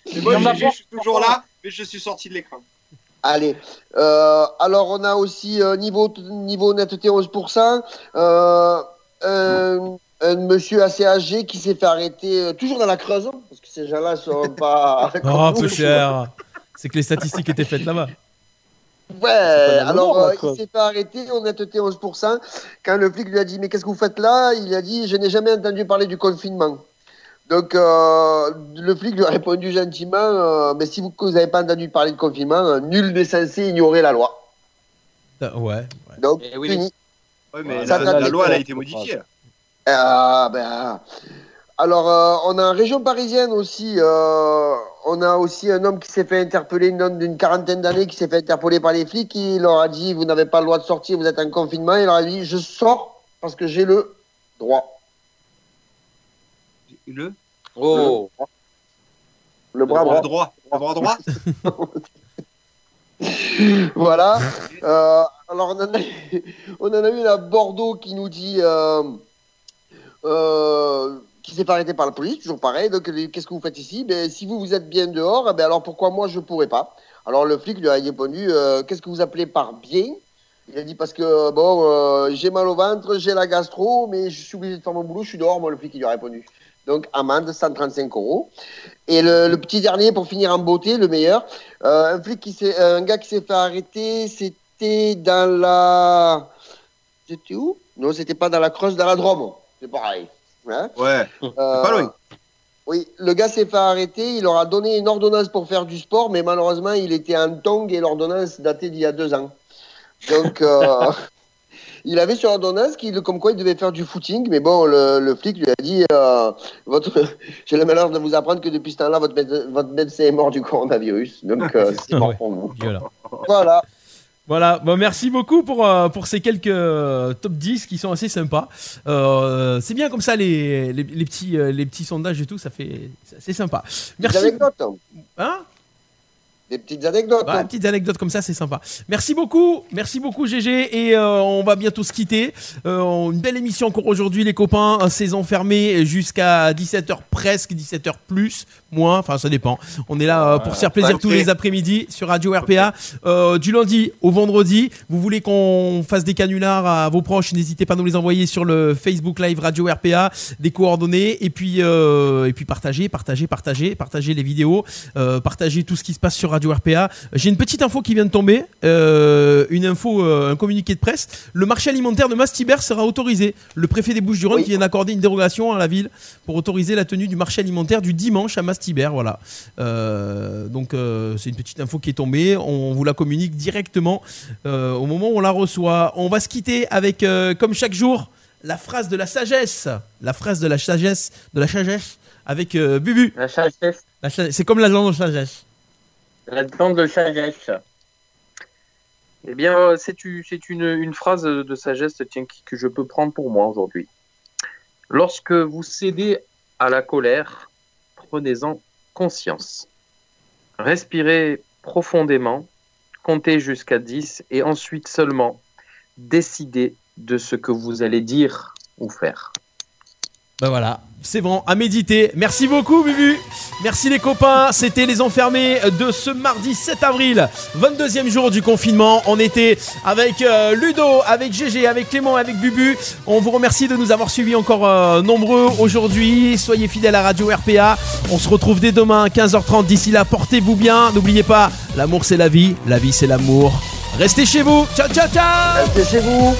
Et moi, je suis toujours là, mais je suis sorti de l'écran. Allez. Euh, alors, on a aussi euh, niveau, niveau honnêteté 11%. Euh, un, un monsieur assez âgé qui s'est fait arrêter, euh, toujours dans la Creuse, parce que ces gens-là sont pas. Oh, peu cher. C'est que les statistiques étaient faites là-bas. Ouais, la alors mort, euh, il s'est fait arrêter, honnêteté 11%. Quand le flic lui a dit Mais qu'est-ce que vous faites là? Il a dit Je n'ai jamais entendu parler du confinement. Donc euh, le flic lui a répondu gentiment euh, Mais si vous n'avez pas entendu parler de confinement, euh, nul n'est censé ignorer la loi. Ah, Ouais. Donc, Eh oui, fini. Ouais, mais la, loi, elle a été modifiée. Ah, ben. Alors, euh, on a en région parisienne aussi, euh, on a aussi un homme qui s'est fait interpeller, un homme d'une quarantaine d'années qui s'est fait interpeller par les flics. Il leur a dit Vous n'avez pas le droit de sortir, vous êtes en confinement. Il leur a dit Je sors parce que j'ai le droit. Le, Oh. Le bras bras droit. droit. Le bras droit Voilà. Euh, alors, on en, a, on en a une à Bordeaux qui nous dit euh, euh, qui s'est fait arrêter par la police, toujours pareil. Donc, les- qu'est-ce que vous faites ici? Ben, Si vous, vous êtes bien dehors, eh ben, alors pourquoi moi je pourrais pas? Alors, le flic lui a répondu euh, Qu'est-ce que vous appelez par bien? Il a dit Parce que, bon, euh, j'ai mal au ventre, j'ai la gastro, mais je suis obligé de faire mon boulot, je suis dehors. Moi, le flic, il lui a répondu. Donc, amende, 135 euros. Et le, petit dernier, pour finir en beauté, le meilleur, euh, un flic qui s'est, un gars qui s'est fait arrêter, c'était dans la, C'était où? Non, c'était pas dans la Creuse, dans la Drôme. C'est pareil. Hein Ouais, Euh, pas loin. Oui, le gars s'est fait arrêter. Il leur a donné une ordonnance pour faire du sport, mais malheureusement, il était en tongue et l'ordonnance datait d'il y a deux ans. Donc, euh, il avait sur l'ordonnance qu'il, comme quoi il devait faire du footing, mais bon, le, le flic lui a dit euh, votre, J'ai le malheur de vous apprendre que depuis ce temps-là, votre, votre médecin est mort du coronavirus. Donc, euh, c'est mort Ouais. pour vous. Voilà. Voilà, bon, merci beaucoup pour, euh, pour ces quelques euh, top 10 qui sont assez sympas. Euh, c'est bien comme ça les, les, les petits, les petits sondages et tout, ça fait c'est assez sympa. Des Merci. anecdotes. Hein? Des petites anecdotes. Ouais, petites anecdotes comme ça, c'est sympa. Merci beaucoup, merci beaucoup GG et euh, on va bientôt se quitter. Euh, une belle émission encore aujourd'hui les copains, saison fermée jusqu'à 17h presque, 17h plus, moins, enfin ça dépend. On est là euh, pour se faire plaisir tous les après-midi sur Radio RPA du lundi au vendredi. Vous voulez qu'on fasse des canulars à vos proches, n'hésitez pas à nous les envoyer sur le Facebook Live Radio RPA, des coordonnées et puis et puis partagez, partagez, partagez, partagez les vidéos, partagez tout ce qui se passe sur Radio RPA. J'ai une petite info qui vient de tomber, euh, une info, euh, un communiqué de presse. Le marché alimentaire de Mastibert sera autorisé. Le préfet des Bouches-du-Rhône qui vient d'accorder une dérogation à la ville pour autoriser la tenue du marché alimentaire du dimanche à Mastibert. Voilà. Euh, donc euh, c'est une petite info qui est tombée. On vous la communique directement euh, au moment où on la reçoit. On va se quitter avec, euh, comme chaque jour, la phrase de la sagesse. La phrase de la sagesse, de la sagesse avec euh, Bubu. La sagesse. La sagesse. C'est comme la langue de sagesse. La dent de sagesse. Eh bien, c'est une, une phrase de sagesse tiens, que je peux prendre pour moi aujourd'hui. Lorsque vous cédez à la colère, prenez-en conscience. Respirez profondément, comptez jusqu'à 10 et ensuite seulement décidez de ce que vous allez dire ou faire. Ben voilà, c'est bon, à méditer. Merci beaucoup, Bubu. Merci les copains. C'était les enfermés de ce mardi 7 avril, 22e jour du confinement. On était avec euh, Ludo, avec GG, avec Clément, avec Bubu. On vous remercie de nous avoir suivis encore euh, nombreux aujourd'hui. Soyez fidèles à Radio RPA. On se retrouve dès demain, 15h30. D'ici là, portez-vous bien. N'oubliez pas, l'amour c'est la vie, la vie c'est l'amour. Restez chez vous. Ciao, ciao, ciao. Restez chez vous.